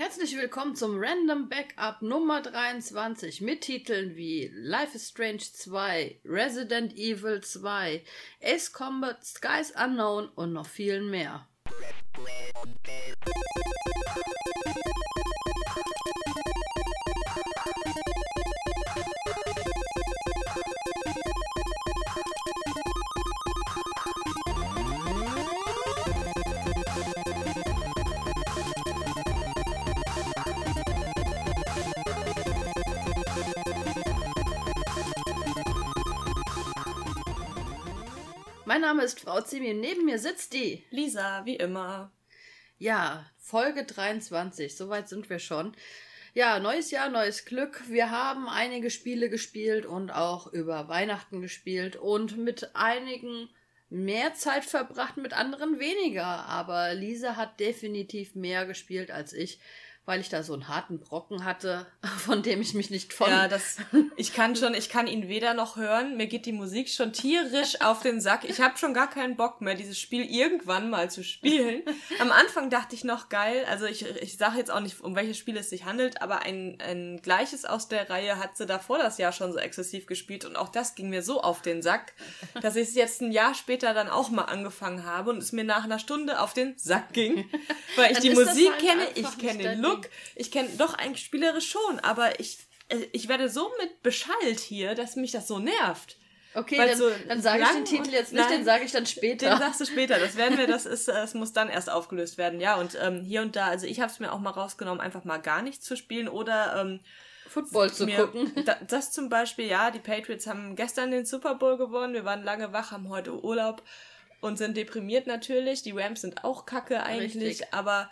Herzlich willkommen zum Random Backup Nummer 23 mit Titeln wie Life is Strange 2, Resident Evil 2, Ace Combat, Skies Unknown und noch vielen mehr. Mein Name ist Frau Zimi und neben mir sitzt die Lisa, wie immer. Ja, Folge 23, soweit sind wir schon. Ja, neues Jahr, neues Glück. Wir haben einige Spiele gespielt und auch über Weihnachten gespielt und mit einigen mehr Zeit verbracht, mit anderen weniger. Aber Lisa hat definitiv mehr gespielt als ich weil ich da so einen harten Brocken hatte, von dem ich mich nicht von. Ja, das. Ich kann schon, ich kann ihn weder noch hören. Mir geht die Musik schon tierisch auf den Sack. Ich habe schon gar keinen Bock mehr, dieses Spiel irgendwann mal zu spielen. Am Anfang dachte ich noch geil. Also ich, ich sage jetzt auch nicht, um welches Spiel es sich handelt, aber ein, ein gleiches aus der Reihe hat sie davor das Jahr schon so exzessiv gespielt und auch das ging mir so auf den Sack, dass ich es jetzt ein Jahr später dann auch mal angefangen habe und es mir nach einer Stunde auf den Sack ging, weil ich die Musik halt kenne, ich kenne den Look Look. Ich kenne doch eigentlich spielerisch schon, aber ich, äh, ich werde so mit beschallt hier, dass mich das so nervt. Okay, dann, so dann sage ich den Titel jetzt nicht, nein, den sage ich dann später. Den sagst du später. Das werden wir, das ist, es muss dann erst aufgelöst werden. Ja, und ähm, hier und da, also ich habe es mir auch mal rausgenommen, einfach mal gar nichts zu spielen oder ähm, Football zu mir, gucken. Da, das zum Beispiel, ja, die Patriots haben gestern den Super Bowl gewonnen. Wir waren lange wach, haben heute Urlaub und sind deprimiert natürlich. Die Rams sind auch kacke eigentlich, Richtig. aber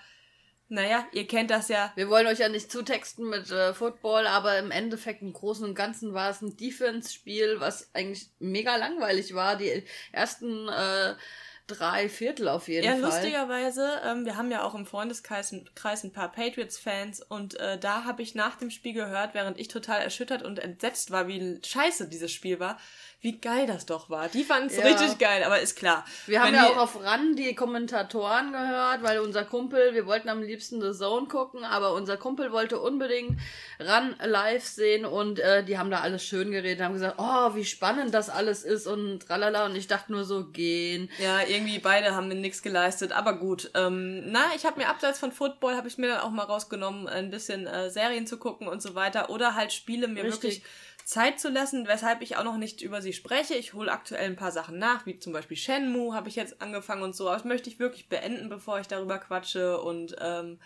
naja, ihr kennt das ja. Wir wollen euch ja nicht zutexten mit äh, Football, aber im Endeffekt im Großen und Ganzen war es ein Defense-Spiel, was eigentlich mega langweilig war. Die ersten äh, drei Viertel auf jeden ja, Fall. Ja, lustigerweise, ähm, wir haben ja auch im Freundeskreis Kreis ein paar Patriots-Fans und äh, da habe ich nach dem Spiel gehört, während ich total erschüttert und entsetzt war, wie scheiße dieses Spiel war, wie geil das doch war. Die fanden es ja. richtig geil, aber ist klar. Wir haben ja auch auf RAN die Kommentatoren gehört, weil unser Kumpel, wir wollten am liebsten The Zone gucken, aber unser Kumpel wollte unbedingt RAN live sehen und äh, die haben da alles schön geredet, haben gesagt, oh, wie spannend das alles ist und tralala und ich dachte nur so, gehen. Ja, irgendwie beide haben mir nichts geleistet, aber gut. Ähm, na, ich habe mir abseits von Football, habe ich mir dann auch mal rausgenommen, ein bisschen äh, Serien zu gucken und so weiter oder halt Spiele mir Richtig. wirklich Zeit zu lassen, weshalb ich auch noch nicht über sie spreche. Ich hole aktuell ein paar Sachen nach, wie zum Beispiel Shenmue habe ich jetzt angefangen und so. Aber das möchte ich wirklich beenden, bevor ich darüber quatsche. Und ähm,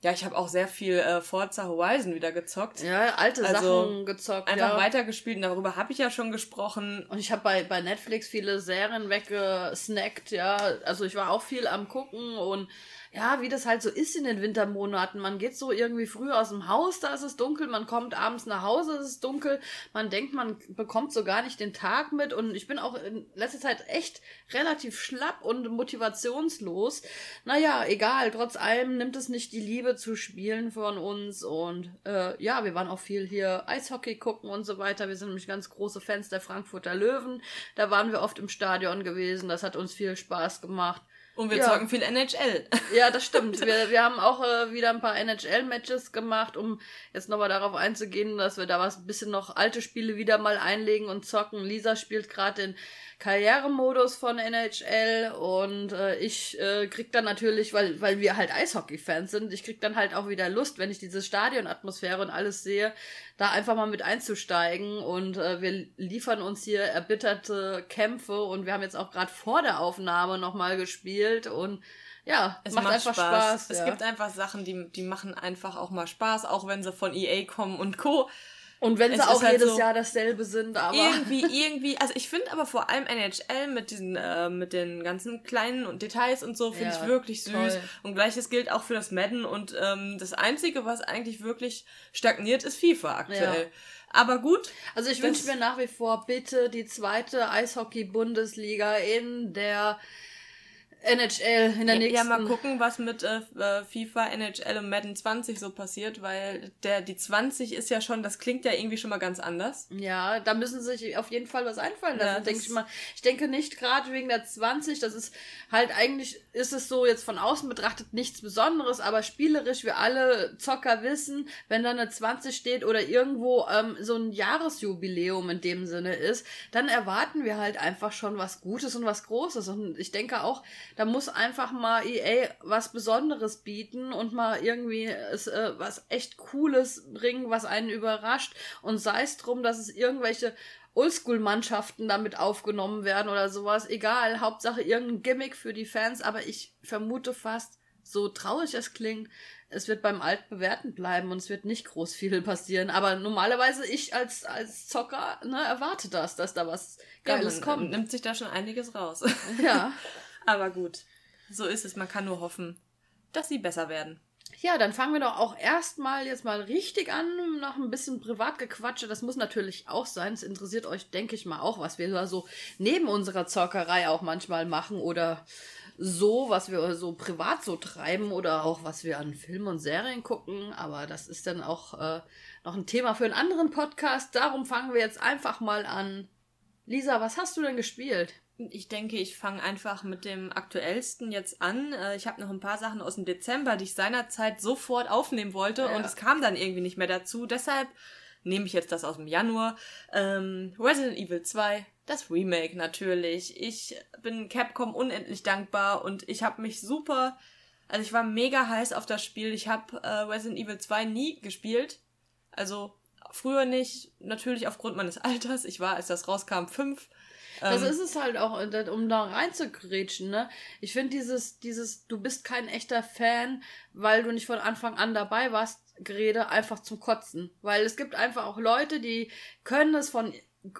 ja, ich habe auch sehr viel äh, Forza Horizon wieder gezockt. Ja, alte also Sachen gezockt. Einfach ja. weitergespielt und darüber habe ich ja schon gesprochen. Und ich habe bei, bei Netflix viele Serien weggesnackt, ja. Also ich war auch viel am gucken und ja, wie das halt so ist in den Wintermonaten. Man geht so irgendwie früh aus dem Haus, da ist es dunkel, man kommt abends nach Hause, es ist dunkel, man denkt, man bekommt so gar nicht den Tag mit und ich bin auch in letzter Zeit echt relativ schlapp und motivationslos. Naja, egal, trotz allem nimmt es nicht die Liebe zu spielen von uns und äh, ja, wir waren auch viel hier Eishockey gucken und so weiter. Wir sind nämlich ganz große Fans der Frankfurter Löwen. Da waren wir oft im Stadion gewesen, das hat uns viel Spaß gemacht. Und wir ja. zocken viel NHL. Ja, das stimmt. Wir, wir haben auch äh, wieder ein paar NHL-Matches gemacht, um jetzt nochmal darauf einzugehen, dass wir da was ein bisschen noch alte Spiele wieder mal einlegen und zocken. Lisa spielt gerade den Karrieremodus von NHL und äh, ich äh, krieg dann natürlich, weil, weil wir halt Eishockey-Fans sind, ich krieg dann halt auch wieder Lust, wenn ich diese Stadionatmosphäre und alles sehe, da einfach mal mit einzusteigen und äh, wir liefern uns hier erbitterte Kämpfe und wir haben jetzt auch gerade vor der Aufnahme nochmal gespielt und ja, es macht, macht einfach Spaß. Spaß es ja. gibt einfach Sachen, die, die machen einfach auch mal Spaß, auch wenn sie von EA kommen und Co. Und wenn sie auch halt jedes so Jahr dasselbe sind, aber. Irgendwie, irgendwie, also ich finde aber vor allem NHL mit diesen, äh, mit den ganzen kleinen und Details und so, finde ja, ich wirklich süß. Toll. Und gleiches gilt auch für das Madden und ähm, das Einzige, was eigentlich wirklich stagniert, ist FIFA aktuell. Ja. Aber gut. Also ich wünsche mir nach wie vor bitte die zweite Eishockey-Bundesliga in der NHL in der nächsten. Ja, mal gucken, was mit äh, äh FIFA, NHL und Madden 20 so passiert, weil der die 20 ist ja schon, das klingt ja irgendwie schon mal ganz anders. Ja, da müssen sie sich auf jeden Fall was einfallen lassen, ja, denke ich mal. Ich denke nicht gerade wegen der 20, das ist halt eigentlich ist es so jetzt von außen betrachtet nichts Besonderes, aber spielerisch wir alle Zocker wissen, wenn da eine 20 steht oder irgendwo ähm, so ein Jahresjubiläum in dem Sinne ist, dann erwarten wir halt einfach schon was Gutes und was Großes und ich denke auch da muss einfach mal EA was Besonderes bieten und mal irgendwie es, äh, was echt Cooles bringen, was einen überrascht. Und sei es drum, dass es irgendwelche Oldschool-Mannschaften damit aufgenommen werden oder sowas. Egal, Hauptsache irgendein Gimmick für die Fans, aber ich vermute fast, so traurig es klingt, es wird beim Altbewerten bleiben und es wird nicht groß viel passieren. Aber normalerweise ich als, als Zocker ne, erwarte das, dass da was Geiles ja, kommt. Nimmt sich da schon einiges raus. Ja. Aber gut, so ist es. Man kann nur hoffen, dass sie besser werden. Ja, dann fangen wir doch auch erstmal jetzt mal richtig an, nach ein bisschen Privatgequatsche. Das muss natürlich auch sein. Es interessiert euch, denke ich mal, auch, was wir da so neben unserer Zockerei auch manchmal machen oder so, was wir so privat so treiben oder auch was wir an Filmen und Serien gucken. Aber das ist dann auch äh, noch ein Thema für einen anderen Podcast. Darum fangen wir jetzt einfach mal an. Lisa, was hast du denn gespielt? Ich denke, ich fange einfach mit dem aktuellsten jetzt an. Äh, ich habe noch ein paar Sachen aus dem Dezember, die ich seinerzeit sofort aufnehmen wollte ja. und es kam dann irgendwie nicht mehr dazu. Deshalb nehme ich jetzt das aus dem Januar. Ähm, Resident Evil 2, das Remake natürlich. Ich bin Capcom unendlich dankbar und ich habe mich super, also ich war mega heiß auf das Spiel. Ich habe äh, Resident Evil 2 nie gespielt. Also früher nicht, natürlich aufgrund meines Alters. Ich war, als das rauskam, fünf. Das ähm, ist es halt auch, um da reinzugrätschen, ne? Ich finde dieses, dieses, du bist kein echter Fan, weil du nicht von Anfang an dabei warst, Gerede einfach zum Kotzen. Weil es gibt einfach auch Leute, die können es von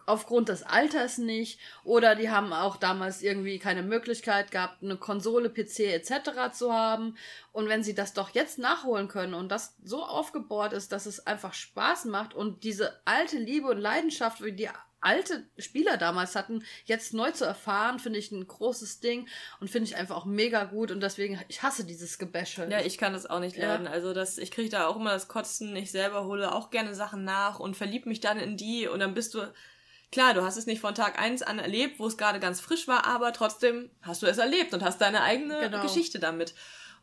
aufgrund des Alters nicht oder die haben auch damals irgendwie keine Möglichkeit gehabt, eine Konsole, PC etc. zu haben und wenn sie das doch jetzt nachholen können und das so aufgebohrt ist, dass es einfach Spaß macht und diese alte Liebe und Leidenschaft, wie die alte Spieler damals hatten, jetzt neu zu erfahren, finde ich ein großes Ding und finde ich einfach auch mega gut und deswegen, ich hasse dieses Gebäsche. Ja, ich kann das auch nicht leiden. Ja. Also das, ich kriege da auch immer das Kotzen, ich selber hole auch gerne Sachen nach und verlieb mich dann in die und dann bist du, klar, du hast es nicht von Tag eins an erlebt, wo es gerade ganz frisch war, aber trotzdem hast du es erlebt und hast deine eigene genau. Geschichte damit.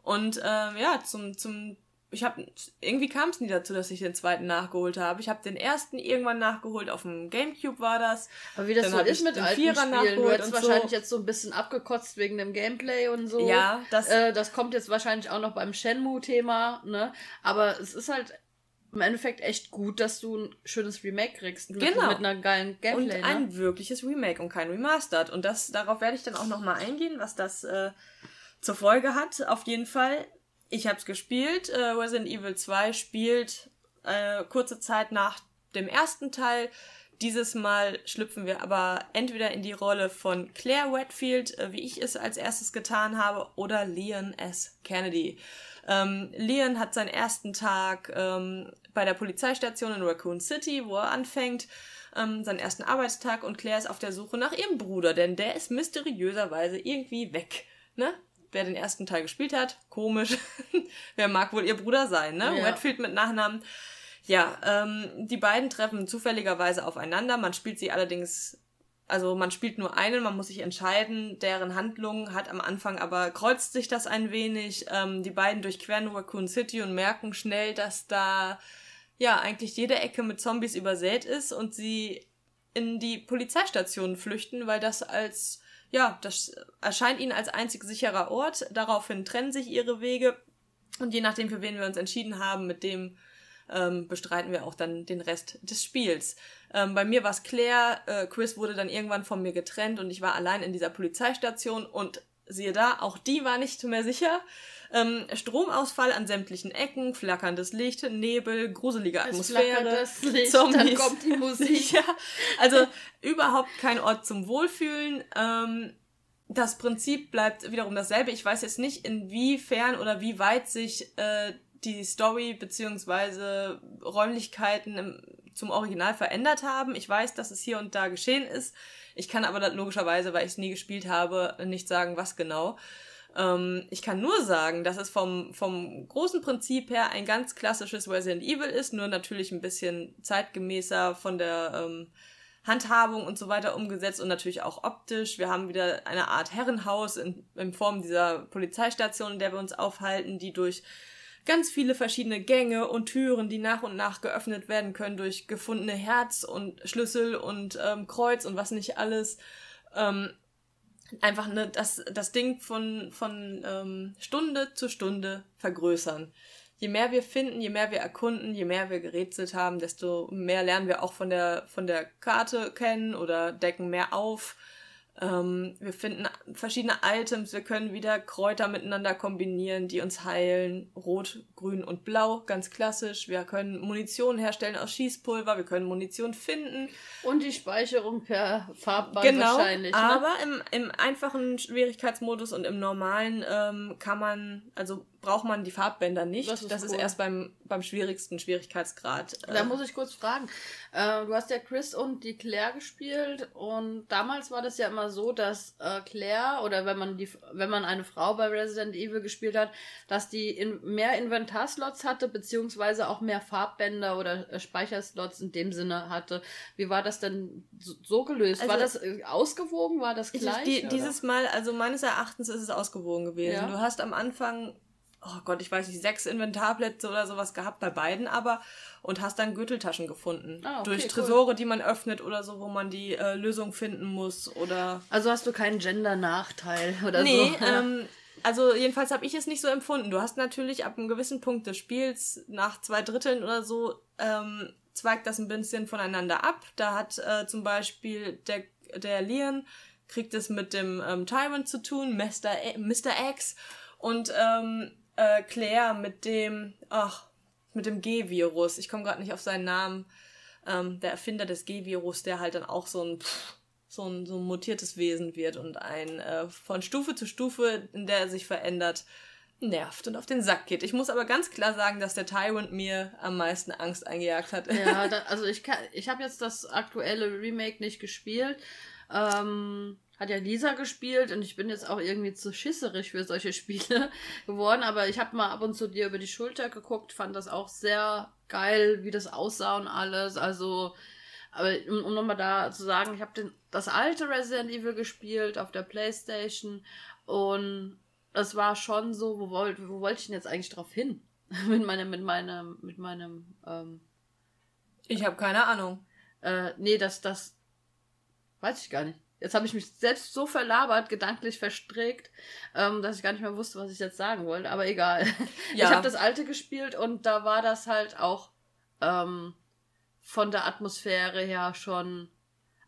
Und ähm, ja, zum, zum ich habe irgendwie kam es nie dazu, dass ich den zweiten nachgeholt habe. Ich habe den ersten irgendwann nachgeholt, auf dem Gamecube war das. Aber wie das Dann so ist mit alten Vierer Spielen, du hättest wahrscheinlich so. jetzt so ein bisschen abgekotzt wegen dem Gameplay und so. Ja, das äh, das kommt jetzt wahrscheinlich auch noch beim Shenmue Thema, ne? Aber es ist halt im Endeffekt echt gut, dass du ein schönes Remake kriegst mit, genau. mit einer geilen Gameplay. Und ein ne? wirkliches Remake und kein Remastered. Und das darauf werde ich dann auch noch mal eingehen, was das äh, zur Folge hat. Auf jeden Fall ich habe es gespielt. Äh, Resident Evil 2 spielt äh, kurze Zeit nach dem ersten Teil. Dieses Mal schlüpfen wir aber entweder in die Rolle von Claire Redfield, äh, wie ich es als erstes getan habe, oder Leon S. Kennedy. Ähm, Leon hat seinen ersten Tag ähm, bei der Polizeistation in Raccoon City, wo er anfängt, ähm, seinen ersten Arbeitstag und Claire ist auf der Suche nach ihrem Bruder, denn der ist mysteriöserweise irgendwie weg. Ne? Wer den ersten Teil gespielt hat, komisch. wer mag wohl ihr Bruder sein, ne? Ja. Redfield mit Nachnamen. Ja, ähm, die beiden treffen zufälligerweise aufeinander. Man spielt sie allerdings, also man spielt nur einen, man muss sich entscheiden. Deren Handlung hat am Anfang aber kreuzt sich das ein wenig. Ähm, die beiden durchqueren Raccoon City und merken schnell, dass da ja eigentlich jede Ecke mit Zombies übersät ist und sie in die Polizeistation flüchten, weil das als ja, das erscheint ihnen als einzig sicherer Ort. Daraufhin trennen sich ihre Wege. Und je nachdem, für wen wir uns entschieden haben, mit dem ähm, bestreiten wir auch dann den Rest des Spiels. Ähm, bei mir war es Claire, äh, Chris wurde dann irgendwann von mir getrennt und ich war allein in dieser Polizeistation und siehe da, auch die war nicht mehr sicher. Ähm, Stromausfall an sämtlichen Ecken, flackerndes Licht, Nebel, gruselige Atmosphäre, Licht, Zombies. Dann kommt die Musik. ja, also überhaupt kein Ort zum Wohlfühlen. Ähm, das Prinzip bleibt wiederum dasselbe. Ich weiß jetzt nicht, inwiefern oder wie weit sich äh, die Story beziehungsweise Räumlichkeiten im zum Original verändert haben. Ich weiß, dass es hier und da geschehen ist. Ich kann aber logischerweise, weil ich es nie gespielt habe, nicht sagen, was genau. Ähm, ich kann nur sagen, dass es vom, vom großen Prinzip her ein ganz klassisches Resident Evil ist, nur natürlich ein bisschen zeitgemäßer von der ähm, Handhabung und so weiter umgesetzt und natürlich auch optisch. Wir haben wieder eine Art Herrenhaus in, in Form dieser Polizeistation, in der wir uns aufhalten, die durch ganz viele verschiedene Gänge und Türen, die nach und nach geöffnet werden können durch gefundene Herz und Schlüssel und ähm, Kreuz und was nicht alles. Ähm, einfach ne, das, das Ding von, von ähm, Stunde zu Stunde vergrößern. Je mehr wir finden, je mehr wir erkunden, je mehr wir gerätselt haben, desto mehr lernen wir auch von der, von der Karte kennen oder decken mehr auf. Ähm, wir finden verschiedene Items, wir können wieder Kräuter miteinander kombinieren, die uns heilen. Rot, grün und blau, ganz klassisch. Wir können Munition herstellen aus Schießpulver, wir können Munition finden. Und die Speicherung per Farbband genau, wahrscheinlich. Ne? Aber im, im einfachen Schwierigkeitsmodus und im normalen ähm, kann man, also braucht man die Farbbänder nicht. Das ist, das cool. ist erst beim, beim schwierigsten Schwierigkeitsgrad. Äh. Da muss ich kurz fragen. Äh, du hast ja Chris und die Claire gespielt und damals war das ja immer so, dass äh, Claire oder wenn man die, wenn man eine Frau bei Resident Evil gespielt hat, dass die in, mehr Inventarslots hatte, beziehungsweise auch mehr Farbbänder oder äh, Speicherslots in dem Sinne hatte. Wie war das denn so, so gelöst? Also, war das ausgewogen? War das gleich? Die, dieses Mal, also meines Erachtens ist es ausgewogen gewesen. Ja. Du hast am Anfang oh Gott, ich weiß nicht, sechs Inventarplätze oder sowas gehabt bei beiden, aber und hast dann Gürteltaschen gefunden. Ah, okay, durch Tresore, cool. die man öffnet oder so, wo man die äh, Lösung finden muss oder. Also hast du keinen Gender-Nachteil oder nee, so? Nee, ähm, also jedenfalls habe ich es nicht so empfunden. Du hast natürlich ab einem gewissen Punkt des Spiels, nach zwei Dritteln oder so, ähm, zweigt das ein bisschen voneinander ab. Da hat äh, zum Beispiel der, der Leon kriegt es mit dem ähm, Tyrant zu tun, Mr. Mr. X. Und ähm, äh, Claire mit dem, ach, mit dem G-Virus. Ich komme gerade nicht auf seinen Namen. Ähm, der Erfinder des G-Virus, der halt dann auch so ein, pff, so ein, so ein mutiertes Wesen wird und ein äh, von Stufe zu Stufe, in der er sich verändert, nervt und auf den Sack geht. Ich muss aber ganz klar sagen, dass der Tyrant mir am meisten Angst eingejagt hat. Ja, da, also ich kann, ich habe jetzt das aktuelle Remake nicht gespielt. Ähm, hat ja Lisa gespielt und ich bin jetzt auch irgendwie zu schisserig für solche Spiele geworden, aber ich habe mal ab und zu dir über die Schulter geguckt, fand das auch sehr geil, wie das aussah und alles. Also, aber um, um nochmal da zu sagen, ich habe das alte Resident Evil gespielt auf der Playstation und es war schon so, wo, wollt, wo wollte ich denn jetzt eigentlich drauf hin? mit meinem, mit meinem, mit meinem, ähm, Ich habe keine Ahnung. Äh, nee, das, das, weiß ich gar nicht. Jetzt habe ich mich selbst so verlabert, gedanklich verstrickt, ähm, dass ich gar nicht mehr wusste, was ich jetzt sagen wollte. Aber egal. Ja. Ich habe das alte gespielt und da war das halt auch ähm, von der Atmosphäre her schon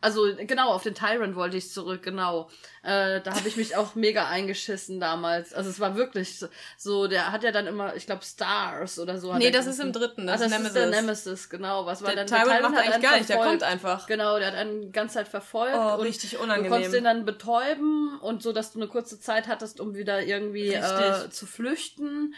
also genau, auf den Tyrant wollte ich zurück, genau. Äh, da habe ich mich auch mega eingeschissen damals. Also es war wirklich so, der hat ja dann immer, ich glaube, Stars oder so. Nee, das ist im dritten, das, ah, das ist Nemesis. Ist der Nemesis, genau. Was war der dann? Tyrant, der macht eigentlich gar nicht, verfolgt. der kommt einfach. Genau, der hat einen die ganze Zeit verfolgt. Oh, und richtig unangenehm. Du konntest den dann betäuben und so, dass du eine kurze Zeit hattest, um wieder irgendwie äh, zu flüchten.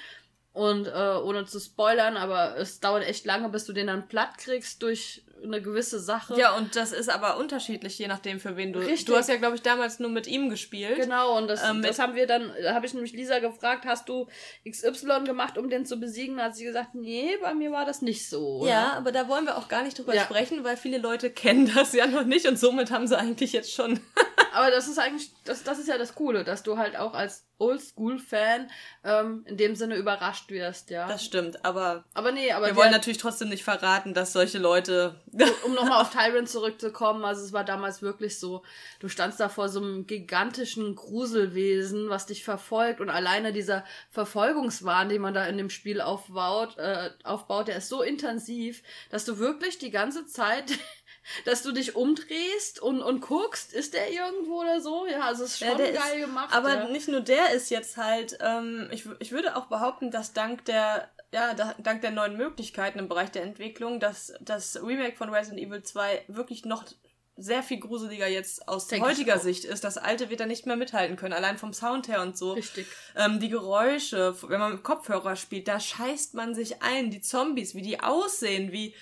Und äh, ohne zu spoilern, aber es dauert echt lange, bis du den dann platt kriegst durch eine gewisse Sache. Ja, und das ist aber unterschiedlich, je nachdem, für wen du. Richtig. Du hast ja, glaube ich, damals nur mit ihm gespielt. Genau, und das, ähm, das haben wir dann, da habe ich nämlich Lisa gefragt, hast du XY gemacht, um den zu besiegen? Da hat sie gesagt, nee, bei mir war das nicht so. Oder? Ja, aber da wollen wir auch gar nicht drüber ja. sprechen, weil viele Leute kennen das ja noch nicht und somit haben sie eigentlich jetzt schon. Aber das ist eigentlich, das, das ist ja das Coole, dass du halt auch als Oldschool-Fan ähm, in dem Sinne überrascht wirst, ja. Das stimmt, aber. Aber nee, aber. Wir wollen natürlich trotzdem nicht verraten, dass solche Leute. um nochmal auf Tyrant zurückzukommen, also es war damals wirklich so, du standst da vor so einem gigantischen Gruselwesen, was dich verfolgt und alleine dieser Verfolgungswahn, den man da in dem Spiel aufbaut, äh, aufbaut, der ist so intensiv, dass du wirklich die ganze Zeit dass du dich umdrehst und, und guckst, ist der irgendwo oder so? Ja, also es ist schon ja, geil ist, gemacht. Aber ja. nicht nur der ist jetzt halt, ähm, ich, ich würde auch behaupten, dass dank der, ja, da, dank der neuen Möglichkeiten im Bereich der Entwicklung, dass das Remake von Resident Evil 2 wirklich noch sehr viel gruseliger jetzt aus Denk heutiger Sicht ist. Das alte wird da nicht mehr mithalten können, allein vom Sound her und so. Richtig. Ähm, die Geräusche, wenn man mit Kopfhörer spielt, da scheißt man sich ein. Die Zombies, wie die aussehen, wie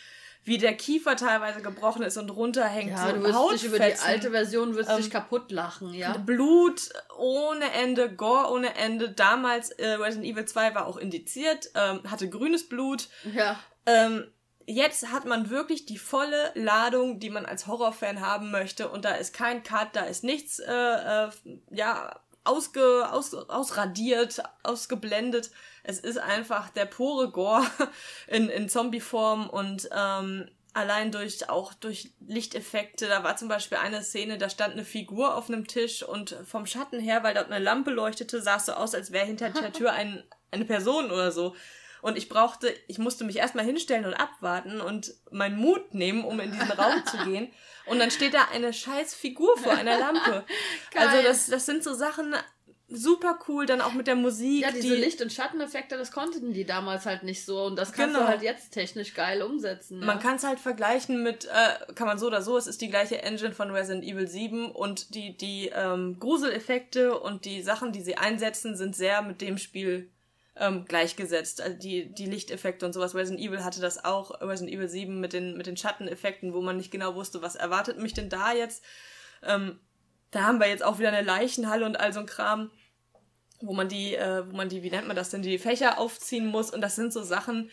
wie der Kiefer teilweise gebrochen ist und runterhängt. Ja, so du wirst dich über die alte Version wirst Ähm, dich kaputt lachen, ja. Blut ohne Ende, Gore ohne Ende. Damals, äh, Resident Evil 2 war auch indiziert, ähm, hatte grünes Blut. Ja. Ähm, jetzt hat man wirklich die volle Ladung, die man als Horrorfan haben möchte. Und da ist kein Cut, da ist nichts, äh, äh, ja, ausge, aus, ausradiert, ausgeblendet. Es ist einfach der pure Gore in, in Zombie-Form und ähm, allein durch auch durch Lichteffekte. Da war zum Beispiel eine Szene, da stand eine Figur auf einem Tisch und vom Schatten her, weil dort eine Lampe leuchtete, sah es so aus, als wäre hinter der Tür ein, eine Person oder so. Und ich brauchte, ich musste mich erstmal hinstellen und abwarten und meinen Mut nehmen, um in diesen Raum zu gehen. Und dann steht da eine scheiß Figur vor einer Lampe. Also das, das sind so Sachen super cool, dann auch mit der Musik. Ja, diese die, Licht- und Schatteneffekte, das konnten die damals halt nicht so. Und das kannst Genau. du halt jetzt technisch geil umsetzen. Man ja. kann es halt vergleichen mit, äh, kann man so oder so, es ist die gleiche Engine von Resident Evil 7 und die, die ähm, Gruseleffekte und die Sachen, die sie einsetzen, sind sehr mit dem Spiel ähm, gleichgesetzt. Also die, die Lichteffekte und sowas. Resident Evil hatte das auch, Resident Evil 7 mit den, mit den Schatteneffekten, wo man nicht genau wusste, was erwartet mich denn da jetzt. Ähm, da haben wir jetzt auch wieder eine Leichenhalle und all so ein Kram, wo man die, äh, wo man die, wie nennt man das denn, die Fächer aufziehen muss. Und das sind so Sachen,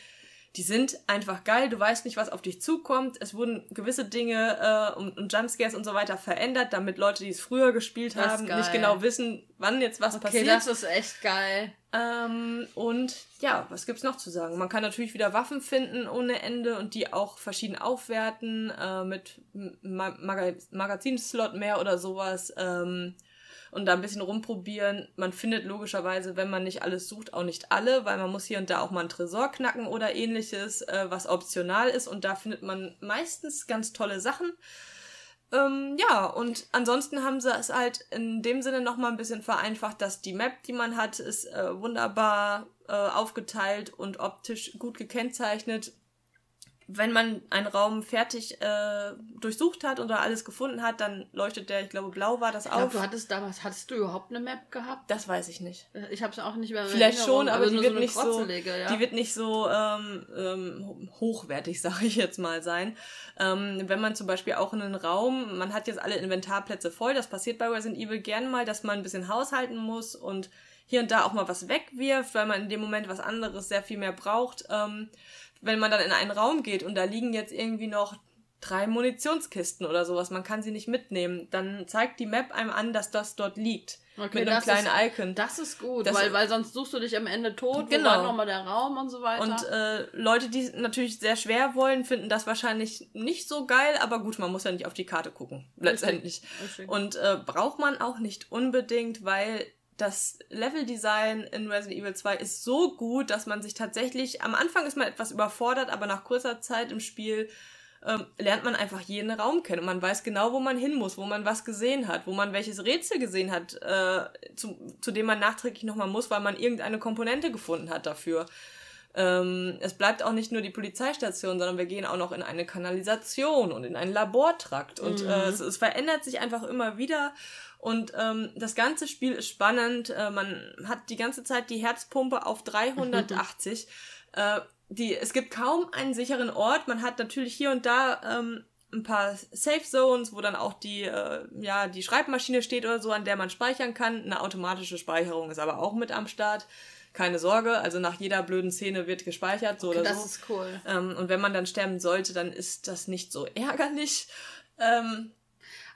die sind einfach geil. Du weißt nicht, was auf dich zukommt. Es wurden gewisse Dinge äh, und, und Jumpscares und so weiter verändert, damit Leute, die es früher gespielt Das haben, nicht genau wissen, wann jetzt was Okay, passiert. das ist echt geil. Ähm, und ja, was gibt's noch zu sagen? Man kann natürlich wieder Waffen finden ohne Ende und die auch verschieden aufwerten äh, mit Ma Maga Magazinslot mehr oder sowas. Ähm, und da ein bisschen rumprobieren. Man findet logischerweise, wenn man nicht alles sucht, auch nicht alle, weil man muss hier und da auch mal einen Tresor knacken oder ähnliches, äh, was optional ist. Und da findet man meistens ganz tolle Sachen. Ähm, ja, und ansonsten haben sie es halt in dem Sinne nochmal ein bisschen vereinfacht, dass die Map, die man hat, ist äh, wunderbar äh, aufgeteilt und optisch gut gekennzeichnet. Wenn man einen Raum fertig äh, durchsucht hat oder alles gefunden hat, dann leuchtet der, ich glaube, blau war das Ich glaube, auf. du hattest damals, hattest du überhaupt eine Map gehabt? das weiß ich nicht. Ich habe es auch nicht mehr Vielleicht schon, aber, die wird so nicht so, ja. die wird nicht so ähm, ähm, hochwertig, sage ich jetzt mal, sein. Ähm, wenn man zum Beispiel auch in einen Raum, man hat jetzt alle Inventarplätze voll, das passiert bei Resident Evil gern mal, dass man ein bisschen haushalten muss und hier und da auch mal was wegwirft, weil man in dem Moment was anderes sehr viel mehr braucht. Ähm, wenn man dann in einen Raum geht und da liegen jetzt irgendwie noch drei Munitionskisten oder sowas, man kann sie nicht mitnehmen, dann zeigt die Map einem an, dass das dort liegt. Okay, mit einem das kleinen ist- Icon. Das ist gut, Das- weil, weil sonst suchst du dich am Ende tot, Genau. nochmal der Raum und so weiter. Und äh, Leute, die natürlich sehr schwer wollen, finden das wahrscheinlich nicht so geil, aber gut, man muss ja nicht auf die Karte gucken, letztendlich. Richtig. Und äh, braucht man auch nicht unbedingt, weil das Leveldesign in Resident Evil 2 ist so gut, dass man sich tatsächlich, am Anfang ist man etwas überfordert, aber nach kurzer Zeit im Spiel ähm, lernt man einfach jeden Raum kennen und man weiß genau, wo man hin muss, wo man was gesehen hat, wo man welches Rätsel gesehen hat, äh, zu, zu dem man nachträglich nochmal muss, weil man irgendeine Komponente gefunden hat dafür. Ähm, es bleibt auch nicht nur die Polizeistation, sondern wir gehen auch noch in eine Kanalisation und in einen Labortrakt. Und Mhm. äh, es, es verändert sich einfach immer wieder. Und ähm, das ganze Spiel ist spannend. Äh, man hat die ganze Zeit die Herzpumpe auf 380. äh, die, es gibt kaum einen sicheren Ort. Man hat natürlich hier und da ähm, ein paar Safe Zones, wo dann auch die, äh, ja, die Schreibmaschine steht oder so, an der man speichern kann. Eine automatische Speicherung ist aber auch mit am Start. Keine Sorge, also nach jeder blöden Szene wird gespeichert, so oder das so. ist cool. Ähm, und wenn man dann sterben sollte, dann ist das nicht so ärgerlich. Ähm,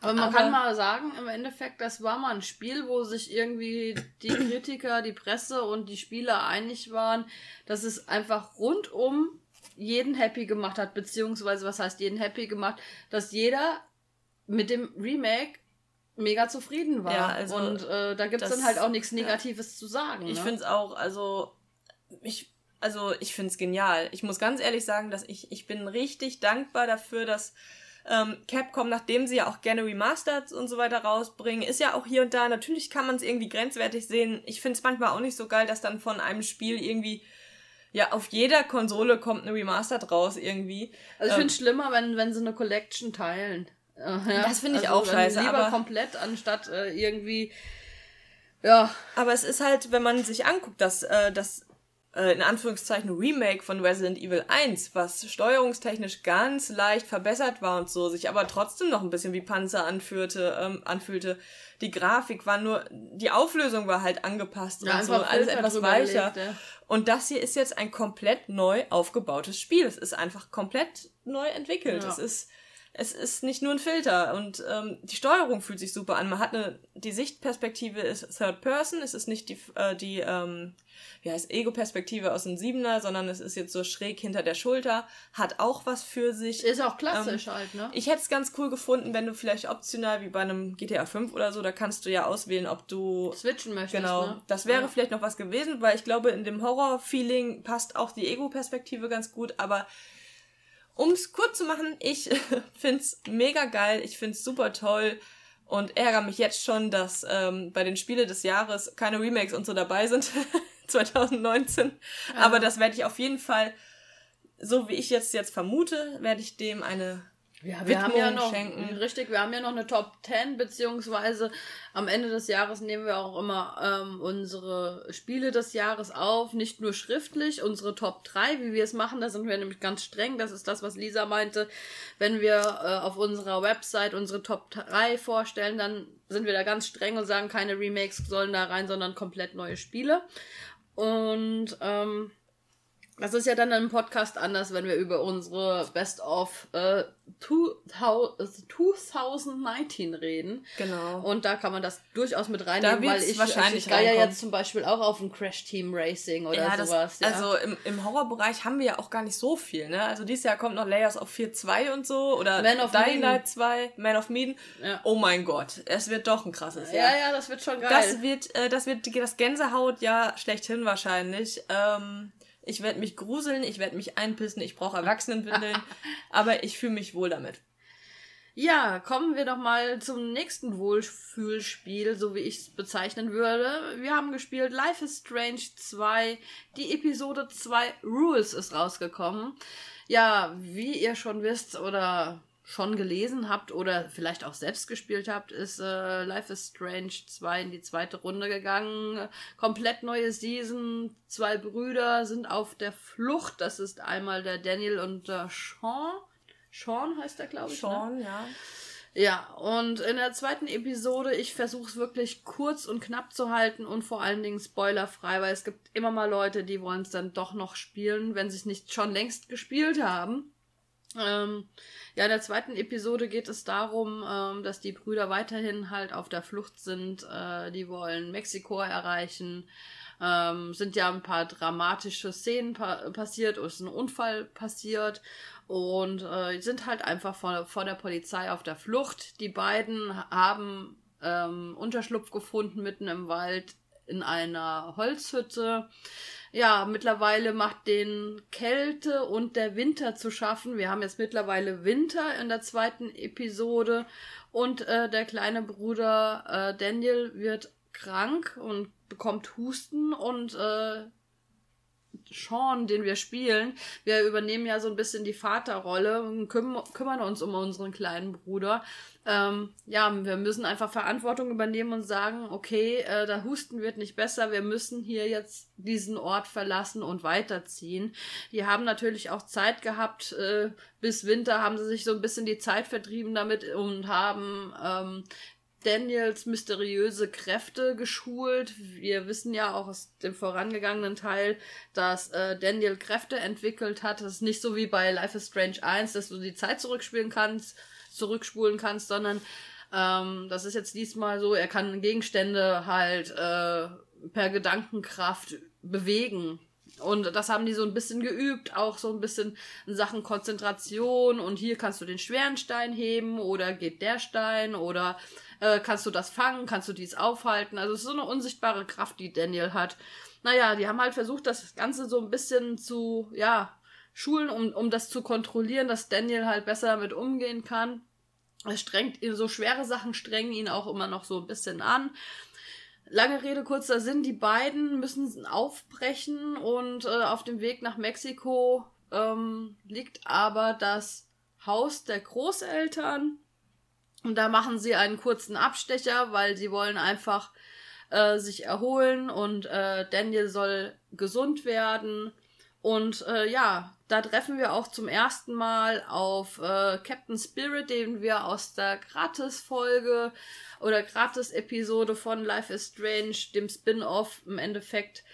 Aber man Aber- kann mal sagen, im Endeffekt, das war mal ein Spiel, wo sich irgendwie die Kritiker, die Presse und die Spieler einig waren, dass es einfach rundum jeden happy gemacht hat, beziehungsweise was heißt jeden happy gemacht, dass jeder mit dem Remake mega zufrieden war. Ja, also und äh, da gibt's das- dann halt auch nichts Negatives zu sagen. Ich ne? finde es auch, also ich, also ich finde es genial. Ich muss ganz ehrlich sagen, dass ich, ich bin richtig dankbar dafür, dass ähm, Capcom, nachdem sie ja auch gerne Remastered und so weiter rausbringen, ist ja auch hier und da, natürlich kann man es irgendwie grenzwertig sehen. Ich finde es manchmal auch nicht so geil, dass dann von einem Spiel irgendwie, ja, auf jeder Konsole kommt eine Remastered raus irgendwie. Also ich ähm, finde es schlimmer, wenn, wenn sie eine Collection teilen. Äh, ja. Das finde ich also auch scheiße, Lieber aber- komplett, anstatt äh, irgendwie, ja, Aber es ist halt, wenn man sich anguckt, dass, äh, dass äh, in Anführungszeichen Remake von Resident Evil 1, was steuerungstechnisch ganz leicht verbessert war und so, sich aber trotzdem noch ein bisschen wie Panzer anführte, ähm, anfühlte. Die Grafik war nur, die Auflösung war halt angepasst ja, und so, alles etwas weicher. Gelegt, ja. Und das hier ist jetzt ein komplett neu aufgebautes Spiel. Es ist einfach komplett neu entwickelt. Ja. Es ist es ist nicht nur ein Filter und ähm, die Steuerung fühlt sich super an. Man hat eine, die Sichtperspektive ist Third Person, es ist nicht die, äh, die ähm, wie heißt Ego-Perspektive aus dem Siebener, sondern es ist jetzt so schräg hinter der Schulter, hat auch was für sich. Ist auch klassisch ähm, halt, ne? Ich hätte es ganz cool gefunden, wenn du vielleicht optional, wie bei einem GTA 5 oder so, da kannst du ja auswählen, ob du switchen möchtest. Genau. Ne? Das wäre ja. vielleicht noch was gewesen, weil ich glaube, in dem Horror-Feeling passt auch die Ego-Perspektive ganz gut, aber um es kurz zu machen, ich find's mega geil, ich find's super toll und ärgere mich jetzt schon, dass ähm, bei den Spiele des Jahres keine Remakes und so dabei sind 2019. Ja. Aber das werde ich auf jeden Fall, so wie ich jetzt jetzt vermute, werde ich dem eine ja, wir haben ja noch, schenken. richtig, wir haben ja noch eine Top 10, beziehungsweise am Ende des Jahres nehmen wir auch immer ähm, unsere Spiele des Jahres auf, nicht nur schriftlich, unsere Top 3, wie wir es machen, da sind wir nämlich ganz streng, das ist das, was Lisa meinte, wenn wir äh, auf unserer Website unsere Top 3 vorstellen, dann sind wir da ganz streng und sagen, keine Remakes sollen da rein, sondern komplett neue Spiele. Und ähm, das ist ja dann im Podcast anders, wenn wir über unsere Best of äh, 2019 reden. Genau. Und da kann man das durchaus mit reinnehmen, weil ich, wahrscheinlich ich gehe ja jetzt zum Beispiel auch auf ein Crash Team Racing oder ja, sowas. Das, ja. Also im, im Horrorbereich haben wir ja auch gar nicht so viel, ne? Also dieses Jahr kommt noch Layers of 4 2 und so oder Man of Dying Light 2, Man of Medan. Ja. Oh mein Gott, es wird doch ein krasses Jahr. Ja, ja, das wird schon geil. Das wird, äh, das wird das Gänsehaut ja schlechthin wahrscheinlich. Ähm, ich werde mich gruseln, ich werde mich einpissen, ich brauche Erwachsenenwindeln, aber ich fühle mich wohl damit. Ja, kommen wir doch mal zum nächsten Wohlfühlspiel, so wie ich es bezeichnen würde. Wir haben gespielt Life is Strange 2. Die Episode 2 Rules ist rausgekommen. Ja, wie ihr schon wisst oder schon gelesen habt oder vielleicht auch selbst gespielt habt, ist äh, Life is Strange 2 in die zweite Runde gegangen. Komplett neue Season. Zwei Brüder sind auf der Flucht. Das ist einmal der Daniel und der Sean. Sean heißt er, glaube ich. Ne? Sean, ne? ja. Ja, und in der zweiten Episode, ich versuche es wirklich kurz und knapp zu halten und vor allen Dingen spoilerfrei, weil es gibt immer mal Leute, die wollen es dann doch noch spielen, wenn sie es nicht schon längst gespielt haben. Ähm, ja, in der zweiten Episode geht es darum, ähm, dass die Brüder weiterhin halt auf der Flucht sind. Äh, die wollen Mexiko erreichen. Ähm, sind ja ein paar dramatische Szenen pa passiert, ist ein Unfall passiert und äh, sind halt einfach vor, vor der Polizei auf der Flucht. Die beiden haben ähm, Unterschlupf gefunden mitten im Wald in einer Holzhütte ja, mittlerweile macht den Kälte und der Winter zu schaffen. Wir haben jetzt mittlerweile Winter in der zweiten Episode und äh, der kleine Bruder äh, Daniel wird krank und bekommt Husten und äh, Sean, den wir spielen, wir übernehmen ja so ein bisschen die Vaterrolle und küm kümmern uns um unseren kleinen Bruder. Ähm, ja, wir müssen einfach Verantwortung übernehmen und sagen, okay, äh, der Husten wird nicht besser, wir müssen hier jetzt diesen Ort verlassen und weiterziehen. Die haben natürlich auch Zeit gehabt, äh, bis Winter haben sie sich so ein bisschen die Zeit vertrieben damit und haben ähm, Daniels mysteriöse Kräfte geschult. Wir wissen ja auch aus dem vorangegangenen Teil, dass äh, Daniel Kräfte entwickelt hat. Das ist nicht so wie bei Life is Strange 1, dass du die Zeit zurückspielen kannst, zurückspulen kannst, sondern ähm, das ist jetzt diesmal so, er kann Gegenstände halt äh, per Gedankenkraft bewegen. Und das haben die so ein bisschen geübt, auch so ein bisschen in Sachen Konzentration. Und hier kannst du den schweren Stein heben oder geht der Stein oder äh, kannst du das fangen? Kannst du dies aufhalten? Also es ist so eine unsichtbare Kraft, die Daniel hat. Naja, die haben halt versucht, das Ganze so ein bisschen zu, ja, schulen, um, um das zu kontrollieren, dass Daniel halt besser damit umgehen kann. Es strengt so schwere Sachen strengen ihn auch immer noch so ein bisschen an. Lange Rede, kurzer Sinn, die beiden müssen aufbrechen und äh, auf dem Weg nach Mexiko ähm, liegt aber das Haus der Großeltern und da machen sie einen kurzen Abstecher, weil sie wollen einfach äh, sich erholen und äh, Daniel soll gesund werden. Und äh, ja, da treffen wir auch zum ersten Mal auf äh, Captain Spirit, den wir aus der Gratis-Folge oder Gratis-Episode von Life is Strange, dem Spin-off im Endeffekt,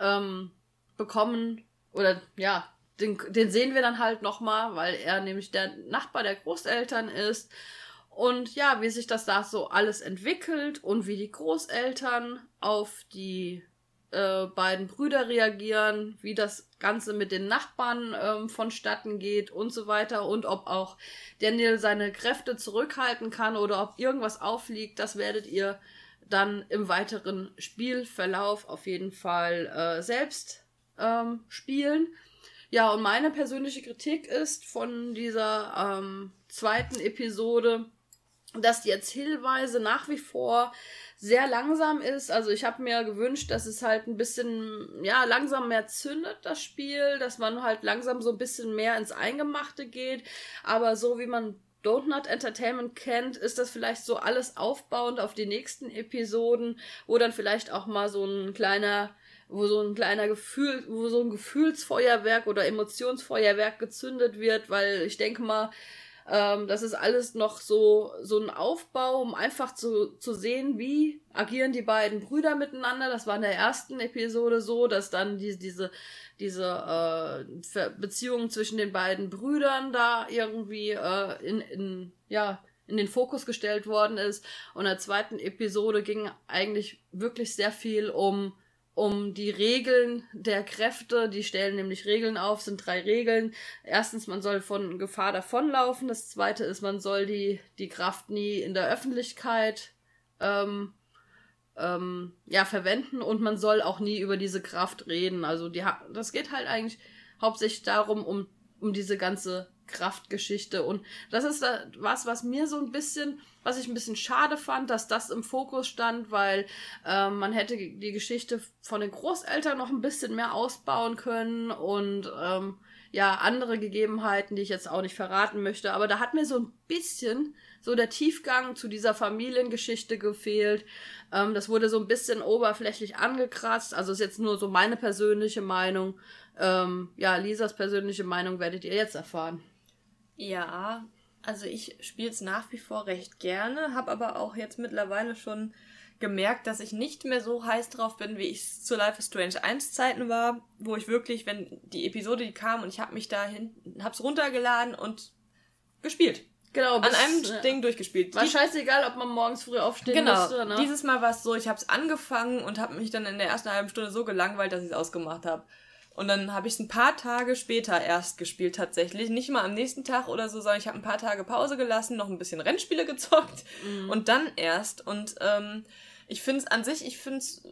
ähm, bekommen. Oder ja, den, den sehen wir dann halt nochmal, weil er nämlich der Nachbar der Großeltern ist. Und ja, wie sich das da so alles entwickelt und wie die Großeltern auf die äh, beiden Brüder reagieren, wie das Ganze mit den Nachbarn ähm, vonstatten geht und so weiter und ob auch Daniel seine Kräfte zurückhalten kann oder ob irgendwas aufliegt, das werdet ihr dann im weiteren Spielverlauf auf jeden Fall äh, selbst ähm, spielen. Ja, und meine persönliche Kritik ist von dieser ähm, zweiten Episode, dass die Erzählweise nach wie vor sehr langsam ist. Also ich habe mir gewünscht, dass es halt ein bisschen, ja, langsam mehr zündet, das Spiel, dass man halt langsam so ein bisschen mehr ins Eingemachte geht. Aber so wie man Donut Entertainment kennt, ist das vielleicht so alles aufbauend auf die nächsten Episoden, wo dann vielleicht auch mal so ein kleiner wo so ein kleiner Gefühl, wo so ein Gefühlsfeuerwerk oder Emotionsfeuerwerk gezündet wird, weil ich denke mal, ähm, das ist alles noch so, so ein Aufbau, um einfach zu, zu sehen, wie agieren die beiden Brüder miteinander. Das war in der ersten Episode so, dass dann die, diese, diese äh, Beziehung zwischen den beiden Brüdern da irgendwie äh, in, in, ja, in den Fokus gestellt worden ist. Und in der zweiten Episode ging eigentlich wirklich sehr viel um um die Regeln der Kräfte. Die stellen nämlich Regeln auf, sind drei Regeln. Erstens, man soll von Gefahr davonlaufen. Das zweite ist, man soll die, die Kraft nie in der Öffentlichkeit ähm, ähm, ja, verwenden und man soll auch nie über diese Kraft reden. Also die, das geht halt eigentlich hauptsächlich darum, um, um diese ganze Kraftgeschichte. Und das ist was, was mir so ein bisschen, was ich ein bisschen schade fand, dass das im Fokus stand, weil äh, man hätte die Geschichte von den Großeltern noch ein bisschen mehr ausbauen können und ähm, ja, andere Gegebenheiten, die ich jetzt auch nicht verraten möchte. Aber da hat mir so ein bisschen so der Tiefgang zu dieser Familiengeschichte gefehlt. Ähm, das wurde so ein bisschen oberflächlich angekratzt. Also ist jetzt nur so meine persönliche Meinung. Ähm, ja, Lisas persönliche Meinung werdet ihr jetzt erfahren. Ja, also ich spiele es nach wie vor recht gerne, habe aber auch jetzt mittlerweile schon gemerkt, dass ich nicht mehr so heiß drauf bin, wie ich es zu Life is Strange 1 Zeiten war, wo ich wirklich, wenn die Episode die kam und ich habe mich dahin, hab's runtergeladen und gespielt. Genau, bis, an einem ja. Ding durchgespielt. War die, scheißegal, ob man morgens früh aufstehen genau, musste, ne? Dieses Mal war es so, ich habe es angefangen und habe mich dann in der ersten halben Stunde so gelangweilt, dass ich es ausgemacht habe. Und dann habe ich es ein paar Tage später erst gespielt tatsächlich. Nicht mal am nächsten Tag oder so, sondern ich habe ein paar Tage Pause gelassen, noch ein bisschen Rennspiele gezockt mhm. und dann erst. Und ähm, ich finde es an sich, ich finde es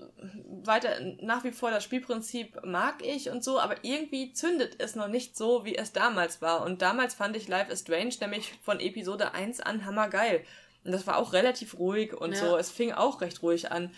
weiter nach wie vor das Spielprinzip mag ich und so, aber irgendwie zündet es noch nicht so, wie es damals war. Und damals fand ich Life is Strange nämlich von Episode 1 an hammergeil. Und das war auch relativ ruhig und ja. so. Es fing auch recht ruhig an.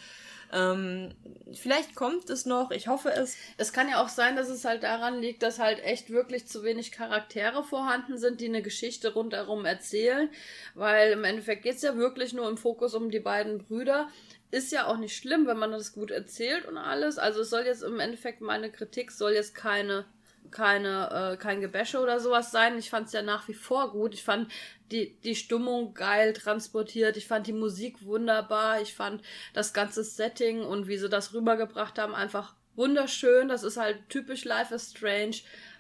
Ähm, vielleicht kommt es noch, ich hoffe es. Es kann ja auch sein, dass es halt daran liegt, dass halt echt wirklich zu wenig Charaktere vorhanden sind, die eine Geschichte rundherum erzählen, weil im Endeffekt geht es ja wirklich nur im Fokus um die beiden Brüder. Ist ja auch nicht schlimm, wenn man das gut erzählt und alles. Also es soll jetzt im Endeffekt meine Kritik soll jetzt keine keine, äh, kein Gebäsche oder sowas sein. Ich fand es ja nach wie vor gut. Ich fand die, die Stimmung geil transportiert. Ich fand die Musik wunderbar. Ich fand das ganze Setting und wie sie das rübergebracht haben einfach wunderschön. Das ist halt typisch Life is Strange.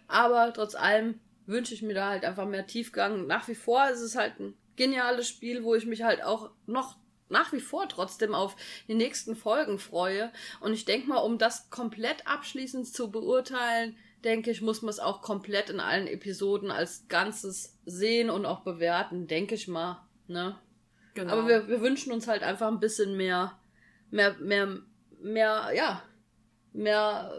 Aber trotz allem wünsche ich mir da halt einfach mehr Tiefgang. Nach wie vor ist es halt ein geniales Spiel, wo ich mich halt auch noch nach wie vor trotzdem auf die nächsten Folgen freue. Und ich denke mal, um das komplett abschließend zu beurteilen, denke ich, muss man es auch komplett in allen Episoden als Ganzes sehen und auch bewerten, denke ich mal. Ne? Genau. Aber wir, wir wünschen uns halt einfach ein bisschen mehr, mehr, mehr, mehr, ja, mehr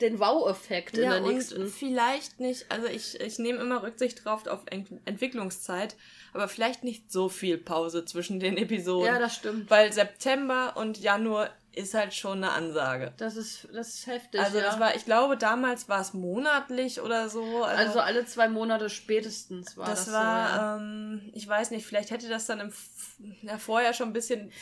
den Wow-Effekt ja, in der nächsten. vielleicht nicht, also ich, ich nehme immer Rücksicht drauf auf Ent Entwicklungszeit, aber vielleicht nicht so viel Pause zwischen den Episoden. Ja, das stimmt. Weil September und Januar ist halt schon eine Ansage. Das ist, das ist heftig. Also ja. das war, ich glaube, damals war es monatlich oder so. Also, also alle zwei Monate spätestens war das. Das war, so, ja. ähm, ich weiß nicht, vielleicht hätte das dann im, ja, vorher schon ein bisschen.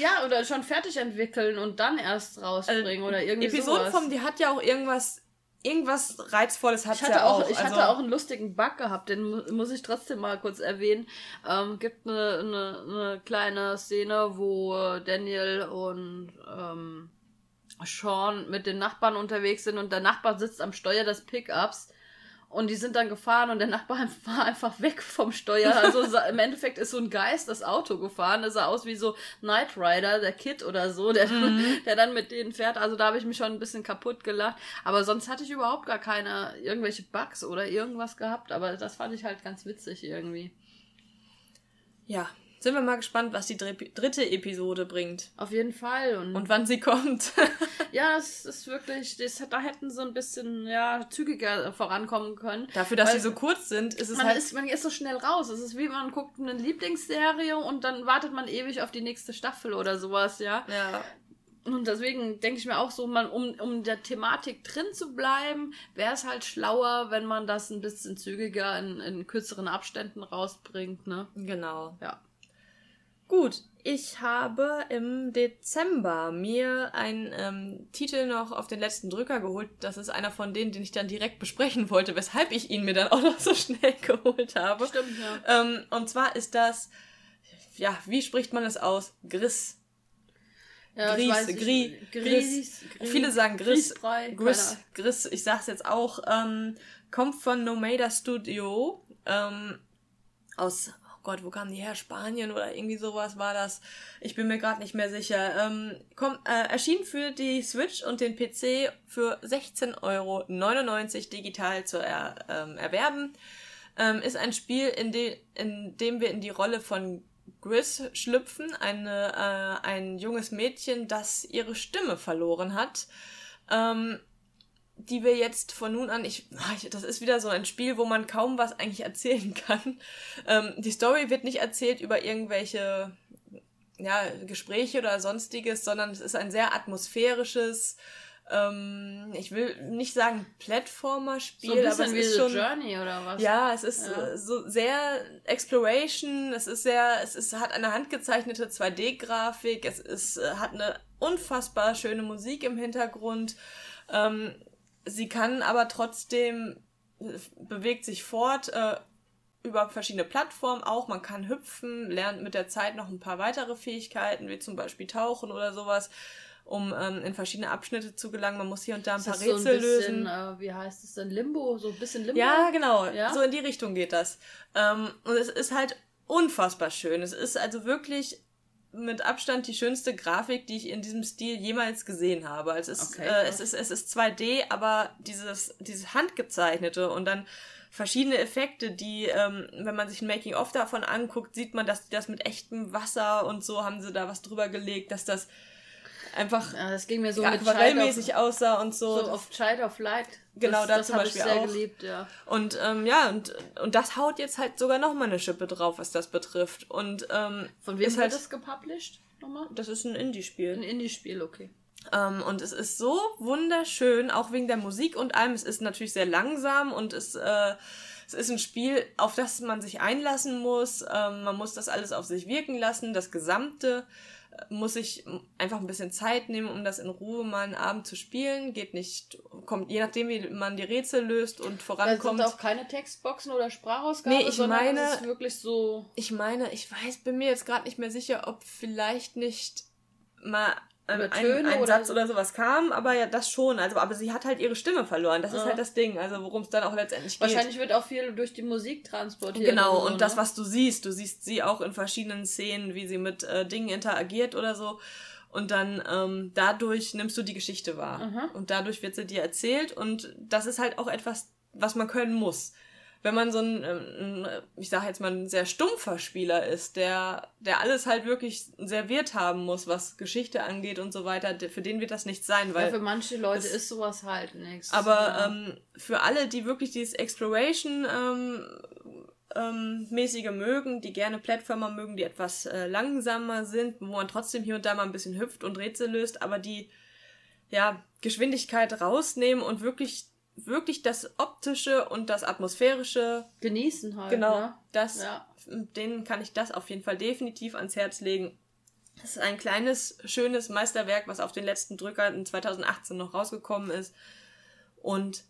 Ja, oder schon fertig entwickeln und dann erst rausbringen äh, oder irgendwie Episodenform, die hat ja auch irgendwas irgendwas Reizvolles hat ich hatte auch, auch. Ich also hatte auch einen lustigen Bug gehabt, den muss ich trotzdem mal kurz erwähnen. Ähm, gibt eine, eine, eine kleine Szene, wo Daniel und ähm, Sean mit den Nachbarn unterwegs sind und der Nachbar sitzt am Steuer des Pickups und die sind dann gefahren und der Nachbar war einfach weg vom Steuer. Also im Endeffekt ist so ein Geist das Auto gefahren. Das sah aus wie so Knight Rider, der Kid oder so, der, mhm. der dann mit denen fährt. Also da habe ich mich schon ein bisschen kaputt gelacht. Aber sonst hatte ich überhaupt gar keine irgendwelche Bugs oder irgendwas gehabt. Aber das fand ich halt ganz witzig irgendwie. Ja, sind wir mal gespannt, was die dritte Episode bringt. Auf jeden Fall. Und, und wann sie kommt. ja, das ist wirklich, das, da hätten sie ein bisschen ja, zügiger vorankommen können. Dafür, dass sie so kurz sind, ist es man halt... Ist, man ist so schnell raus. Es ist wie man guckt eine Lieblingsserie und dann wartet man ewig auf die nächste Staffel oder sowas, ja. Ja. Und deswegen denke ich mir auch so, man, um, um der Thematik drin zu bleiben, wäre es halt schlauer, wenn man das ein bisschen zügiger in, in kürzeren Abständen rausbringt, ne? Genau. Ja. Gut, ich habe im Dezember mir einen ähm, Titel noch auf den letzten Drücker geholt. Das ist einer von denen, den ich dann direkt besprechen wollte, weshalb ich ihn mir dann auch noch so schnell geholt habe. Stimmt, ja. Ähm, und zwar ist das, ja, wie spricht man es aus? Griss. Ja, Gries, weiß, Gris, Gris, Gris. Viele sagen Griss. Gris, Gris, ich sag's jetzt auch. Ähm, kommt von Nomada Studio. Ähm, aus Gott, wo kamen die her? Spanien oder irgendwie sowas war das. Ich bin mir gerade nicht mehr sicher. Ähm, komm, äh, erschien für die Switch und den PC für 16,99 Euro digital zu er, ähm, erwerben. Ähm, ist ein Spiel, in, de in dem wir in die Rolle von Gris schlüpfen, eine, äh, ein junges Mädchen, das ihre Stimme verloren hat. Ähm, die wir jetzt von nun an, ich, das ist wieder so ein Spiel, wo man kaum was eigentlich erzählen kann. Ähm, die Story wird nicht erzählt über irgendwelche ja, Gespräche oder sonstiges, sondern es ist ein sehr atmosphärisches, ähm, ich will nicht sagen Plattformer-Spiel, so aber es ist schon Journey oder was? Ja, es ist ja. so sehr Exploration. Es ist sehr, es ist hat eine handgezeichnete 2D-Grafik. Es ist äh, hat eine unfassbar schöne Musik im Hintergrund. Ähm, sie kann aber trotzdem, bewegt sich fort äh, über verschiedene Plattformen auch. Man kann hüpfen, lernt mit der Zeit noch ein paar weitere Fähigkeiten, wie zum Beispiel Tauchen oder sowas, um ähm, in verschiedene Abschnitte zu gelangen. Man muss hier und da ein paar Rätsel so ein bisschen, lösen. Äh, wie heißt es denn? Limbo? So ein bisschen Limbo? Ja, genau. Ja? So in die Richtung geht das. Ähm, und es ist halt unfassbar schön. Es ist also wirklich mit Abstand die schönste Grafik, die ich in diesem Stil jemals gesehen habe. Also es, okay, äh, es, ist, es ist 2D, aber dieses, dieses handgezeichnete und dann verschiedene Effekte, die, ähm, wenn man sich ein Making-of davon anguckt, sieht man, dass die das mit echtem Wasser und so haben sie da was drüber gelegt, dass das einfach ja, das ging mir so aquarellmäßig aussah und so. So auf Child of Light. Genau, das, da das zum Beispiel ich sehr auch. geliebt, ja. Und ähm, ja, und, und das haut jetzt halt sogar noch mal eine Schippe drauf, was das betrifft. Und ähm, von wem ist halt, das gepublished? Nochmal? Das ist ein Indie-Spiel. Ein Indie-Spiel, okay. Ähm, und es ist so wunderschön, auch wegen der Musik und allem. Es ist natürlich sehr langsam und es, äh, es ist ein Spiel, auf das man sich einlassen muss. Ähm, man muss das alles auf sich wirken lassen, das Gesamte muss ich einfach ein bisschen Zeit nehmen, um das in Ruhe mal einen Abend zu spielen. Geht nicht, kommt, je nachdem, wie man die Rätsel löst und vorankommt. Da sind auch keine Textboxen oder Sprachausgaben, nee, ich meine, es ist wirklich so. Ich meine, ich weiß, bin mir jetzt gerade nicht mehr sicher, ob vielleicht nicht mal ein, ein, Satz so. oder sowas kam, aber ja, das schon. Also, aber sie hat halt ihre Stimme verloren. Das ja. ist halt das Ding, also worum es dann auch letztendlich geht. Wahrscheinlich wird auch viel durch die Musik transportiert. Genau, und, so, und das, ne? was du siehst, du siehst sie auch in verschiedenen Szenen, wie sie mit äh, Dingen interagiert oder so. Und dann ähm, dadurch nimmst du die Geschichte wahr. Mhm. Und dadurch wird sie dir erzählt. Und das ist halt auch etwas, was man können muss wenn man so ein, ähm, ich sage jetzt mal, ein sehr stumpfer Spieler ist, der, der alles halt wirklich serviert haben muss, was Geschichte angeht und so weiter, für den wird das nicht sein, weil. Ja, für manche Leute ist sowas halt nichts. Aber ja. ähm, für alle, die wirklich dieses Exploration ähm, ähm, mäßige mögen, die gerne Plattformer mögen, die etwas äh, langsamer sind, wo man trotzdem hier und da mal ein bisschen hüpft und Rätsel löst, aber die ja Geschwindigkeit rausnehmen und wirklich wirklich das optische und das atmosphärische genießen halt. Genau, ne? das ja. denen kann ich das auf jeden Fall definitiv ans Herz legen. Das ist ein kleines schönes Meisterwerk, was auf den letzten Drücker in 2018 noch rausgekommen ist und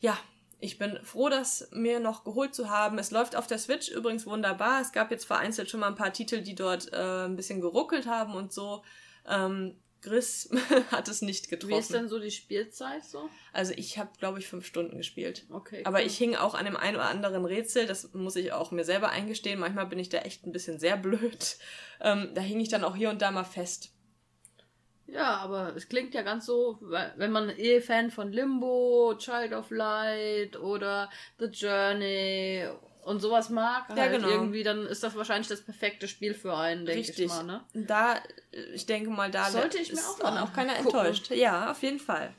ja, ich bin froh, das mir noch geholt zu haben. Es läuft auf der Switch übrigens wunderbar. Es gab jetzt vereinzelt schon mal ein paar Titel, die dort äh, ein bisschen geruckelt haben und so. Ähm, Gris hat es nicht getroffen. Wie ist denn so die Spielzeit so? Also ich habe, glaube ich, fünf Stunden gespielt. Okay. Aber cool. ich hing auch an dem einen oder anderen Rätsel. Das muss ich auch mir selber eingestehen. Manchmal bin ich da echt ein bisschen sehr blöd. Ähm, da hing ich dann auch hier und da mal fest. Ja, aber es klingt ja ganz so, wenn man eh Fan von Limbo, Child of Light oder The Journey und sowas mag, ja, halt genau. irgendwie, dann ist das wahrscheinlich das perfekte Spiel für einen, denke ich mal. Ne? Da, ich denke mal, da sollte ich mir auch dann auch keiner gucken. enttäuscht. Ja, auf jeden Fall.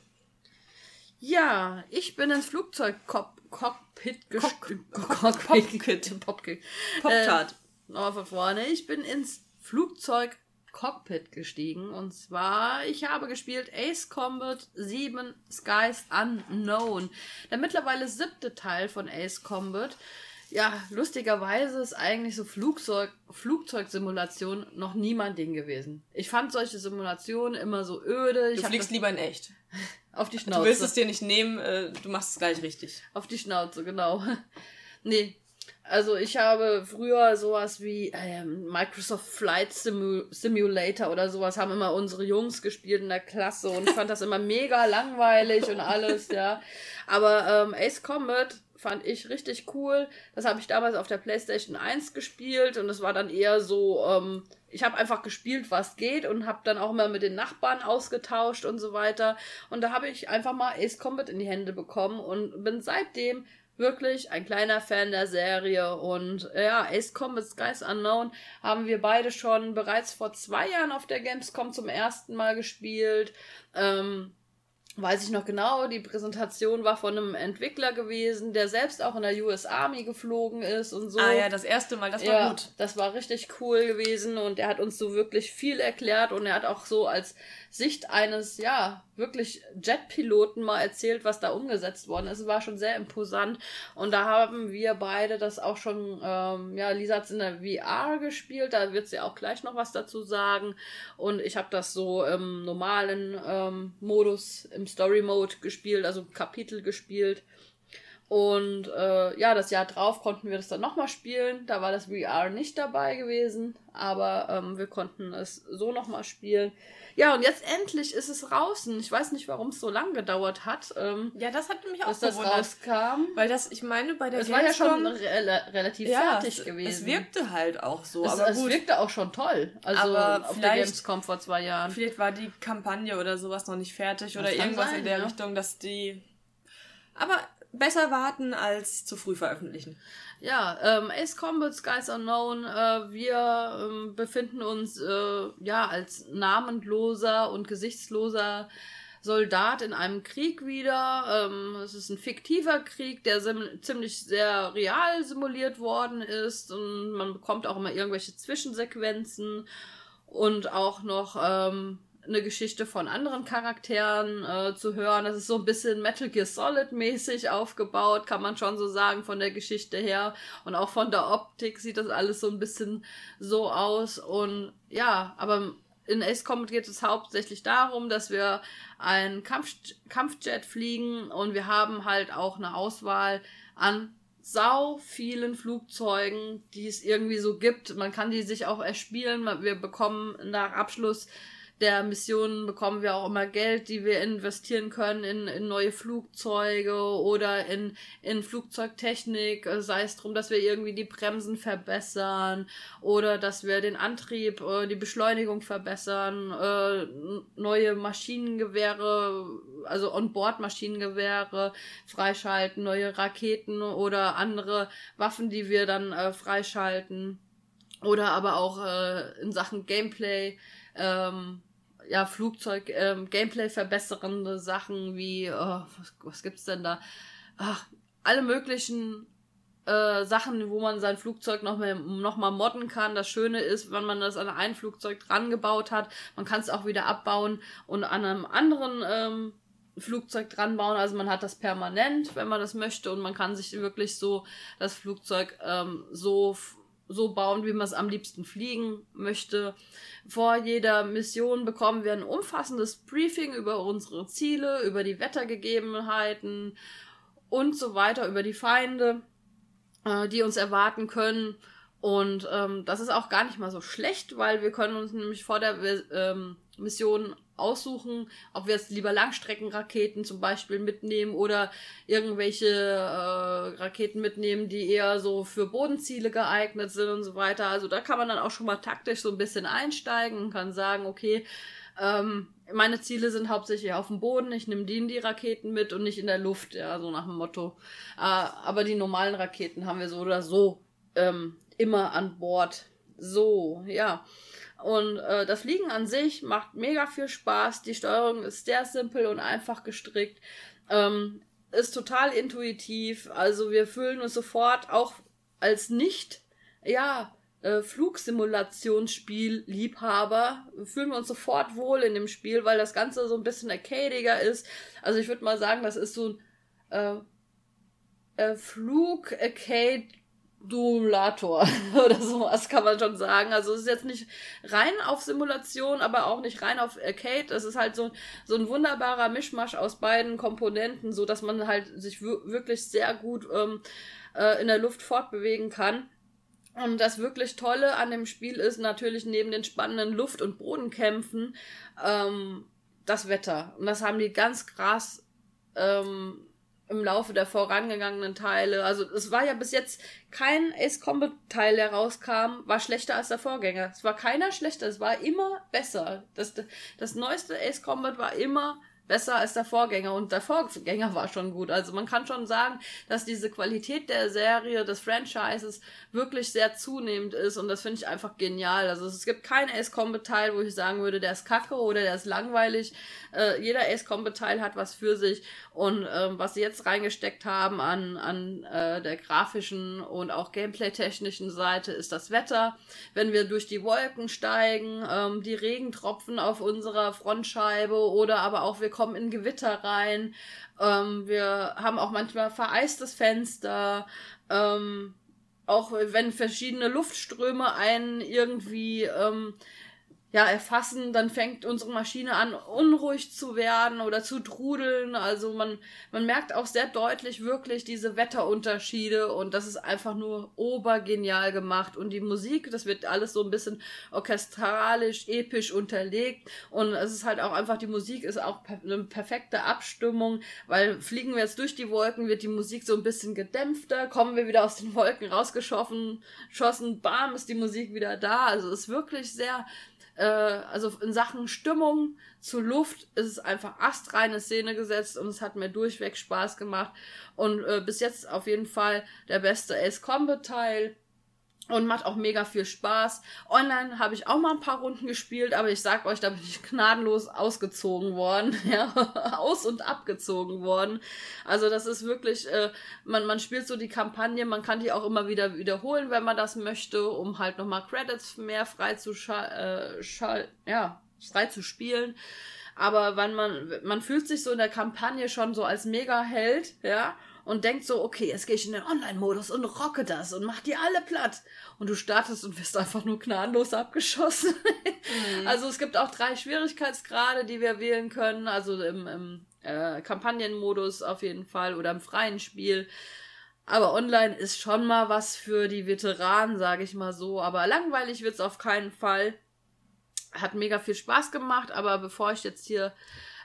Ja, ich bin ins Flugzeug-Cockpit gestiegen. Cockpit. Cockpit. Pop-Tart. Äh, von vorne. Ich bin ins Flugzeug Cockpit gestiegen. Und zwar, ich habe gespielt Ace Combat 7 Skies Unknown. Der mittlerweile siebte Teil von Ace Combat. Ja, lustigerweise ist eigentlich so Flugzeug, Flugzeugsimulation noch nie mein Ding gewesen. Ich fand solche Simulationen immer so öde. Ich du fliegst lieber in echt. Auf die Schnauze. Du willst es dir nicht nehmen, äh, du machst es gleich richtig. Auf die Schnauze, genau. nee, also ich habe früher sowas wie ähm, Microsoft Flight Simu Simulator oder sowas haben immer unsere Jungs gespielt in der Klasse und ich fand das immer mega langweilig und alles, ja. Aber ähm, Ace Combat fand ich richtig cool. Das habe ich damals auf der PlayStation 1 gespielt und es war dann eher so, ähm, ich habe einfach gespielt, was geht und habe dann auch immer mit den Nachbarn ausgetauscht und so weiter. Und da habe ich einfach mal Ace Combat in die Hände bekommen und bin seitdem wirklich ein kleiner Fan der Serie und ja, Ace Combat Skies Unknown haben wir beide schon bereits vor zwei Jahren auf der Gamescom zum ersten Mal gespielt. Ähm, weiß ich noch genau, die Präsentation war von einem Entwickler gewesen, der selbst auch in der US Army geflogen ist und so. Ah ja, das erste Mal, das war ja, gut. Das war richtig cool gewesen und er hat uns so wirklich viel erklärt und er hat auch so als Sicht eines, ja, wirklich Jetpiloten mal erzählt, was da umgesetzt worden ist. Es war schon sehr imposant. Und da haben wir beide das auch schon, ähm, ja, Lisa hat es in der VR gespielt, da wird sie auch gleich noch was dazu sagen. Und ich habe das so im normalen ähm, Modus, im Story Mode gespielt, also Kapitel gespielt. Und äh, ja, das Jahr drauf konnten wir das dann nochmal spielen. Da war das VR nicht dabei gewesen, aber ähm, wir konnten es so nochmal spielen. Ja, und jetzt endlich ist es draußen. Ich weiß nicht, warum es so lange gedauert hat. Ähm, ja, das hat mich auch dass das rauskam. Weil das, ich meine, bei der Es war ja schon re relativ ja, fertig es, gewesen. Es wirkte halt auch so. Es, aber es wirkte auch schon toll. Also aber auf der Gamescom vor zwei Jahren. Vielleicht war die Kampagne oder sowas noch nicht fertig das oder irgendwas sein, in der ja. Richtung, dass die. Aber besser warten als zu früh veröffentlichen. Ja, ähm, Ace Combat, Skies Unknown, äh, wir ähm, befinden uns äh, ja als namenloser und gesichtsloser Soldat in einem Krieg wieder. Ähm, es ist ein fiktiver Krieg, der ziemlich sehr real simuliert worden ist und man bekommt auch immer irgendwelche Zwischensequenzen und auch noch ähm, eine Geschichte von anderen Charakteren äh, zu hören. Das ist so ein bisschen Metal Gear Solid mäßig aufgebaut, kann man schon so sagen von der Geschichte her und auch von der Optik sieht das alles so ein bisschen so aus und ja, aber in Ace Combat geht es hauptsächlich darum, dass wir einen Kampf Kampfjet fliegen und wir haben halt auch eine Auswahl an sau vielen Flugzeugen, die es irgendwie so gibt. Man kann die sich auch erspielen. Wir bekommen nach Abschluss der Mission bekommen wir auch immer Geld, die wir investieren können in, in neue Flugzeuge oder in, in Flugzeugtechnik, äh, sei es drum, dass wir irgendwie die Bremsen verbessern oder dass wir den Antrieb, äh, die Beschleunigung verbessern, äh, neue Maschinengewehre, also On-Board-Maschinengewehre freischalten, neue Raketen oder andere Waffen, die wir dann äh, freischalten. Oder aber auch äh, in Sachen Gameplay ähm, ja, Flugzeug, ähm, Gameplay verbesserende Sachen wie, oh, was, was gibt's denn da? Ach, alle möglichen äh, Sachen, wo man sein Flugzeug noch mal, noch mal modden kann. Das Schöne ist, wenn man das an ein Flugzeug dran gebaut hat, man kann es auch wieder abbauen und an einem anderen ähm, Flugzeug dran bauen. Also man hat das permanent, wenn man das möchte und man kann sich wirklich so das Flugzeug ähm, so so bauen, wie man es am liebsten fliegen möchte. Vor jeder Mission bekommen wir ein umfassendes Briefing über unsere Ziele, über die Wettergegebenheiten und so weiter, über die Feinde äh, die uns erwarten können. Und ähm, das ist auch gar nicht mal so schlecht, weil wir können uns nämlich vor der ähm, Mission aussuchen, ob wir jetzt lieber Langstreckenraketen zum Beispiel mitnehmen oder irgendwelche äh, Raketen mitnehmen, die eher so für Bodenziele geeignet sind und so weiter. Also da kann man dann auch schon mal taktisch so ein bisschen einsteigen und kann sagen, okay, ähm, meine Ziele sind hauptsächlich auf dem Boden. Ich nehme die in die Raketen mit und nicht in der Luft, ja, so nach dem Motto. Äh, aber die normalen Raketen haben wir so oder so ähm, immer an Bord. So, ja. Und äh, das Fliegen an sich macht mega viel Spaß. Die Steuerung ist sehr simpel und einfach gestrickt. Ähm, ist total intuitiv. Also wir fühlen uns sofort auch als nicht, ja, äh, Flugsimulationsspiel-Liebhaber fühlen wir uns sofort wohl in dem Spiel, weil das Ganze so ein bisschen arcadiger ist. Also ich würde mal sagen, das ist so ein äh, äh, Flug-Arcade Duulator oder sowas kann man schon sagen. Also es ist jetzt nicht rein auf Simulation, aber auch nicht rein auf Arcade. Es ist halt so, so ein wunderbarer Mischmasch aus beiden Komponenten, so dass man halt sich wirklich sehr gut ähm, äh, in der Luft fortbewegen kann. Und das wirklich Tolle an dem Spiel ist natürlich neben den spannenden Luft- und Bodenkämpfen ähm, das Wetter. Und das haben die ganz krass ähm, im Laufe der vorangegangenen Teile. Also es war ja bis jetzt kein Ace Combat Teil, der rauskam, war schlechter als der Vorgänger. Es war keiner schlechter, es war immer besser. Das, das neueste Ace Combat war immer besser als der Vorgänger und der Vorgänger war schon gut. Also man kann schon sagen, dass diese Qualität der Serie, des Franchises wirklich sehr zunehmend ist und das finde ich einfach genial. Also es gibt keinen Ace Combat Teil, wo ich sagen würde, der ist kacke oder der ist langweilig. Äh, jeder Ace Combat Teil hat was für sich und ähm, was sie jetzt reingesteckt haben an, an äh, der grafischen und auch Gameplay-technischen Seite ist das Wetter. Wenn wir durch die Wolken steigen, ähm, die Regentropfen auf unserer Frontscheibe oder aber auch wir kommen in Gewitter rein. Ähm, wir haben auch manchmal vereistes Fenster. Ähm, auch wenn verschiedene Luftströme einen irgendwie ähm, ja, erfassen, dann fängt unsere Maschine an, unruhig zu werden oder zu trudeln. Also man, man merkt auch sehr deutlich wirklich diese Wetterunterschiede und das ist einfach nur obergenial gemacht. Und die Musik, das wird alles so ein bisschen orchestralisch, episch unterlegt und es ist halt auch einfach, die Musik ist auch eine perfekte Abstimmung, weil fliegen wir jetzt durch die Wolken, wird die Musik so ein bisschen gedämpfter, kommen wir wieder aus den Wolken rausgeschossen, schossen, bam, ist die Musik wieder da. Also es ist wirklich sehr, äh, also in Sachen Stimmung zu Luft ist es einfach astreine Szene gesetzt und es hat mir durchweg Spaß gemacht. Und äh, bis jetzt auf jeden Fall der beste Ace Combat Teil und macht auch mega viel Spaß. Online habe ich auch mal ein paar Runden gespielt, aber ich sag euch, da bin ich gnadenlos ausgezogen worden, ja, aus und abgezogen worden. Also das ist wirklich, äh, man, man spielt so die Kampagne, man kann die auch immer wieder wiederholen, wenn man das möchte, um halt nochmal Credits mehr frei zu äh, schal ja, frei zu spielen. Aber wenn man, man fühlt sich so in der Kampagne schon so als Mega-Held, ja, und denkt so, okay, jetzt gehe ich in den Online-Modus und rocke das und mach die alle platt. Und du startest und wirst einfach nur gnadenlos abgeschossen. Mhm. Also es gibt auch drei Schwierigkeitsgrade, die wir wählen können. Also im, im äh, Kampagnenmodus auf jeden Fall oder im freien Spiel. Aber online ist schon mal was für die Veteranen, sage ich mal so. Aber langweilig wird's auf keinen Fall. Hat mega viel Spaß gemacht, aber bevor ich jetzt hier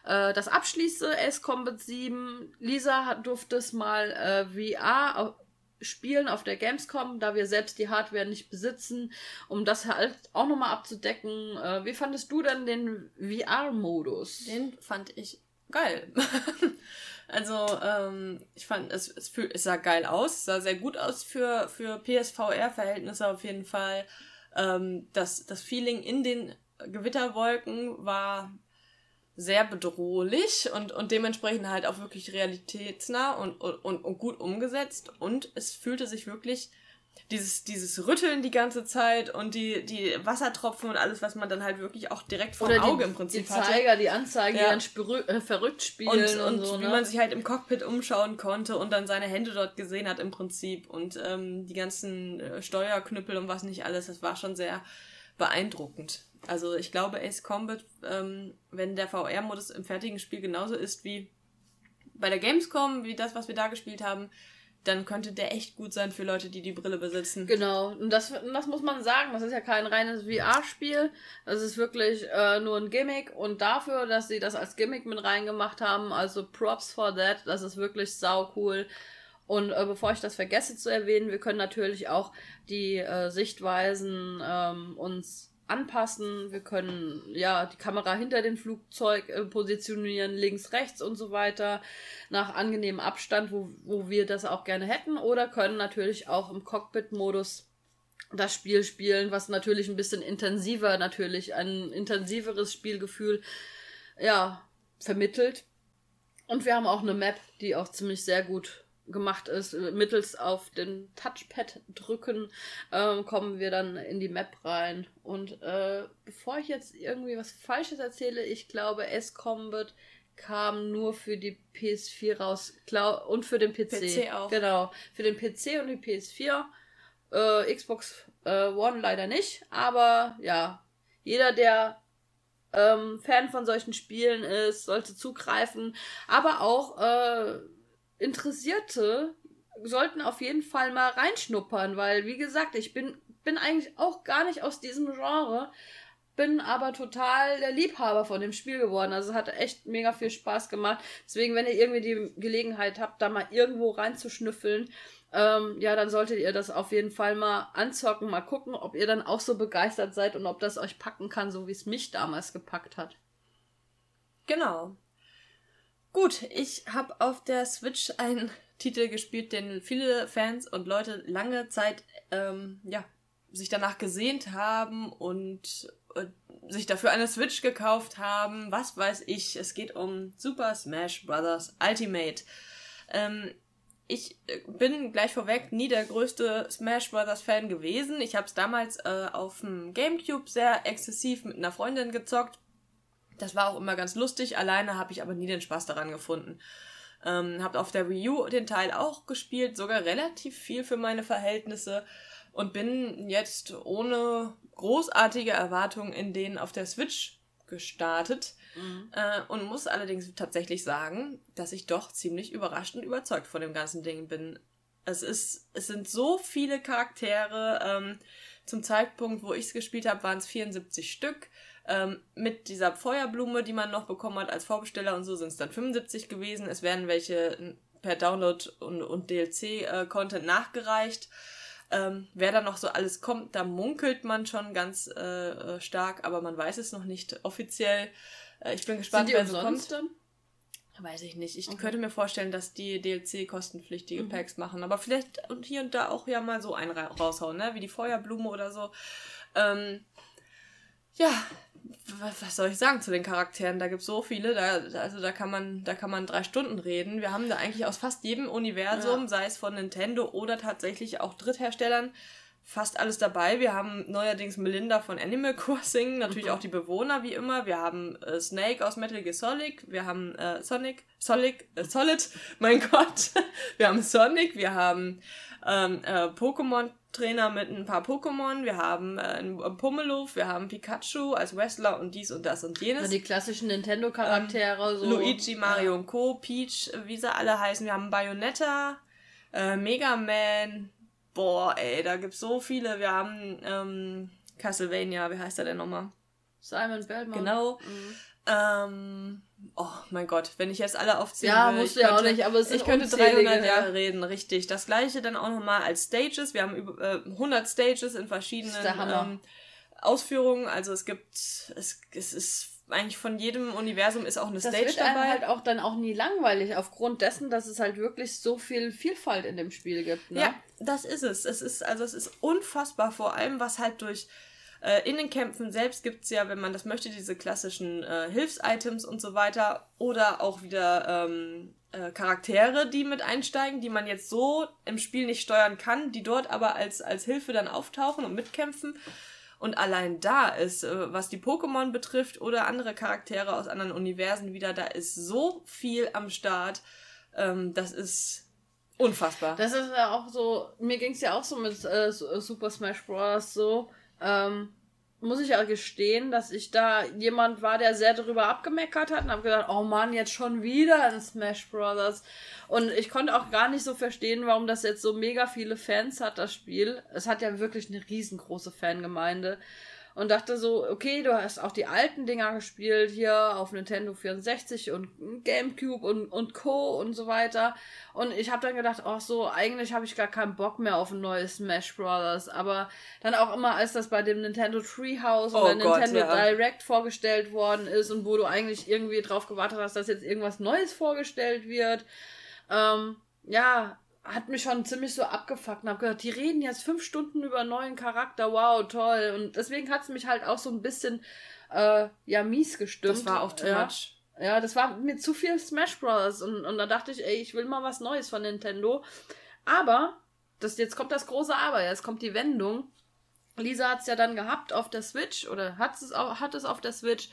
äh, das abschließe, Ace Combat 7. Lisa durfte es mal äh, VR spielen auf der Gamescom, da wir selbst die Hardware nicht besitzen, um das halt auch nochmal abzudecken. Äh, wie fandest du denn den VR-Modus? Den fand ich geil. also, ähm, ich fand, es, es, fühl, es sah geil aus, sah sehr gut aus für, für PSVR-Verhältnisse auf jeden Fall. Ähm, das, das Feeling in den Gewitterwolken war sehr bedrohlich und, und dementsprechend halt auch wirklich realitätsnah und, und, und gut umgesetzt. Und es fühlte sich wirklich dieses, dieses Rütteln die ganze Zeit und die, die Wassertropfen und alles, was man dann halt wirklich auch direkt vor dem Auge im Prinzip die Zeiger, hatte. die Anzeigen, ja. die dann spürü- äh, verrückt spielen und, und, und so, wie ne? man sich halt im Cockpit umschauen konnte und dann seine Hände dort gesehen hat im Prinzip und ähm, die ganzen äh, Steuerknüppel und was nicht alles, das war schon sehr beeindruckend. Also ich glaube, Ace Combat, ähm, wenn der VR-Modus im fertigen Spiel genauso ist wie bei der Gamescom, wie das, was wir da gespielt haben, dann könnte der echt gut sein für Leute, die die Brille besitzen. Genau, und das, das muss man sagen, das ist ja kein reines VR-Spiel, das ist wirklich äh, nur ein Gimmick. Und dafür, dass sie das als Gimmick mit reingemacht haben, also Props for that, das ist wirklich sau cool. Und äh, bevor ich das vergesse zu erwähnen, wir können natürlich auch die äh, Sichtweisen ähm, uns anpassen. Wir können ja die Kamera hinter dem Flugzeug äh, positionieren, links, rechts und so weiter, nach angenehmem Abstand, wo, wo wir das auch gerne hätten. Oder können natürlich auch im Cockpit-Modus das Spiel spielen, was natürlich ein bisschen intensiver, natürlich ein intensiveres Spielgefühl, ja, vermittelt. Und wir haben auch eine Map, die auch ziemlich sehr gut gemacht ist, mittels auf den Touchpad drücken, äh, kommen wir dann in die Map rein. Und äh, bevor ich jetzt irgendwie was Falsches erzähle, ich glaube, S-Combat kam nur für die PS4 raus und für den PC. PC auch. Genau, für den PC und die PS4. Äh, Xbox äh, One leider nicht, aber ja, jeder, der ähm, Fan von solchen Spielen ist, sollte zugreifen. Aber auch äh, Interessierte sollten auf jeden Fall mal reinschnuppern, weil, wie gesagt, ich bin, bin eigentlich auch gar nicht aus diesem Genre, bin aber total der Liebhaber von dem Spiel geworden. Also es hat echt mega viel Spaß gemacht. Deswegen, wenn ihr irgendwie die Gelegenheit habt, da mal irgendwo reinzuschnüffeln, ähm, ja, dann solltet ihr das auf jeden Fall mal anzocken, mal gucken, ob ihr dann auch so begeistert seid und ob das euch packen kann, so wie es mich damals gepackt hat. Genau. Gut, ich habe auf der Switch einen Titel gespielt, den viele Fans und Leute lange Zeit ähm, ja, sich danach gesehnt haben und äh, sich dafür eine Switch gekauft haben. Was weiß ich. Es geht um Super Smash Bros. Ultimate. Ähm, ich äh, bin gleich vorweg nie der größte Smash Bros. Fan gewesen. Ich habe es damals äh, auf dem GameCube sehr exzessiv mit einer Freundin gezockt das war auch immer ganz lustig, alleine habe ich aber nie den Spaß daran gefunden. Ähm, hab auf der Wii U den Teil auch gespielt, sogar relativ viel für meine Verhältnisse und bin jetzt ohne großartige Erwartungen in den auf der Switch gestartet mhm. äh, und muss allerdings tatsächlich sagen, dass ich doch ziemlich überrascht und überzeugt von dem ganzen Ding bin. Es ist, es sind so viele Charaktere. Ähm, zum Zeitpunkt, wo ich es gespielt habe, waren es 74 Stück. Ähm, mit dieser Feuerblume, die man noch bekommen hat als Vorbesteller und so, sind es dann 75 gewesen. Es werden welche per Download und, und DLC-Content äh, nachgereicht. Ähm, wer da noch so alles kommt, da munkelt man schon ganz äh, äh stark, aber man weiß es noch nicht offiziell. Äh, ich bin gespannt, wer so kommt. Dann? Weiß ich nicht. Ich okay. könnte mir vorstellen, dass die DLC kostenpflichtige mhm. Packs machen. Aber vielleicht und hier und da auch ja mal so einen raushauen, ne? Wie die Feuerblume oder so. Ähm, ja, was soll ich sagen zu den Charakteren? Da gibt es so viele, da, also da kann man, da kann man drei Stunden reden. Wir haben da eigentlich aus fast jedem Universum, ja. sei es von Nintendo oder tatsächlich auch Drittherstellern, fast alles dabei. Wir haben neuerdings Melinda von Animal Crossing, natürlich mhm. auch die Bewohner wie immer. Wir haben äh, Snake aus Metal Gear Solid, wir haben äh, Sonic, Solid, äh, Solid, mein Gott. wir haben Sonic, wir haben ähm, äh, Pokémon Trainer mit ein paar Pokémon, wir haben äh, einen Pummeluff, wir haben Pikachu als Wrestler und dies und das und jenes. Ja, die klassischen Nintendo-Charaktere, ähm, so. Luigi, Mario ja. und Co., Peach, wie sie alle heißen. Wir haben Bayonetta, äh, Mega Man. Boah, ey, da gibt's so viele. Wir haben ähm, Castlevania, wie heißt der denn nochmal? Simon Belmont. Genau. Mhm. Ähm, oh mein Gott, wenn ich jetzt alle aufzählen ja, will, musst du ja auch nicht, aber es ich könnte 300 Jahre reden, richtig. Das gleiche dann auch nochmal als Stages. Wir haben über äh, 100 Stages in verschiedenen ähm, Ausführungen. Also es gibt, es, es ist eigentlich von jedem Universum ist auch eine das Stage wird dabei. halt auch dann auch nie langweilig aufgrund dessen, dass es halt wirklich so viel Vielfalt in dem Spiel gibt. Ne? Ja, das ist es. Es ist also es ist unfassbar vor allem, was halt durch Äh, in den Kämpfen selbst gibt es ja, wenn man das möchte, diese klassischen äh, Hilfsitems und so weiter. Oder auch wieder ähm, äh, Charaktere, die mit einsteigen, die man jetzt so im Spiel nicht steuern kann, die dort aber als, als Hilfe dann auftauchen und mitkämpfen. Und allein da ist, äh, was die Pokémon betrifft oder andere Charaktere aus anderen Universen wieder, da ist so viel am Start. Ähm, das ist unfassbar. Das ist ja auch so, mir ging es ja auch so mit äh, Super Smash Bros. so. Ähm, muss ich ja gestehen, dass ich da jemand war, der sehr darüber abgemeckert hat und habe gedacht, oh Mann, jetzt schon wieder in Smash Brothers. Und ich konnte auch gar nicht so verstehen, warum das jetzt so mega viele Fans hat, das Spiel. Es hat ja wirklich eine riesengroße Fangemeinde und dachte so, okay, du hast auch die alten Dinger gespielt hier auf Nintendo 64 und GameCube und, und Co. und so weiter. Und ich habe dann gedacht, ach so, eigentlich habe ich gar keinen Bock mehr auf ein neues Smash Brothers. Aber dann auch immer, als das bei dem Nintendo Treehouse oh oder Gott, Nintendo ja. Direct vorgestellt worden ist und wo du eigentlich irgendwie drauf gewartet hast, dass jetzt irgendwas Neues vorgestellt wird. Ähm, ja, hat mich schon ziemlich so abgefuckt und hab gedacht, die reden jetzt fünf Stunden über einen neuen Charakter, wow, toll. Und deswegen hat es mich halt auch so ein bisschen, äh, ja, mies gestimmt. Das war auch too ja. much. Ja, das war mir zu viel Smash Bros. Und, und da dachte ich, ey, ich will mal was Neues von Nintendo. Aber, das, jetzt kommt das große Aber, jetzt kommt die Wendung. Lisa hat es ja dann gehabt auf der Switch oder hat es, hat es auf der Switch.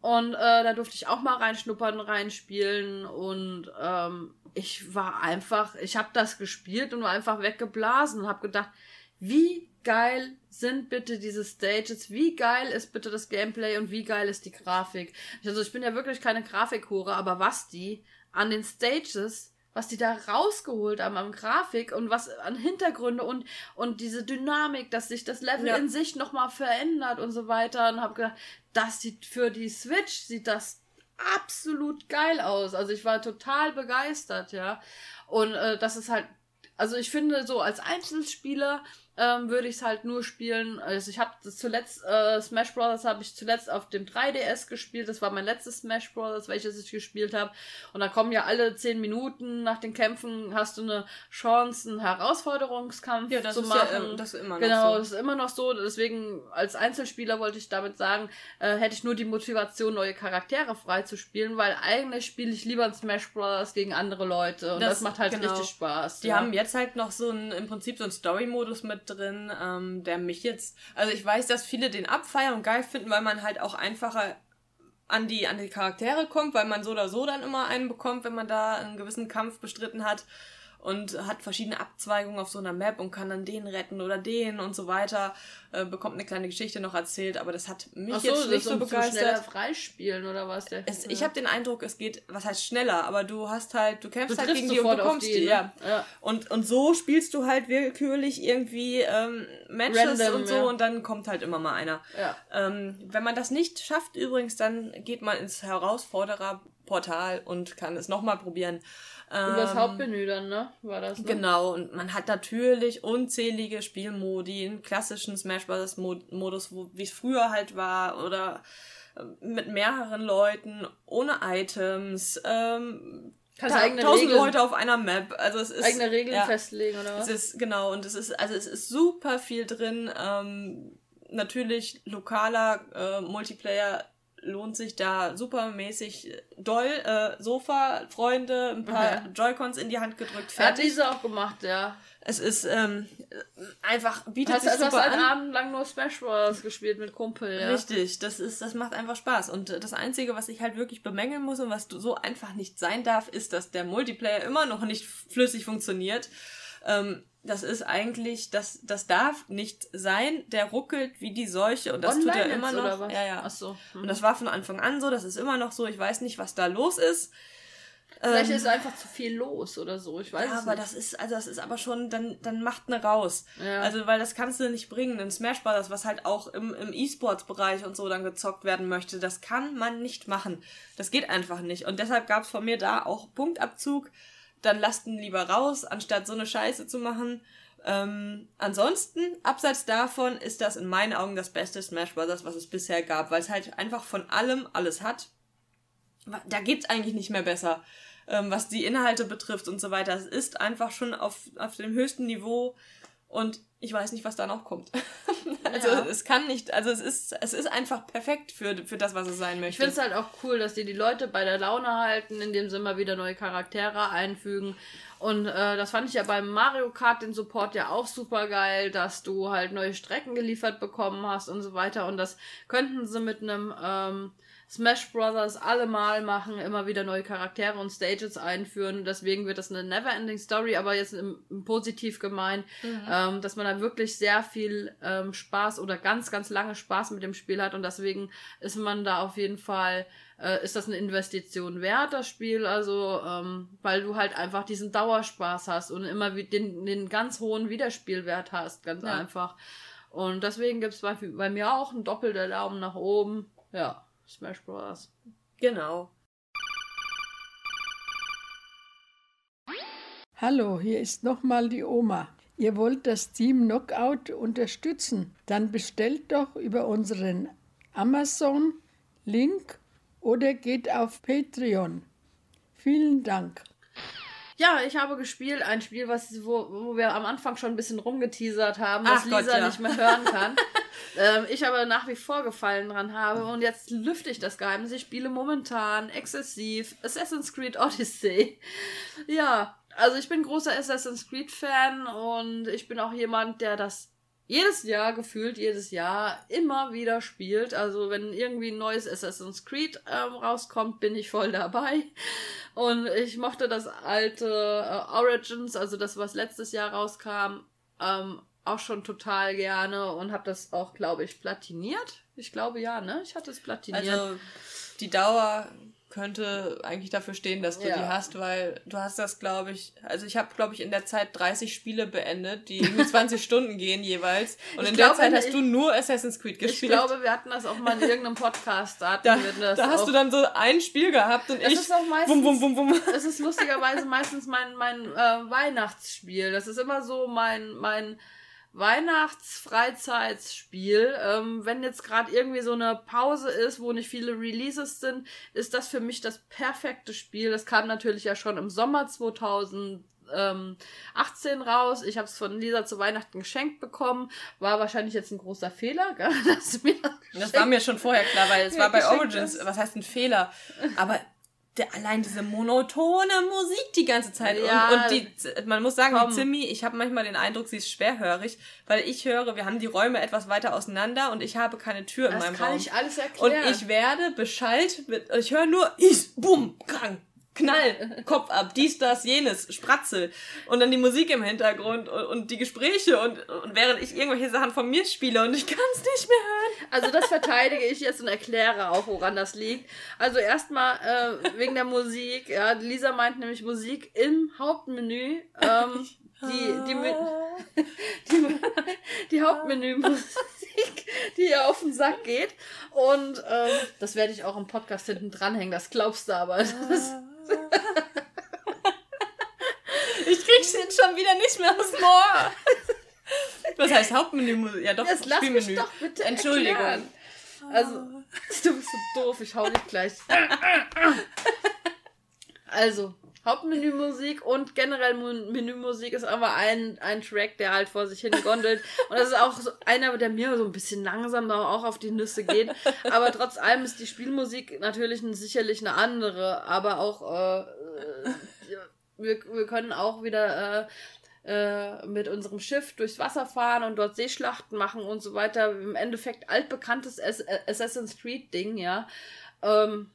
Und äh, da durfte ich auch mal reinschnuppern, reinspielen. Und ähm, ich war einfach, ich habe das gespielt und war einfach weggeblasen und habe gedacht, wie geil sind bitte diese Stages, wie geil ist bitte das Gameplay und wie geil ist die Grafik. Also ich bin ja wirklich keine Grafikhure, aber was die an den Stages, was die da rausgeholt haben am Grafik und was an Hintergründe und und diese Dynamik, dass sich das Level ja. in sich nochmal verändert und so weiter und habe gedacht, das sieht für die Switch sieht das absolut geil aus. Also ich war total begeistert, ja. Und äh, das ist halt, also ich finde so als Einzelspieler ähm, würde ich es halt nur spielen. Also ich habe zuletzt äh, Smash Bros. habe ich zuletzt auf dem 3DS gespielt. Das war mein letztes Smash Bros. welches ich gespielt habe. Und da kommen ja alle zehn Minuten nach den Kämpfen hast du eine Chance, einen Herausforderungskampf ja, zu machen. Ja, das ist immer noch genau, so. das ist immer noch so. Deswegen als Einzelspieler wollte ich damit sagen, äh, hätte ich nur die Motivation, neue Charaktere frei zu spielen, weil eigentlich spiele ich lieber ein Smash Bros. gegen andere Leute und das, das macht halt genau. richtig Spaß. Die ja. haben jetzt halt noch so ein im Prinzip so ein Story-Modus mit drin, ähm, der mich jetzt, also ich weiß, dass viele den abfeiern und geil finden, weil man halt auch einfacher an die, an die Charaktere kommt, weil man so oder so dann immer einen bekommt, wenn man da einen gewissen Kampf bestritten hat und hat verschiedene Abzweigungen auf so einer Map und kann dann den retten oder den und so weiter. Äh, bekommt eine kleine Geschichte noch erzählt, aber das hat mich so, jetzt nicht so begeistert. Schneller freispielen oder was? Der, es. Ich habe den Eindruck, es geht, was heißt schneller, aber du hast halt, du kämpfst du halt gegen die und bekommst die, die ne? ja. ja. Und, und so spielst du halt willkürlich irgendwie ähm, Matches Random, und so ja. und dann kommt halt immer mal einer. Ja. Ähm, wenn man das nicht schafft übrigens, dann geht man ins Herausfordererportal und kann es nochmal probieren. Über das ähm, Hauptmenü dann, ne? War das, ne? Genau, und man hat natürlich unzählige Spielmodi, einen klassischen Smash Bros. Modus, wie es früher halt war, oder äh, mit mehreren Leuten, ohne Items, ähm, Kannst ta eigene tausend Regeln, Leute auf einer Map. Also es ist eigene Regeln ja, festlegen oder was? Es ist genau und es ist also es ist super viel drin. Ähm, natürlich lokaler äh, Multiplayer lohnt sich da supermäßig doll. Äh, Sofa, Freunde, ein paar okay. Joy-Cons in die Hand gedrückt, fertig. Hat diese auch gemacht, ja. Es ist ähm, einfach bietet hast, sich super hast einen Abend lang nur Smash Bros. gespielt mit Kumpel, ja. Richtig, das ist, das macht einfach Spaß. Und das Einzige, was ich halt wirklich bemängeln muss und was so einfach nicht sein darf, ist, dass der Multiplayer immer noch nicht flüssig funktioniert. Ähm, das ist eigentlich, das, das darf nicht sein. Der ruckelt wie die Seuche und das Online tut er immer noch. Ja, ja. Ach so. Mhm. Und das war von Anfang an so, das ist immer noch so. Ich weiß nicht, was da los ist. Vielleicht ähm, ist einfach zu viel los oder so, ich weiß ja, aber das ist, also das ist aber schon, dann, dann macht ne raus. Ja. Also, weil das kannst du nicht bringen. Ein Smash Bros., was halt auch im, im E-Sports-Bereich und so dann gezockt werden möchte, das kann man nicht machen. Das geht einfach nicht. Und deshalb gab es von mir da auch Punktabzug dann lasst ihn lieber raus, anstatt so eine Scheiße zu machen. Ähm, ansonsten, abseits davon, ist das in meinen Augen das beste Smash Bros., was es bisher gab, weil es halt einfach von allem alles hat. Da geht's eigentlich nicht mehr besser, ähm, was die Inhalte betrifft und so weiter. Es ist einfach schon auf, auf dem höchsten Niveau und ich weiß nicht, was da noch kommt. also ja. es kann nicht, also es ist, es ist einfach perfekt für, für das, was es sein möchte. Ich finde es halt auch cool, dass die die Leute bei der Laune halten, indem sie immer wieder neue Charaktere einfügen. Und äh, das fand ich ja beim Mario Kart den Support ja auch super geil, dass du halt neue Strecken geliefert bekommen hast und so weiter. Und das könnten sie mit einem ähm, Smash Brothers allemal machen, immer wieder neue Charaktere und Stages einführen. Deswegen wird das eine Never-Ending Story, aber jetzt im, im positiv gemeint, mhm. ähm, dass man da wirklich sehr viel ähm, Spaß oder ganz, ganz lange Spaß mit dem Spiel hat und deswegen ist man da auf jeden Fall, äh, ist das eine Investition wert, das Spiel, also, ähm, weil du halt einfach diesen Dauerspaß hast und immer den, den ganz hohen Wiederspielwert hast, ganz ja. einfach. Und deswegen gibt's bei, bei mir auch einen doppelten Daumen nach oben. Ja. Smash Bros. Genau. Hallo, hier ist nochmal die Oma. Ihr wollt das Team Knockout unterstützen? Dann bestellt doch über unseren Amazon-Link oder geht auf Patreon. Vielen Dank. Ja, ich habe gespielt ein Spiel, was, wo, wo wir am Anfang schon ein bisschen rumgeteasert haben, was Ach Lisa Gott, ja. nicht mehr hören kann. ähm, ich aber nach wie vor Gefallen dran habe und jetzt lüfte ich das Geheimnis. Ich spiele momentan exzessiv Assassin's Creed Odyssey. Ja, also ich bin großer Assassin's Creed Fan und ich bin auch jemand, der das jedes Jahr gefühlt, jedes Jahr immer wieder spielt. Also wenn irgendwie ein neues Assassin's Creed ähm, rauskommt, bin ich voll dabei. Und ich mochte das alte äh, Origins, also das, was letztes Jahr rauskam, ähm, auch schon total gerne und habe das auch, glaube ich, platiniert. Ich glaube ja, ne? Ich hatte es platiniert. Also die Dauer könnte eigentlich dafür stehen, dass du ja. die hast, weil du hast das, glaube ich, also ich habe, glaube ich, in der Zeit 30 Spiele beendet, die 20 Stunden gehen jeweils. Und ich in glaube, der Zeit hast du nur Assassin's Creed gespielt. Ich glaube, wir hatten das auch mal in irgendeinem Podcast. Da, da, da hast du dann so ein Spiel gehabt und das ich. Ist auch meistens, bum, bum, bum, bum. Das ist lustigerweise meistens mein, mein äh, Weihnachtsspiel. Das ist immer so mein, mein Weihnachtsfreizeitsspiel. Ähm, wenn jetzt gerade irgendwie so eine Pause ist, wo nicht viele Releases sind, ist das für mich das perfekte Spiel. Das kam natürlich ja schon im Sommer 2018 raus. Ich habe es von Lisa zu Weihnachten geschenkt bekommen. War wahrscheinlich jetzt ein großer Fehler, dass du mir das, das war mir schon vorher klar, weil es war bei Origins, was heißt ein Fehler? Aber der, allein diese monotone Musik die ganze Zeit. Ja, und, und die, man muss sagen, komm. die Zimmi, ich habe manchmal den Eindruck, sie ist schwerhörig, weil ich höre, wir haben die Räume etwas weiter auseinander und ich habe keine Tür das in meinem Raum. Das kann ich alles erklären. Und ich werde beschallt mit, ich höre nur, is, bum, krank, Knall, Kopf ab, dies, das, jenes, Spratzel. Und dann die Musik im Hintergrund und, und die Gespräche und, und während ich irgendwelche Sachen von mir spiele und ich kann es nicht mehr hören. Also das verteidige ich jetzt und erkläre auch, woran das liegt. Also erstmal äh, wegen der Musik. Ja, Lisa meint nämlich Musik im Hauptmenü. Ähm, die, die, die, die Hauptmenü-Musik, die ihr auf den Sack geht. Und ähm, das werde ich auch im Podcast hinten dranhängen, das glaubst du aber. Das, ich krieg's jetzt schon wieder nicht mehr aus dem Ohr. Was heißt Hauptmenü? Ja, doch, das lass Spielmenü. Mich doch bitte Entschuldigung. Erklären. Also, du bist so doof, ich hau dich gleich. Also, Hauptmenümusik und generell Menümusik ist aber ein, ein Track, der halt vor sich hin gondelt. Und das ist auch so einer, der mir so ein bisschen langsam auch auf die Nüsse geht. Aber trotz allem ist die Spielmusik natürlich sicherlich eine andere. Aber auch, äh, äh wir, wir können auch wieder äh, äh, mit unserem Schiff durchs Wasser fahren und dort Seeschlachten machen und so weiter. Im Endeffekt altbekanntes Assassin's Creed Ding, ja. Ähm,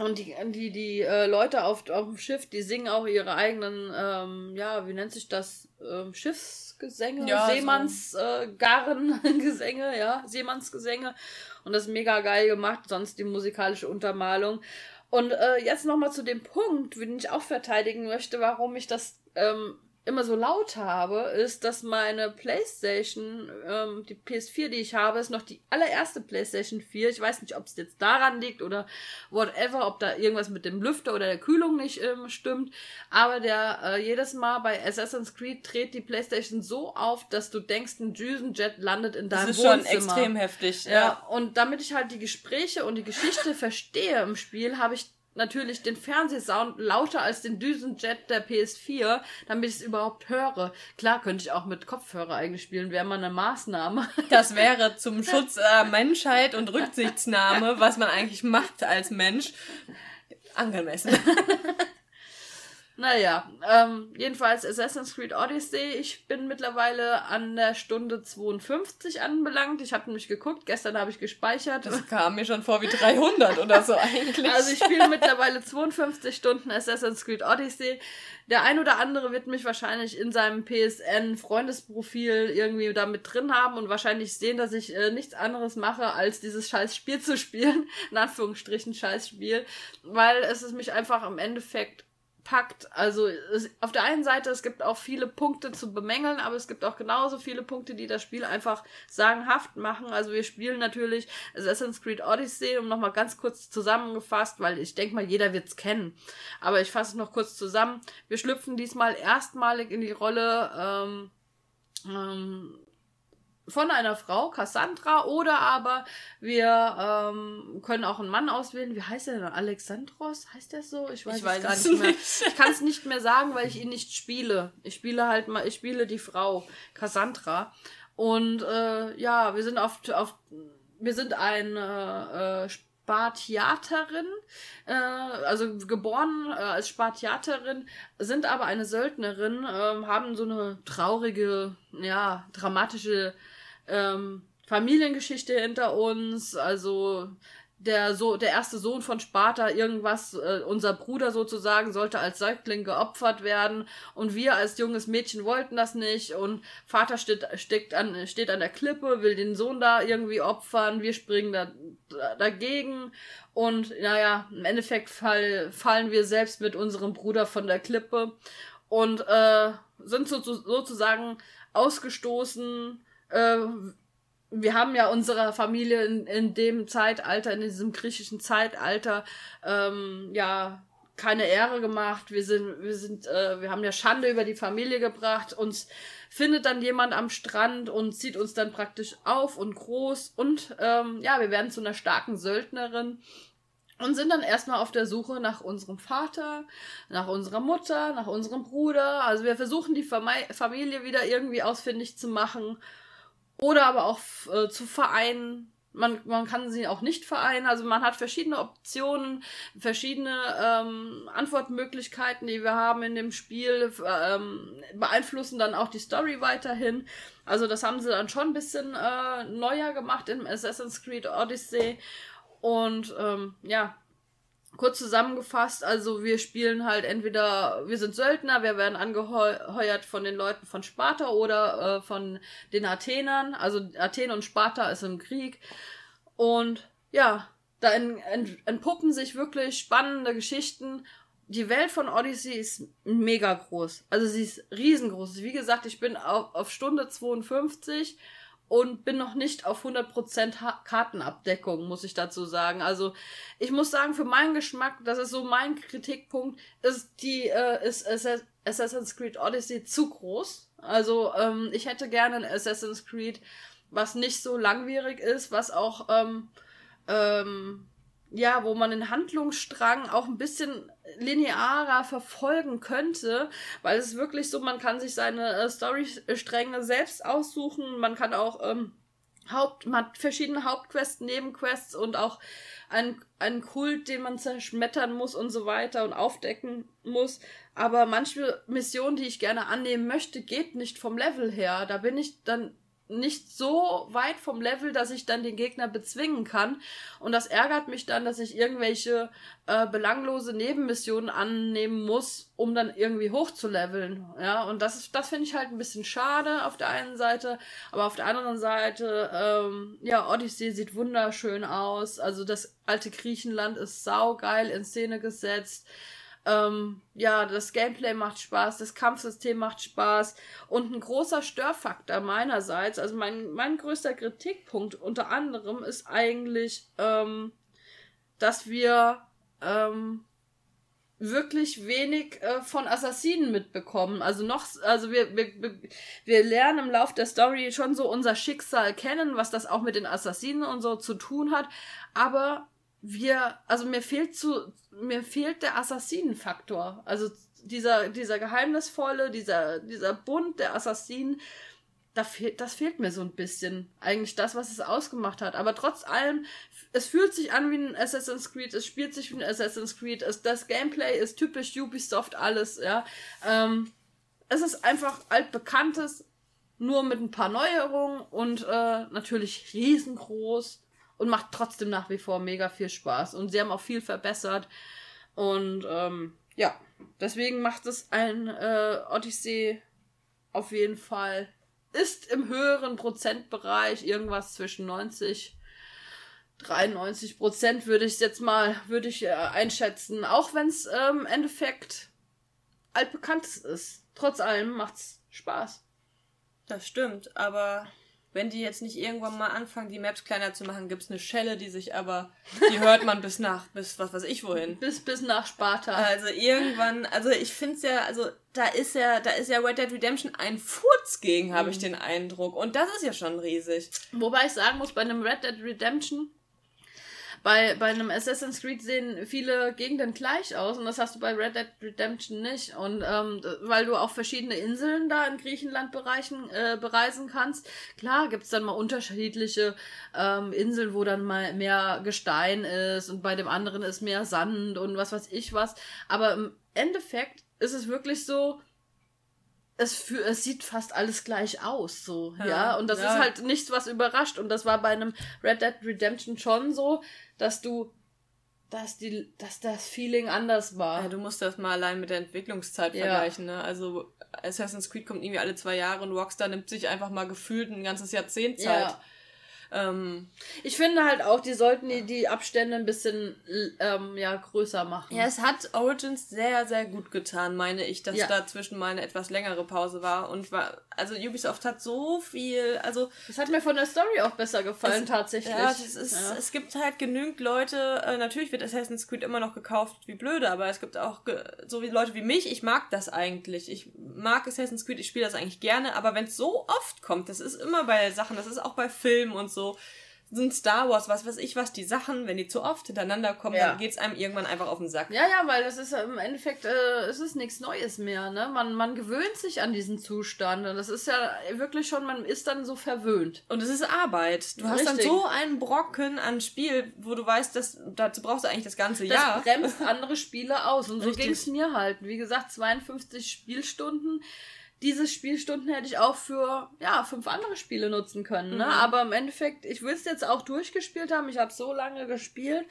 und die, die, die äh, Leute auf, auf dem Schiff, die singen auch ihre eigenen, ähm, ja, wie nennt sich das? Ähm, Schiffsgesänge, ja, Seemannsgarrengesänge, äh, ja, Seemannsgesänge. Und das ist mega geil gemacht, sonst die musikalische Untermalung. Und äh, jetzt nochmal zu dem Punkt, den ich auch verteidigen möchte, warum ich das ähm, immer so laut habe, ist, dass meine PlayStation, ähm, die PS4, die ich habe, ist noch die allererste PlayStation 4. Ich weiß nicht, ob es jetzt daran liegt oder whatever, ob da irgendwas mit dem Lüfter oder der Kühlung nicht ähm, stimmt. Aber der äh, jedes Mal bei Assassin's Creed dreht die PlayStation so auf, dass du denkst, ein Düsenjet landet in deinem Wohnzimmer. Das ist schon extrem heftig. Ja. ja. Und damit ich halt die Gespräche und die Geschichte verstehe im Spiel, habe ich natürlich den Fernsehsound lauter als den Düsenjet der PS4, damit ich es überhaupt höre. Klar könnte ich auch mit Kopfhörer eigentlich spielen, wäre mal eine Maßnahme. Das wäre zum Schutz der Menschheit und Rücksichtnahme, was man eigentlich macht als Mensch, angemessen. Naja, ähm, jedenfalls Assassin's Creed Odyssey. Ich bin mittlerweile an der Stunde 52 anbelangt. Ich habe nämlich geguckt, gestern habe ich gespeichert. Das kam mir schon vor wie 300 oder so eigentlich. Also ich spiele mittlerweile 52 Stunden Assassin's Creed Odyssey. Der ein oder andere wird mich wahrscheinlich in seinem PSN-Freundesprofil irgendwie da mit drin haben und wahrscheinlich sehen, dass ich äh, nichts anderes mache, als dieses scheiß Spiel zu spielen. In Anführungsstrichen scheiß Spiel. Weil es ist mich einfach im Endeffekt packt. Also es, auf der einen Seite, es gibt auch viele Punkte zu bemängeln, aber es gibt auch genauso viele Punkte, die das Spiel einfach sagenhaft machen. Also wir spielen natürlich Assassin's Creed Odyssey, um nochmal ganz kurz zusammengefasst, weil ich denke mal, jeder wird's kennen. Aber ich fasse es noch kurz zusammen. Wir schlüpfen diesmal erstmalig in die Rolle ähm, ähm, von einer Frau, Cassandra, oder aber wir ähm, können auch einen Mann auswählen. Wie heißt der denn? Alexandros? Heißt der so? Ich weiß, ich weiß gar nicht mehr. Ich kann es nicht mehr sagen, weil ich ihn nicht spiele. Ich spiele halt mal, ich spiele die Frau, Cassandra. Und äh, ja, wir sind auf, auf wir sind eine äh, Spartiaterin, äh, also geboren äh, als Spartiaterin, sind aber eine Söldnerin, äh, haben so eine traurige, ja, dramatische ähm, Familiengeschichte hinter uns, also der so der erste Sohn von Sparta irgendwas äh, unser Bruder sozusagen sollte als Säugling geopfert werden und wir als junges Mädchen wollten das nicht und Vater steht steht an steht an der Klippe will den Sohn da irgendwie opfern wir springen da, da dagegen und naja im Endeffekt fall, fallen wir selbst mit unserem Bruder von der Klippe und äh, sind so, sozusagen ausgestoßen äh, wir haben ja unserer Familie in, in dem Zeitalter, in diesem griechischen Zeitalter, ähm, ja, keine Ehre gemacht. Wir sind, wir sind, äh, wir haben ja Schande über die Familie gebracht. Uns findet dann jemand am Strand und zieht uns dann praktisch auf und groß und ähm, ja, wir werden zu einer starken Söldnerin und sind dann erstmal auf der Suche nach unserem Vater, nach unserer Mutter, nach unserem Bruder. Also wir versuchen die Familie wieder irgendwie ausfindig zu machen oder aber auch äh, zu vereinen. Man, man kann sie auch nicht vereinen. Also man hat verschiedene Optionen, verschiedene ähm, Antwortmöglichkeiten, die wir haben in dem Spiel, ähm, beeinflussen dann auch die Story weiterhin. Also das haben sie dann schon ein bisschen äh, neuer gemacht im Assassin's Creed Odyssey. Und ähm, ja, kurz zusammengefasst, also wir spielen halt entweder, wir sind Söldner, wir werden angeheuert von den Leuten von Sparta oder äh, von den Athenern. Also Athen und Sparta ist im Krieg. Und ja, da entpuppen sich wirklich spannende Geschichten. Die Welt von Odyssey ist mega groß. Also sie ist riesengroß. Wie gesagt, ich bin auf, auf Stunde 52 und bin noch nicht auf 100% Kartenabdeckung, muss ich dazu sagen. Also ich muss sagen, für meinen Geschmack, das ist so mein Kritikpunkt, ist die äh, ist Assassin's Creed Odyssey zu groß. Also ähm, ich hätte gerne ein Assassin's Creed, was nicht so langwierig ist, was auch ähm, ähm, ja, wo man den Handlungsstrang auch ein bisschen linearer verfolgen könnte, weil es ist wirklich so, man kann sich seine äh, Storystränge selbst aussuchen, man kann auch ähm, Haupt, man hat verschiedene Hauptquests, Nebenquests und auch einen, einen Kult, den man zerschmettern muss und so weiter und aufdecken muss. Aber manche Missionen, die ich gerne annehmen möchte, geht nicht vom Level her. Da bin ich dann nicht so weit vom Level, dass ich dann den Gegner bezwingen kann. Und das ärgert mich dann, dass ich irgendwelche äh, belanglose Nebenmissionen annehmen muss, um dann irgendwie hochzuleveln. Ja, und das das finde ich halt ein bisschen schade auf der einen Seite, aber auf der anderen Seite, ähm, ja, Odyssey sieht wunderschön aus. Also das alte Griechenland ist saugeil in Szene gesetzt. Ähm, ja, das Gameplay macht Spaß, das Kampfsystem macht Spaß und ein großer Störfaktor meinerseits, also mein, mein größter Kritikpunkt unter anderem ist eigentlich, ähm, dass wir ähm, wirklich wenig äh, von Assassinen mitbekommen. Also noch, also wir, wir, wir lernen im Lauf der Story schon so unser Schicksal kennen, was das auch mit den Assassinen und so zu tun hat. Aber wir, also mir fehlt zu, mir fehlt der Assassinenfaktor. Also dieser, dieser geheimnisvolle, dieser, dieser Bund der Assassinen, da fehlt, das fehlt mir so ein bisschen. Eigentlich das, was es ausgemacht hat. Aber trotz allem, es fühlt sich an wie ein Assassin's Creed, es spielt sich wie ein Assassin's Creed, es, das Gameplay ist typisch Ubisoft alles, ja. Ähm, es ist einfach altbekanntes, nur mit ein paar Neuerungen und äh, natürlich riesengroß und macht trotzdem nach wie vor mega viel Spaß. Und sie haben auch viel verbessert. Und ähm, ja, deswegen macht es ein äh, Odyssey auf jeden Fall. Ist im höheren Prozentbereich irgendwas zwischen 90 93 Prozent würde ich jetzt mal würde ich äh, einschätzen, auch wenn es ähm, im Endeffekt altbekanntes ist. Trotz allem macht's Spaß. Das stimmt, aber wenn die jetzt nicht irgendwann mal anfangen, die Maps kleiner zu machen, gibt's eine Schelle, die sich aber, die hört man bis nach, bis was weiß ich wohin. Bis, bis nach Sparta. Also irgendwann, also ich find's ja, also da ist ja, da ist ja Red Dead Redemption ein Furz gegen, habe ich den Eindruck. Und das ist ja schon riesig. Wobei ich sagen muss, bei einem Red Dead Redemption bei, bei einem Assassin's Creed sehen viele Gegenden gleich aus und das hast du bei Red Dead Redemption nicht. Und ähm, weil du auch verschiedene Inseln da in Griechenland bereichen, äh, bereisen kannst, klar gibt's dann mal unterschiedliche ähm, Inseln, wo dann mal mehr Gestein ist und bei dem anderen ist mehr Sand und was weiß ich was. Aber im Endeffekt ist es wirklich so, es, für, es sieht fast alles gleich aus, so, ja. ja? Und das ja. ist halt nichts, was überrascht. Und das war bei einem Red Dead Redemption schon so, dass du, dass die, dass das Feeling anders war. Ja, du musst das mal allein mit der Entwicklungszeit ja. vergleichen, ne? Also Assassin's Creed kommt irgendwie alle zwei Jahre und Rockstar nimmt sich einfach mal gefühlt ein ganzes Jahrzehnt Zeit. Ja. Ähm, ich finde halt auch, die sollten die, die Abstände ein bisschen ähm, ja, größer machen. Ja, es hat Origins sehr, sehr gut getan, meine ich, dass ja. dazwischen mal eine etwas längere Pause war. Und war, also Ubisoft hat so viel, also. Es hat mir von der Story auch besser gefallen, es, tatsächlich. Ja, es, ist, ja. es gibt halt genügend Leute, äh, natürlich wird Assassin's Creed immer noch gekauft wie blöde, aber es gibt auch so wie Leute wie mich, ich mag das eigentlich. Ich mag Assassin's Creed, ich spiele das eigentlich gerne, aber wenn es so oft kommt, das ist immer bei Sachen, das ist auch bei Filmen und so, so sind Star Wars, was weiß ich was, die Sachen, wenn die zu oft hintereinander kommen, ja. dann geht's einem irgendwann einfach auf den Sack. Ja, ja, weil das ist im Endeffekt, äh, es ist nichts Neues mehr, ne? Man, man gewöhnt sich an diesen Zustand und das ist ja wirklich schon, man ist dann so verwöhnt. Und es ist Arbeit. Du Richtig. hast dann so einen Brocken an Spiel, wo du weißt, dass, dazu brauchst du eigentlich das ganze das Jahr. Das bremst andere Spiele aus und so ging's mir halt. Wie gesagt, 52 Spielstunden diese Spielstunden hätte ich auch für ja fünf andere Spiele nutzen können. Ne? Mhm. Aber im Endeffekt, ich will es jetzt auch durchgespielt haben. Ich habe so lange gespielt.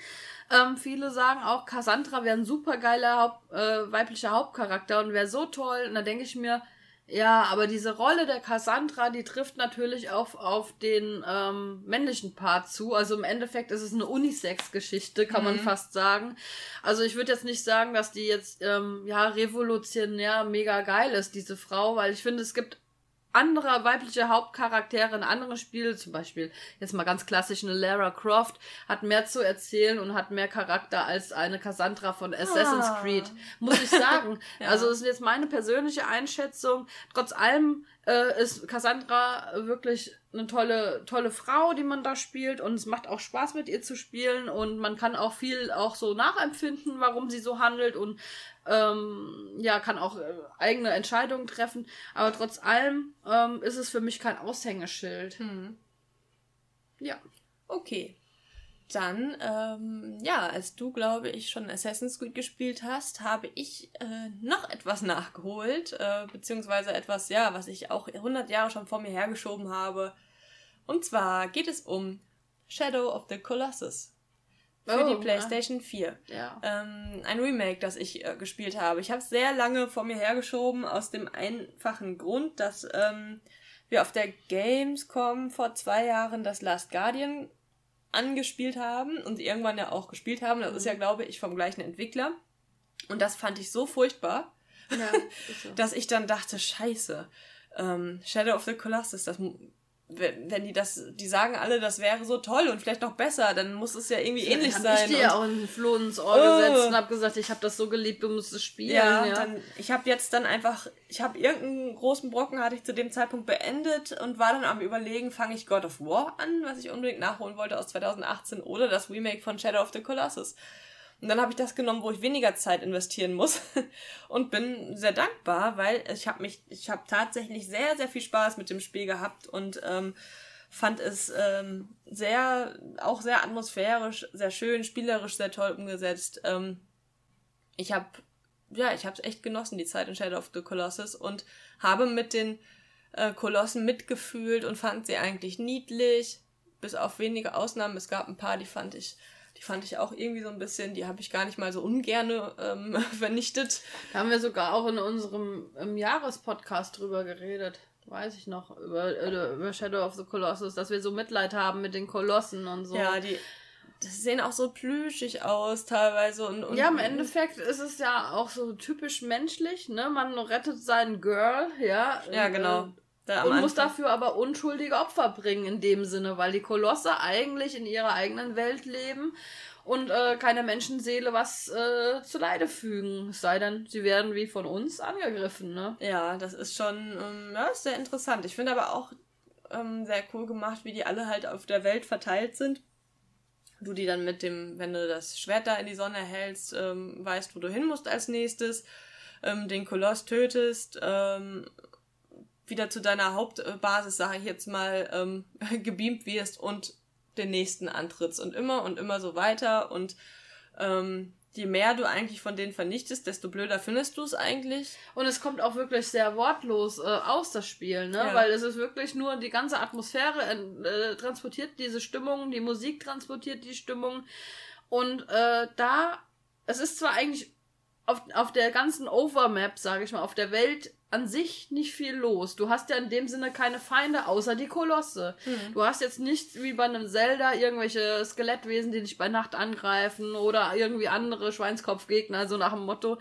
Ähm, viele sagen auch, Cassandra wäre ein super geiler Haupt, äh, weiblicher Hauptcharakter und wäre so toll. Und da denke ich mir, ja, aber diese Rolle der Cassandra, die trifft natürlich auch auf den ähm, männlichen Part zu. Also im Endeffekt ist es eine Unisex-Geschichte, kann mhm. man fast sagen. Also ich würde jetzt nicht sagen, dass die jetzt ähm, ja revolutionär mega geil ist, diese Frau, weil ich finde, es gibt andere weibliche Hauptcharaktere in anderen Spielen, zum Beispiel jetzt mal ganz klassisch eine Lara Croft, hat mehr zu erzählen und hat mehr Charakter als eine Cassandra von Assassin's ah. Creed, muss ich sagen. ja. Also das ist jetzt meine persönliche Einschätzung. Trotz allem äh, ist Cassandra wirklich eine tolle, tolle Frau, die man da spielt und es macht auch Spaß mit ihr zu spielen und man kann auch viel auch so nachempfinden, warum sie so handelt und ähm, ja, kann auch äh, eigene Entscheidungen treffen, aber trotz allem ähm, ist es für mich kein Aushängeschild. Hm. Ja. Okay. Dann, ähm, ja, als du, glaube ich, schon Assassin's Creed gespielt hast, habe ich äh, noch etwas nachgeholt, äh, beziehungsweise etwas, ja, was ich auch 100 Jahre schon vor mir hergeschoben habe. Und zwar geht es um Shadow of the Colossus für oh, die PlayStation ja. 4. Ja. Ähm, ein Remake, das ich äh, gespielt habe. Ich habe es sehr lange vor mir hergeschoben, aus dem einfachen Grund, dass ähm, wir auf der Gamescom vor zwei Jahren das Last Guardian angespielt haben und irgendwann ja auch gespielt haben. Das mhm. ist ja, mhm. glaube ich, vom gleichen Entwickler. Und das fand ich so furchtbar, ja, so. dass ich dann dachte, scheiße, ähm, Shadow of the Colossus, das wenn die das, die sagen alle, das wäre so toll und vielleicht noch besser, dann muss es ja irgendwie ja, ähnlich sein. Ich dir ja auch einen Floh ins Ohr oh. gesetzt und habe gesagt, ich habe das so geliebt, du musst es spielen. Ja, ja. Dann, ich habe jetzt dann einfach, ich habe irgendeinen großen Brocken hatte ich zu dem Zeitpunkt beendet und war dann am überlegen, fange ich God of War an, was ich unbedingt nachholen wollte aus 2018 oder das Remake von Shadow of the Colossus. Und dann habe ich das genommen, wo ich weniger Zeit investieren muss und bin sehr dankbar, weil ich habe mich, ich habe tatsächlich sehr, sehr viel Spaß mit dem Spiel gehabt und ähm, fand es ähm, sehr, auch sehr atmosphärisch, sehr schön, spielerisch sehr toll umgesetzt. Ähm, ich habe, ja, ich habe es echt genossen, die Zeit in Shadow of the Colossus und habe mit den äh, Kolossen mitgefühlt und fand sie eigentlich niedlich, bis auf wenige Ausnahmen. Es gab ein paar, die fand ich die fand ich auch irgendwie so ein bisschen, die habe ich gar nicht mal so ungerne ähm, vernichtet. Da haben wir sogar auch in unserem Jahrespodcast drüber geredet. Weiß ich noch, über, äh, über Shadow of the Colossus, dass wir so Mitleid haben mit den Kolossen und so. Ja, die, das sehen auch so plüschig aus teilweise. Und, und ja, im Endeffekt ist es ja auch so typisch menschlich, ne? Man rettet seinen Girl, ja. Ja, genau. Da und muss dafür aber unschuldige Opfer bringen in dem Sinne, weil die Kolosse eigentlich in ihrer eigenen Welt leben und äh, keine Menschenseele was äh, zu Leide fügen. Es sei denn, sie werden wie von uns angegriffen, ne? Ja, das ist schon ähm, ja, ist sehr interessant. Ich finde aber auch ähm, sehr cool gemacht, wie die alle halt auf der Welt verteilt sind. Du die dann mit dem, wenn du das Schwert da in die Sonne hältst, ähm, weißt, wo du hin musst als nächstes, ähm, den Koloss tötest, ähm, wieder zu deiner Hauptbasis, sage ich jetzt mal, ähm, gebeamt wirst und den nächsten antrittst und immer und immer so weiter und ähm, je mehr du eigentlich von denen vernichtest, desto blöder findest du es eigentlich. Und es kommt auch wirklich sehr wortlos äh, aus, das Spiel, ne? Ja. Weil es ist wirklich nur die ganze Atmosphäre äh, transportiert diese Stimmung, die Musik transportiert die Stimmung. Und äh, da, es ist zwar eigentlich auf, auf der ganzen Overmap, sage ich mal, auf der Welt an sich nicht viel los. Du hast ja in dem Sinne keine Feinde außer die Kolosse. Mhm. Du hast jetzt nicht wie bei einem Zelda irgendwelche Skelettwesen, die dich bei Nacht angreifen oder irgendwie andere Schweinskopfgegner, so nach dem Motto.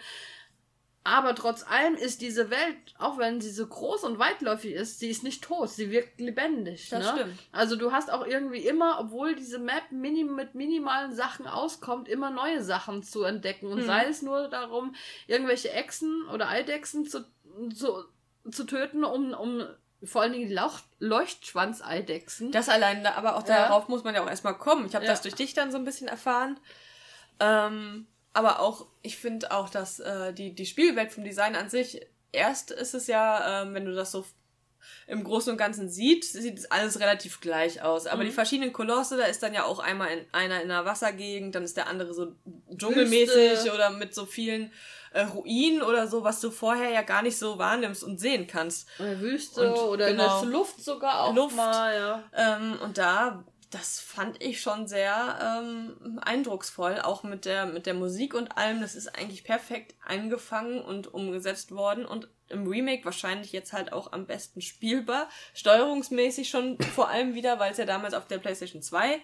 Aber trotz allem ist diese Welt, auch wenn sie so groß und weitläufig ist, sie ist nicht tot, sie wirkt lebendig. Das ne? stimmt. Also du hast auch irgendwie immer, obwohl diese Map minim mit minimalen Sachen auskommt, immer neue Sachen zu entdecken. Und hm. sei es nur darum, irgendwelche Echsen oder Eidechsen zu zu, zu töten, um, um vor allen Dingen Lauch Leuchtschwanzeidechsen. Das allein, aber auch ja. darauf muss man ja auch erstmal kommen. Ich habe ja. das durch dich dann so ein bisschen erfahren. Ähm, aber auch, ich finde auch, dass äh, die, die Spielwelt vom Design an sich, erst ist es ja, ähm, wenn du das so im Großen und Ganzen sieht, sieht alles relativ gleich aus. Aber mhm. die verschiedenen Kolosse, da ist dann ja auch einmal in, einer in einer Wassergegend, dann ist der andere so dschungelmäßig Wüste. oder mit so vielen äh, Ruinen oder so, was du vorher ja gar nicht so wahrnimmst und sehen kannst. Oder Wüste und, oder genau, in der Luft sogar auch Luft, mal, ja. Ähm, und da das fand ich schon sehr ähm, eindrucksvoll, auch mit der, mit der Musik und allem. Das ist eigentlich perfekt eingefangen und umgesetzt worden und im Remake wahrscheinlich jetzt halt auch am besten spielbar. Steuerungsmäßig schon vor allem wieder, weil es ja damals auf der PlayStation 2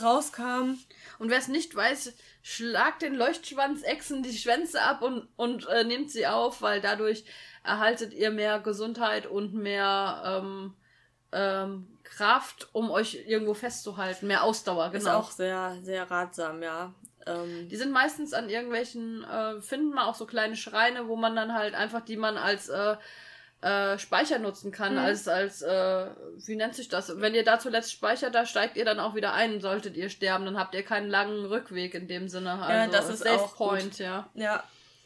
rauskam. Und wer es nicht weiß, schlagt den Leuchtschwanzechsen die Schwänze ab und, und äh, nehmt sie auf, weil dadurch erhaltet ihr mehr Gesundheit und mehr ähm, ähm, Kraft, um euch irgendwo festzuhalten, mehr Ausdauer, genau. Ist auch sehr, sehr ratsam, ja. Ähm, die sind meistens an irgendwelchen, äh, finden man auch so kleine Schreine, wo man dann halt einfach, die man als äh, äh, Speicher nutzen kann, mhm. als, als, äh, wie nennt sich das? Wenn ihr da zuletzt speichert, da steigt ihr dann auch wieder ein, solltet ihr sterben, dann habt ihr keinen langen Rückweg in dem Sinne. Also ja, das ist Safe auch Point, gut. ja. Ja,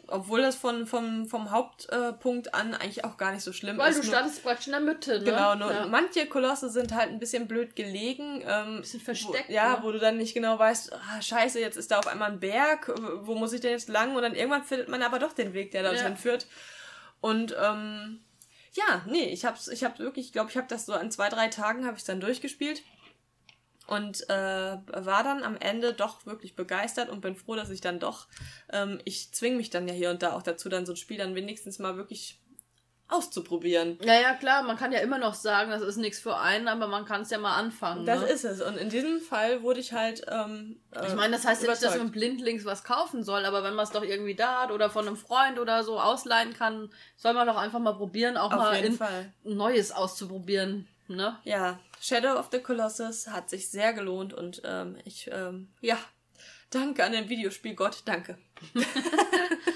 obwohl das von, vom, vom Hauptpunkt an eigentlich auch gar nicht so schlimm Weil ist. Weil du startest praktisch in der Mitte, ne? Genau, nur ja. manche Kolosse sind halt ein bisschen blöd gelegen. Ähm, bisschen versteckt. Wo, ja, ne? wo du dann nicht genau weißt, ah, scheiße, jetzt ist da auf einmal ein Berg, wo muss ich denn jetzt lang? Und dann irgendwann findet man aber doch den Weg, der dorthin ja. führt. Und ähm, ja, nee, ich hab's, ich hab wirklich, ich glaube, ich habe das so an zwei, drei Tagen habe ich dann durchgespielt und äh, war dann am Ende doch wirklich begeistert und bin froh, dass ich dann doch, ähm, ich zwinge mich dann ja hier und da auch dazu, dann so ein Spiel dann wenigstens mal wirklich auszuprobieren. Ja, ja, klar, man kann ja immer noch sagen, das ist nichts für einen, aber man kann es ja mal anfangen. Das ne? ist es. Und in diesem Fall wurde ich halt. Ähm, ich meine, das heißt ja nicht, dass man blindlings was kaufen soll, aber wenn man es doch irgendwie da hat oder von einem Freund oder so ausleihen kann, soll man doch einfach mal probieren, auch Auf mal in Fall. Neues auszuprobieren. ne? Ja, Shadow of the Colossus hat sich sehr gelohnt und ähm, ich, ähm, ja, danke an den Videospielgott, danke.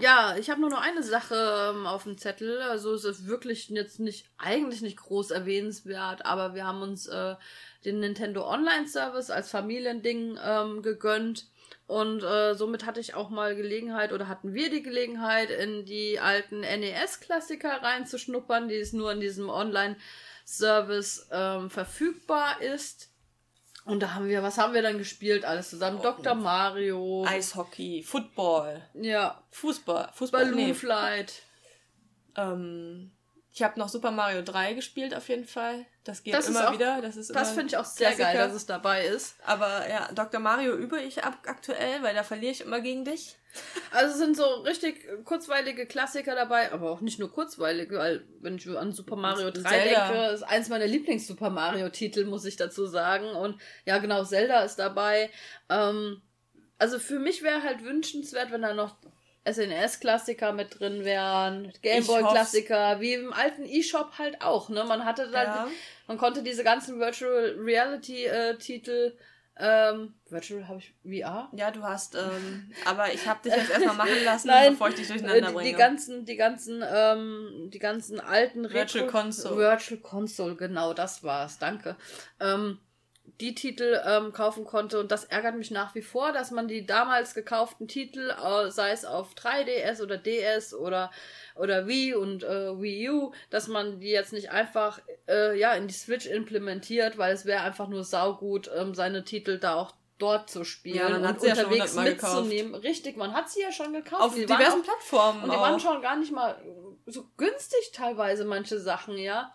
Ja, ich habe nur noch eine Sache ähm, auf dem Zettel. Also es ist wirklich jetzt nicht, eigentlich nicht groß erwähnenswert, aber wir haben uns äh, den Nintendo Online Service als Familiending ähm, gegönnt. Und äh, somit hatte ich auch mal Gelegenheit oder hatten wir die Gelegenheit, in die alten NES-Klassiker reinzuschnuppern, die es nur in diesem Online-Service ähm, verfügbar ist. Und da haben wir, was haben wir dann gespielt? Alles zusammen. Dr. Mario. Eishockey, Football, Ja. Fußball, Fußball, Balloon nee, Flight. ähm, ich habe noch Super Mario 3 gespielt auf jeden Fall. Das geht Das immer auch- wieder. Das ist Das finde ich auch sehr geil, dass es dabei ist. Aber ja, Dr. Mario übe ich ab aktuell, weil da verliere ich immer gegen dich. Also es sind so richtig kurzweilige Klassiker dabei, aber auch nicht nur kurzweilige, weil wenn ich an Super Mario 3 Zelda. denke, ist eins meiner Lieblings-Super Mario-Titel, muss ich dazu sagen. Und ja, genau, Zelda ist dabei. Ähm, also für mich wäre halt wünschenswert, wenn da noch SNES-Klassiker mit drin wären, Gameboy-Klassiker, wie im alten E-Shop halt auch, ne? Man hatte da, Ja. man konnte diese ganzen Virtual Reality-Titel, ähm, Virtual habe ich VR? Ja, du hast, ähm, aber ich habe dich jetzt erstmal machen lassen, Nein, bevor ich dich Äh, durcheinander die, bringe. die ganzen, die ganzen, ähm, die ganzen alten Virtual Retro- Console. Virtual Console, genau, das war's, danke. Ähm, die Titel ähm, kaufen konnte und das ärgert mich nach wie vor, dass man die damals gekauften Titel, äh, sei es auf 3DS oder DS oder oder Wii und äh, Wii U, dass man die jetzt nicht einfach äh, ja in die Switch implementiert, weil es wäre einfach nur saugut, ähm, seine Titel da auch dort zu spielen Ja, und sie ja unterwegs hundertmal gekauft. mitzunehmen. Richtig, man hat sie ja schon gekauft. auf Die diversen auch- Plattformen. und die auch. waren schon gar nicht mal so günstig teilweise, manche Sachen, ja.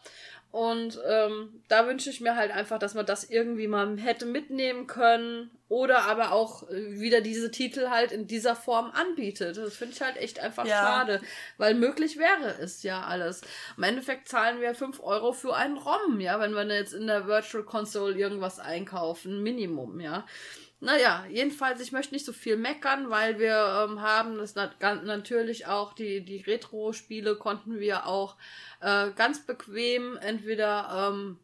Und ähm, da wünsche ich mir halt einfach, dass man das irgendwie mal hätte mitnehmen können oder aber auch äh, wieder diese Titel halt in dieser Form anbietet. Das finde ich halt echt einfach Ja. schade, weil möglich wäre es ja alles. Im Endeffekt zahlen wir 5 Euro für einen ROM, ja, wenn wir jetzt in der Virtual Console irgendwas einkaufen, Minimum, ja. Naja, jedenfalls, ich möchte nicht so viel meckern, weil wir ähm, haben das nat natürlich auch, die, die Retro-Spiele konnten wir auch äh, ganz bequem entweder ähm,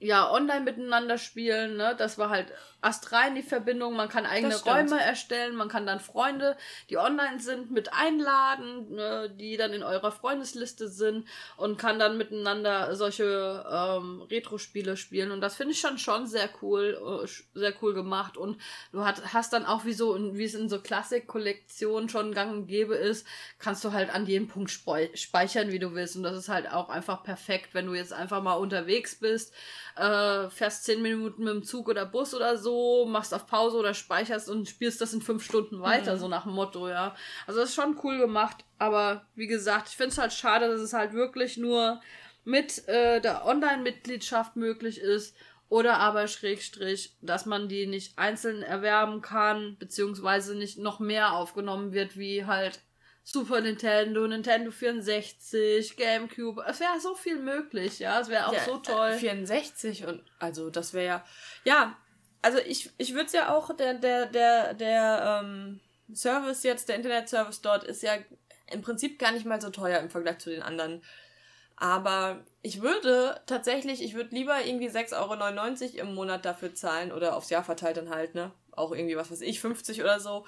ja online miteinander spielen, ne? Das war halt astrein die Verbindung. Man kann eigene. Räume erstellen, man kann dann Freunde, die online sind, mit einladen, ne? die dann in eurer Freundesliste sind und kann dann miteinander solche ähm, Retro-Spiele spielen. Und das finde ich schon schon sehr cool, äh, sehr cool gemacht. Und du hat, hast dann auch wie so, wie es in so Klassik-Kollektionen schon gang und gäbe ist, kannst du halt an jedem Punkt spei speichern, wie du willst. Und das ist halt auch einfach perfekt, wenn du jetzt einfach mal unterwegs bist, äh, fährst zehn Minuten mit dem Zug oder Bus oder so, machst auf Pause oder speicherst und spielst das in fünf Stunden weiter, so nach dem Motto, ja. Also das ist schon cool gemacht, aber wie gesagt, ich finde es halt schade, dass es halt wirklich nur mit äh, der Online-Mitgliedschaft möglich ist oder aber Schrägstrich, dass man die nicht einzeln erwerben kann, beziehungsweise nicht noch mehr aufgenommen wird, wie halt Super Nintendo, Nintendo 64, Gamecube. Es wäre so viel möglich, ja. Es wäre auch Ja, so toll. Äh, 64 und also das wäre ja. Ja, also ich, ich würde es ja auch, der, der, der, der ähm, Service jetzt, der Internetservice dort ist ja im Prinzip gar nicht mal so teuer im Vergleich zu den anderen. Aber ich würde tatsächlich, ich würde lieber irgendwie 6,99 Euro im Monat dafür zahlen oder aufs Jahr verteilt dann halt, ne? Auch irgendwie, was weiß ich, 50 oder so.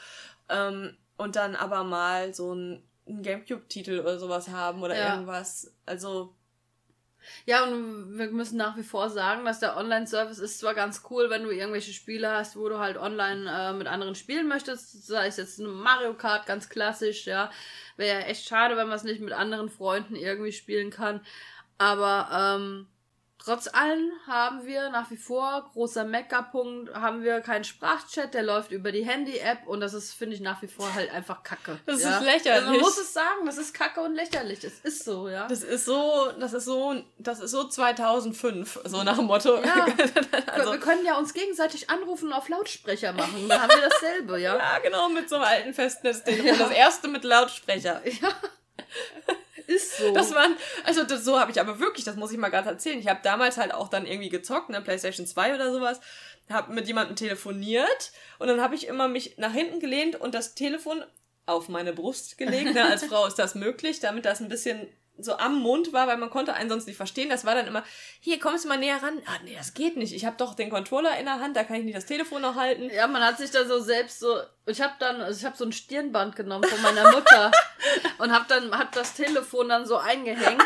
Ähm, und dann aber mal so ein, ein Gamecube-Titel oder sowas haben oder Ja. irgendwas. Also, Ja, und wir müssen nach wie vor sagen, dass der Online-Service ist zwar ganz cool, wenn du irgendwelche Spiele hast, wo du halt online äh, mit anderen spielen möchtest, sei es jetzt ein Mario Kart, ganz klassisch, ja. Wäre ja echt schade, wenn man es nicht mit anderen Freunden irgendwie spielen kann. Aber ähm, trotz allem haben wir nach wie vor, großer Mecker-Punkt, haben wir keinen Sprachchat, der läuft über die Handy-App und das ist, finde ich, nach wie vor halt einfach Kacke. Das ist ja? lächerlich. Also man muss es sagen, das ist Kacke und lächerlich. Das ist so, ja. Das ist so, das ist so, das ist so 2005, so nach dem Motto. Ja. also, wir können ja uns gegenseitig anrufen und auf Lautsprecher machen. Dann haben wir dasselbe, ja. ja, genau, mit so einem alten Festnetztelefon. Ja. Das erste mit Lautsprecher. Ist so. Das waren, also das, so habe ich aber wirklich, das muss ich mal gerade erzählen. Ich habe damals halt auch dann irgendwie gezockt, ne, PlayStation 2 oder sowas, habe mit jemandem telefoniert und dann habe ich immer mich nach hinten gelehnt und das Telefon auf meine Brust gelegt. Ne, als Frau ist das möglich, damit das ein bisschen so am Mund war, weil man konnte einen sonst nicht verstehen. Das war dann immer, hier kommst du mal näher ran. Ah, nee, das geht nicht. Ich habe doch den Controller in der Hand, da kann ich nicht das Telefon noch halten. Ja, man hat sich da so selbst so. Ich habe dann, also ich habe so ein Stirnband genommen von meiner Mutter und habe dann, hab das Telefon dann so eingehängt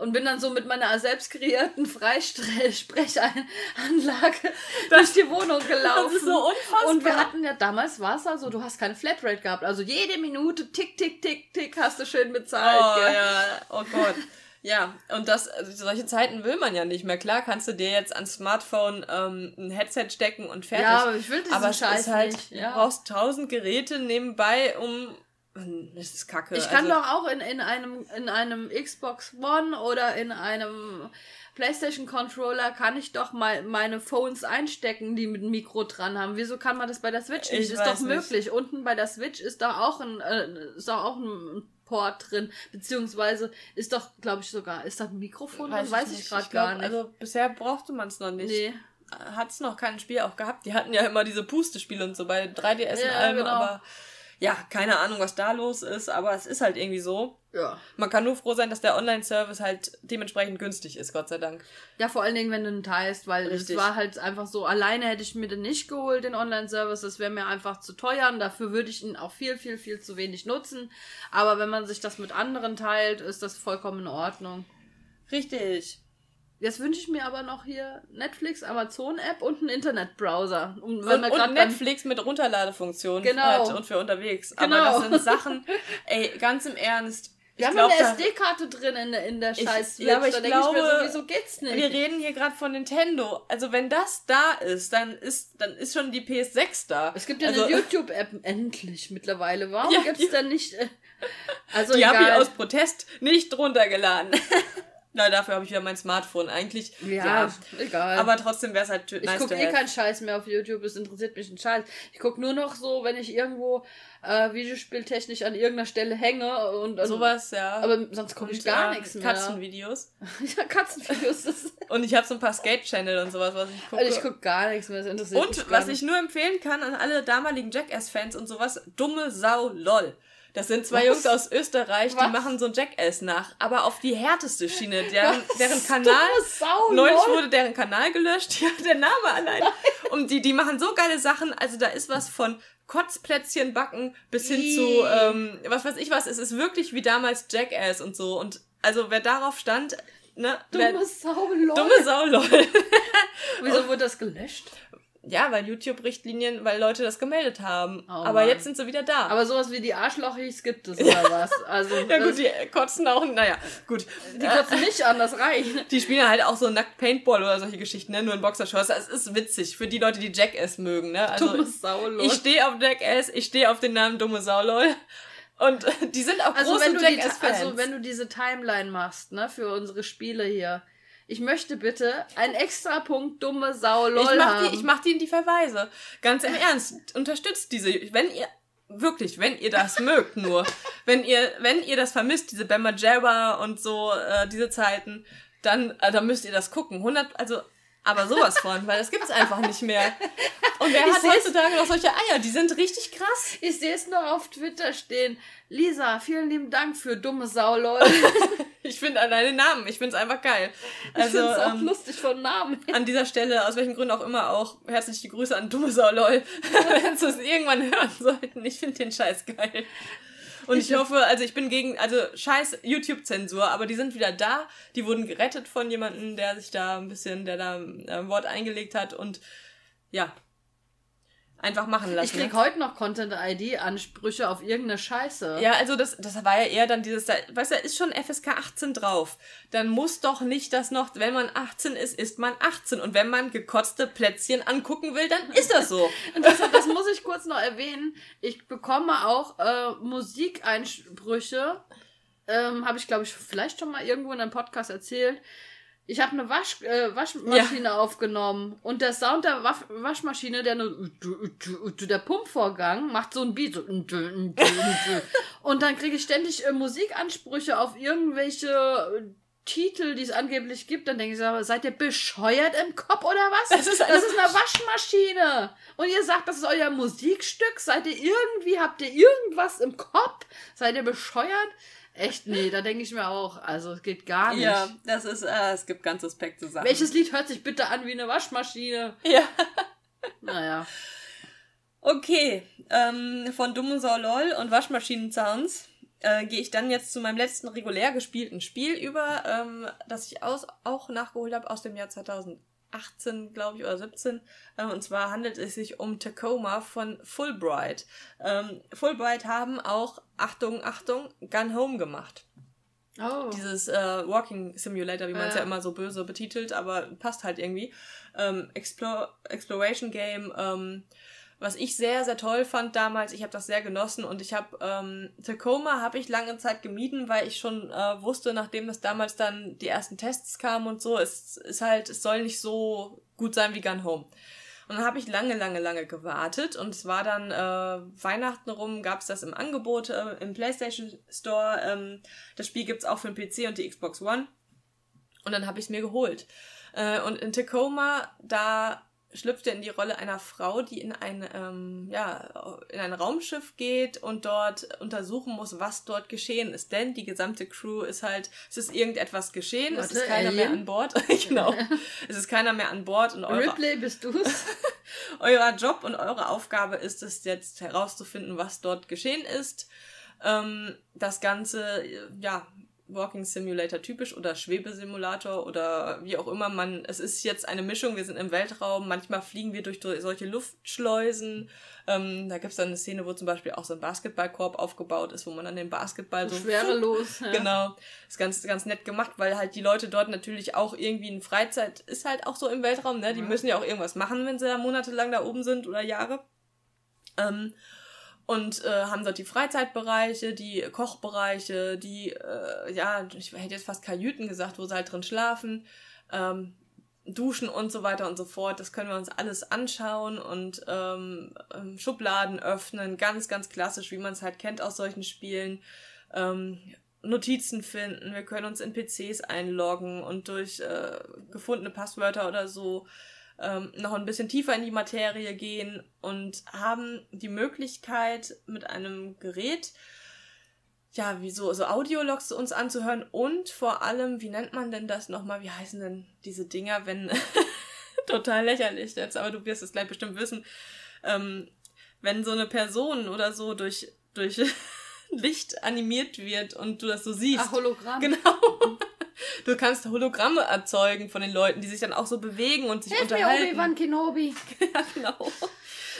und bin dann so mit meiner selbst kreierten Freisprechanlage durch die Wohnung gelaufen. Das ist so unfassbar. Und wir hatten ja damals war es also, du hast keine Flatrate gehabt. Also jede Minute tick, tick, tick, tick hast du schön bezahlt. Oh gell? ja, oh Gott. Ja, und das, also solche Zeiten will man ja nicht mehr. Klar kannst du dir jetzt ans Smartphone ähm, ein Headset stecken und fertig. Ja, aber ich will diesen aber Scheiß halt, nicht. du Ja. brauchst tausend Geräte nebenbei, um. Das ist kacke. Ich kann also, doch auch in, in, einem, in einem Xbox One oder in einem PlayStation Controller kann ich doch mal meine Phones einstecken, die mit einem Mikro dran haben. Wieso kann man das bei der Switch nicht? Ich ist weiß doch nicht. möglich. Unten bei der Switch ist da auch ein, äh, ist da auch ein Port drin, beziehungsweise ist doch, glaube ich sogar, ist da ein Mikrofon drin? Weiß ich nicht. gerade gar nicht. Also bisher brauchte man es noch nicht. nee. Hat es noch kein Spiel auch gehabt. Die hatten ja immer diese Pustespiele und so bei 3DS und Ja, allem, genau. aber ja, keine Ahnung, was da los ist, aber es ist halt irgendwie so. Ja. Man kann nur froh sein, dass der Online-Service halt dementsprechend günstig ist, Gott sei Dank. Ja, vor allen Dingen, wenn du ihn teilst, weil Richtig. es war halt einfach so, alleine hätte ich mir den nicht geholt, den Online-Service, das wäre mir einfach zu teuer und dafür würde ich ihn auch viel, viel, viel zu wenig nutzen. Aber wenn man sich das mit anderen teilt, ist das vollkommen in Ordnung. Richtig. Jetzt wünsche ich mir aber noch hier Netflix, Amazon-App und einen Internetbrowser. Und, Und, wenn wir und Netflix mit Runterladefunktion Genau. halt und für unterwegs. Genau. Aber das sind Sachen, ey, ganz im Ernst. Wir ich haben glaub, eine SD-Karte drin in, der- in der Ich- scheiß Switch. ja, aber ich da denke ich mir glaube, so, wieso geht's nicht? Wir reden hier gerade von Nintendo. Also wenn das da ist, dann ist, dann ist schon die PS6 da. es gibt ja also, eine YouTube-App endlich mittlerweile. Warum Ja, gibt's die- denn nicht... Äh, also Die habe ich aus Protest nicht runtergeladen. Na, dafür habe ich wieder mein Smartphone eigentlich. Ja, egal. Aber trotzdem wäre es halt Ich nice gucke to eh keinen Scheiß mehr auf YouTube, es interessiert mich ein Scheiß. Ich gucke nur noch so, wenn ich irgendwo äh, videospieltechnisch an irgendeiner Stelle hänge und, und Sowas, ja. Aber sonst gucke ich Und, gar äh, nichts mehr. Katzenvideos. ja, Katzenvideos. Und ich habe so ein paar Skate-Channel und sowas, was ich gucke. also ich gucke gar nichts mehr, das interessiert mich Und was nicht. ich nur empfehlen kann an alle damaligen Jackass-Fans und sowas, dumme Sau LOL. Das sind zwei Was? Jungs aus Österreich, die Was? machen so ein Jackass nach, aber auf die härteste Schiene. Deren, deren Kanal, Sau, neulich wurde deren Kanal gelöscht, ja, der Name allein. Und die, die machen so geile Sachen, also da ist was von Kotzplätzchen backen bis hin Ih. zu, ähm, was weiß ich was, es ist wirklich wie damals Jackass und so. Und also wer darauf stand, ne, wer, Dumme Sau, lol. dumme Sau LOL. Wieso wurde das gelöscht? Ja, weil YouTube-Richtlinien, weil Leute das gemeldet haben. Oh Aber Mann. jetzt sind sie wieder da. Aber sowas wie die Arschlochis gibt es oder was? Also, ja gut, die kotzen auch, naja, gut. die kotzen nicht an, das reicht. Die spielen halt auch so nackt Paintball oder solche Geschichten, ne? Nur in Boxershorts. Es ist witzig für die Leute, die Jackass mögen, ne? Also Dumme Sau, lol. ich stehe auf Jackass, ich stehe auf den Namen Dumme Sau, lol. Und die sind auch Also große Jackass-Fans. also wenn du diese Timeline machst, ne, für unsere Spiele hier, ich möchte bitte einen extra Punkt dumme Sau lol ich mach, haben. die, ich mach die in die Verweise. Ganz im Ernst. Unterstützt diese. Wenn ihr, wirklich, wenn ihr das mögt nur. Wenn ihr, wenn ihr das vermisst, diese Bama Jabba und so, äh, diese Zeiten, dann, äh, dann müsst ihr das gucken. 100, also, aber sowas von, weil das gibt's einfach nicht mehr. Und wer Ich hat heutzutage noch solche Eier? Die sind richtig krass. Ich sehe es noch auf Twitter stehen. Lisa, vielen lieben Dank für dumme Sau lol. Ich finde alleine Namen, ich finde es einfach geil. Ich Also, finde es auch ähm, lustig von Namen. an dieser Stelle, aus welchen Gründen auch immer, auch herzliche Grüße an Dumme Sau LOL, wenn sie es irgendwann hören sollten. Ich finde den Scheiß geil. Und ich, Ich- hoffe, also ich bin gegen, also scheiß YouTube-Zensur, aber die sind wieder da. Die wurden gerettet von jemandem, der sich da ein bisschen, der da ein Wort eingelegt hat und ja, einfach machen lassen. Ich krieg ne? heute noch Content-ID-Ansprüche auf irgendeine Scheiße. Ja, also das, das war ja eher dann dieses, da- weißt du, da ist schon FSK 18 drauf. Dann muss doch nicht das noch, wenn man 18 ist, ist man 18. Und wenn man gekotzte Plätzchen angucken will, dann ist das so. Und das, das muss ich kurz noch erwähnen. Ich bekomme auch äh, Musikeinsprüche. Ähm, habe ich, glaube ich, vielleicht schon mal irgendwo in einem Podcast erzählt. Ich habe eine Wasch, äh, Waschmaschine aufgenommen und der Sound der Wasch Waschmaschine, der, nur, der Pumpvorgang, macht so ein Beat. So und dann kriege ich ständig äh, Musikansprüche auf irgendwelche Titel, die es angeblich gibt. Dann denke ich, so, seid ihr bescheuert im Kopf oder was? Das ist eine- das ist eine Waschmaschine. Und ihr sagt, das ist euer Musikstück. Seid ihr irgendwie, habt ihr irgendwas im Kopf? Seid ihr bescheuert? Echt, nee, da denke ich mir auch. Also, es geht gar nicht. Ja, das ist, äh, es gibt ganz suspekte Sachen. Welches Lied hört sich bitte an wie eine Waschmaschine? Ja. Naja. Okay, ähm, von Dumm Sau LOL und Waschmaschinen-Sounds äh, gehe ich dann jetzt zu meinem letzten regulär gespielten Spiel über, ähm, das ich aus, auch nachgeholt habe aus dem Jahr 2018, glaube ich, oder 17. Ähm, und zwar handelt es sich um Tacoma von Fulbright. Ähm, Fulbright haben auch, Achtung, Achtung, Gun Home gemacht. Oh. Dieses äh, Walking Simulator, wie man es Ja. ja immer so böse betitelt, aber passt halt irgendwie. Ähm, Explore, Exploration Game, ähm, was ich sehr, sehr toll fand damals. Ich habe das sehr genossen und ich habe ähm, Tacoma habe ich lange Zeit gemieden, weil ich schon äh, wusste, nachdem es damals dann die ersten Tests kamen und so, es ist halt, es soll nicht so gut sein wie Gun Home. Und dann habe ich lange, lange, lange gewartet und es war dann äh, Weihnachten rum, gab es das im Angebot äh, im PlayStation Store. Ähm, das Spiel gibt's auch für den PC und die Xbox One. Und dann habe ich es mir geholt. Äh, und in Tacoma, da schlüpft er in die Rolle einer Frau, die in ein, ähm, ja, in ein Raumschiff geht und dort untersuchen muss, was dort geschehen ist. Denn die gesamte Crew ist halt, es ist irgendetwas geschehen, es Warte, ist keiner mehr Alien? an Bord. genau. Es ist keiner mehr an Bord und eure, Ripley, bist du's? euer Job und eure Aufgabe ist es jetzt herauszufinden, was dort geschehen ist. Ähm, das Ganze, ja, Walking Simulator typisch oder Schwebesimulator oder wie auch immer man, es ist jetzt eine Mischung, wir sind im Weltraum, manchmal fliegen wir durch solche Luftschleusen. Ähm, da gibt's dann eine Szene, wo zum Beispiel auch so ein Basketballkorb aufgebaut ist, wo man dann den Basketball so Schwerelos. Ja. Genau. Ist ganz, ganz nett gemacht, weil halt die Leute dort natürlich auch irgendwie in Freizeit ist halt auch so im Weltraum, ne? Die Ja. müssen ja auch irgendwas machen, wenn sie da monatelang da oben sind oder Jahre. Ähm, und äh, haben dort die Freizeitbereiche, die Kochbereiche, die, äh, ja, ich hätte jetzt fast Kajüten gesagt, wo sie halt drin schlafen, ähm, duschen und so weiter und so fort. Das können wir uns alles anschauen und ähm, ähm, Schubladen öffnen, ganz, ganz klassisch, wie man es halt kennt aus solchen Spielen. Ähm, Notizen finden, wir können uns in PCs einloggen und durch äh, gefundene Passwörter oder so ähm, noch ein bisschen tiefer in die Materie gehen und haben die Möglichkeit mit einem Gerät ja, wie so, so Audiologs uns anzuhören und vor allem, wie nennt man denn das nochmal? Wie heißen denn diese Dinger, wenn total lächerlich jetzt, aber du wirst es gleich bestimmt wissen, ähm, wenn so eine Person oder so durch, durch Licht animiert wird und du das so siehst. Ach, Hologramm. Genau. Du kannst Hologramme erzeugen von den Leuten, die sich dann auch so bewegen und sich Hilf mir, unterhalten. Obi-Wan Kenobi. Ja, genau.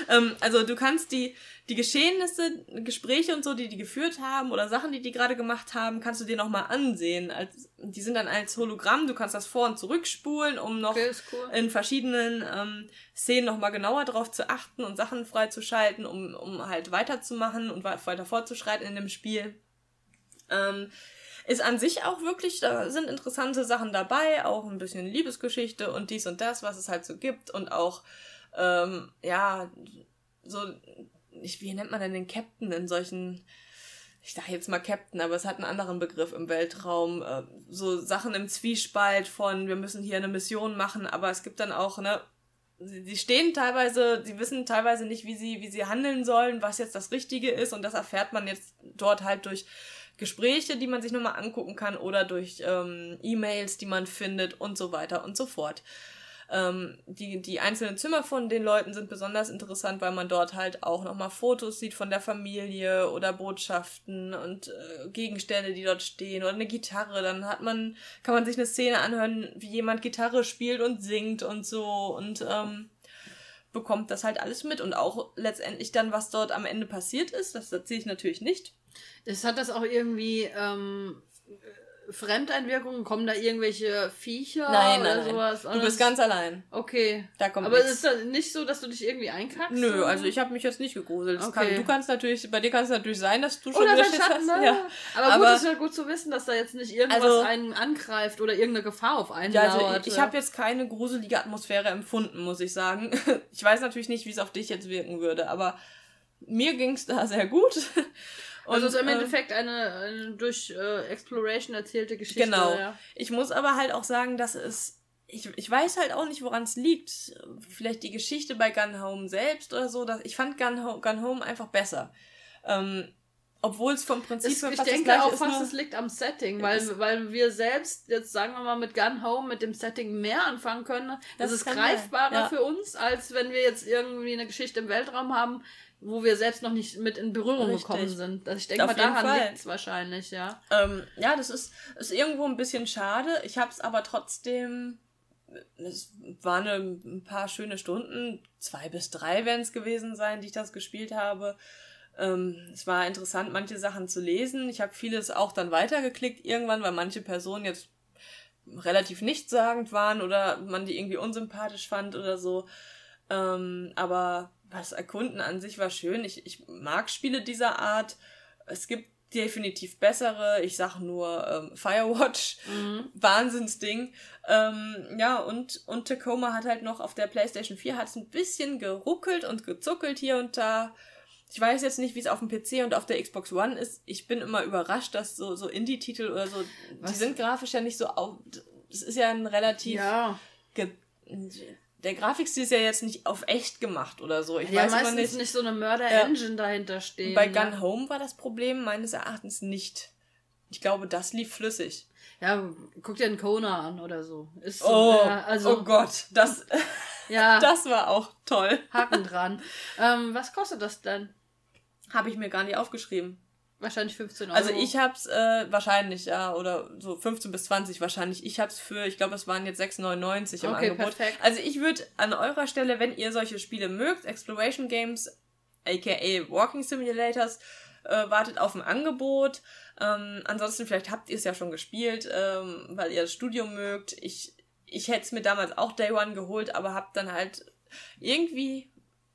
ähm, also du kannst die, die Geschehnisse, Gespräche und so, die die geführt haben oder Sachen, die die gerade gemacht haben, kannst du dir nochmal ansehen. Als, die sind dann als Hologramm, du kannst das vor- und zurückspulen, um noch Okay, cool. in verschiedenen ähm, Szenen nochmal genauer drauf zu achten und Sachen freizuschalten, um, um halt weiterzumachen und wei- weiter fortzuschreiten in dem Spiel. Ähm, ist an sich auch wirklich, da sind interessante Sachen dabei, auch ein bisschen Liebesgeschichte und dies und das, was es halt so gibt und auch, ähm, ja, so, ich, wie nennt man denn den Captain in solchen, ich sage jetzt mal Captain, aber es hat einen anderen Begriff im Weltraum, äh, so Sachen im Zwiespalt von, wir müssen hier eine Mission machen, aber es gibt dann auch, ne, sie stehen teilweise, sie wissen teilweise nicht, wie sie, wie sie handeln sollen, was jetzt das Richtige ist und das erfährt man jetzt dort halt durch Gespräche, die man sich nochmal angucken kann oder durch ähm, E-Mails, die man findet und so weiter und so fort. Ähm, die, die einzelnen Zimmer von den Leuten sind besonders interessant, weil man dort halt auch nochmal Fotos sieht von der Familie oder Botschaften und äh, Gegenstände, die dort stehen oder eine Gitarre. Dann hat man, kann man sich eine Szene anhören, wie jemand Gitarre spielt und singt und so und ähm, bekommt das halt alles mit und auch letztendlich dann, was dort am Ende passiert ist, das erzähle ich natürlich nicht. Ist, hat das auch irgendwie ähm, äh, Fremdeinwirkungen? Kommen da irgendwelche Viecher Nein, oder nein, nein. sowas? Du bist ganz allein. Okay. Da kommt Aber nichts. es ist das nicht so, dass du dich irgendwie einkackst? Nö, oder? also ich habe mich jetzt nicht gegruselt. Es Okay. Kann, du kannst natürlich, bei dir kann es natürlich sein, dass du schon Oder wieder Schiss Schatten, hast. ne? Ja. Aber, gut, Aber- ist ja gut zu wissen, dass da jetzt nicht irgendwas Also- einen angreift oder irgendeine Gefahr auf einen Ja, also lauert. ich, ich habe jetzt keine gruselige Atmosphäre empfunden, muss ich sagen. Ich weiß natürlich nicht, wie es auf dich jetzt wirken würde, aber mir ging's da sehr gut. Und, also es ist im äh, Endeffekt eine, eine durch äh, Exploration erzählte Geschichte. Genau. Ja. Ich muss aber halt auch sagen, dass es. Ich, ich weiß halt auch nicht, woran es liegt. Vielleicht die Geschichte bei Gun Home selbst oder so. Dass, ich fand Gun, Ho Gun Home einfach besser. Ähm, obwohl es vom Prinzip Es, her ich fast das denke gleiche auch fast, nur- es liegt am Setting, weil, weil wir selbst, jetzt sagen wir mal mit Gun Home, mit dem Setting mehr anfangen können. Das, Das ist greifbarer ja. für uns, als wenn wir jetzt irgendwie eine Geschichte im Weltraum haben, wo wir selbst noch nicht mit in Berührung Richtig. gekommen sind. Also ich denke mal, daran liegt es wahrscheinlich, ja. Ähm, ja, das ist, ist irgendwo ein bisschen schade. Ich habe es aber trotzdem. Es waren ein paar schöne Stunden, zwei bis drei werden es gewesen sein, die ich das gespielt habe. Ähm, es war interessant, manche Sachen zu lesen. Ich habe vieles auch dann weitergeklickt irgendwann, weil manche Personen jetzt relativ nichtssagend waren oder man die irgendwie unsympathisch fand oder so. Ähm, aber das Erkunden an sich war schön. Ich, ich mag Spiele dieser Art. Es gibt definitiv bessere. Ich sag nur ähm, Firewatch. Wahnsinnsding. Ähm, ja, und, und Tacoma hat halt noch auf der PlayStation 4 hat es ein bisschen geruckelt und gezuckelt hier und da. Ich weiß jetzt nicht, wie es auf dem PC und auf der Xbox One ist. Ich bin immer überrascht, dass so, so Indie-Titel oder so, Was? die sind grafisch ja nicht so auf. Das ist ja ein relativ. Ja, der Grafikstil ist ja jetzt nicht auf echt gemacht oder so. Ich ja weiß meistens nicht. nicht. so eine Mörder-Engine dahinter stehen. Bei ja. Gun Home war das Problem meines Erachtens nicht. Ich glaube, das lief flüssig. Ja, guck dir einen Kona an oder so. Ist so, Oh, ja, also, oh Gott, das, ja, das war auch toll. Haken dran. ähm, was kostet das denn? Habe ich mir gar nicht aufgeschrieben. Wahrscheinlich 15 Euro. Also ich hab's äh, wahrscheinlich, ja, oder so 15 bis 20 wahrscheinlich. Ich hab's für, ich glaube, es waren jetzt 6,99 im Okay, Angebot. perfekt. Also ich würde an eurer Stelle, wenn ihr solche Spiele mögt, Exploration Games, aka Walking Simulators, äh, wartet auf ein Angebot. Ähm, ansonsten, vielleicht habt ihr es ja schon gespielt, ähm, weil ihr das Studium mögt. Ich, ich hätte es mir damals auch Day One geholt, aber hab dann halt irgendwie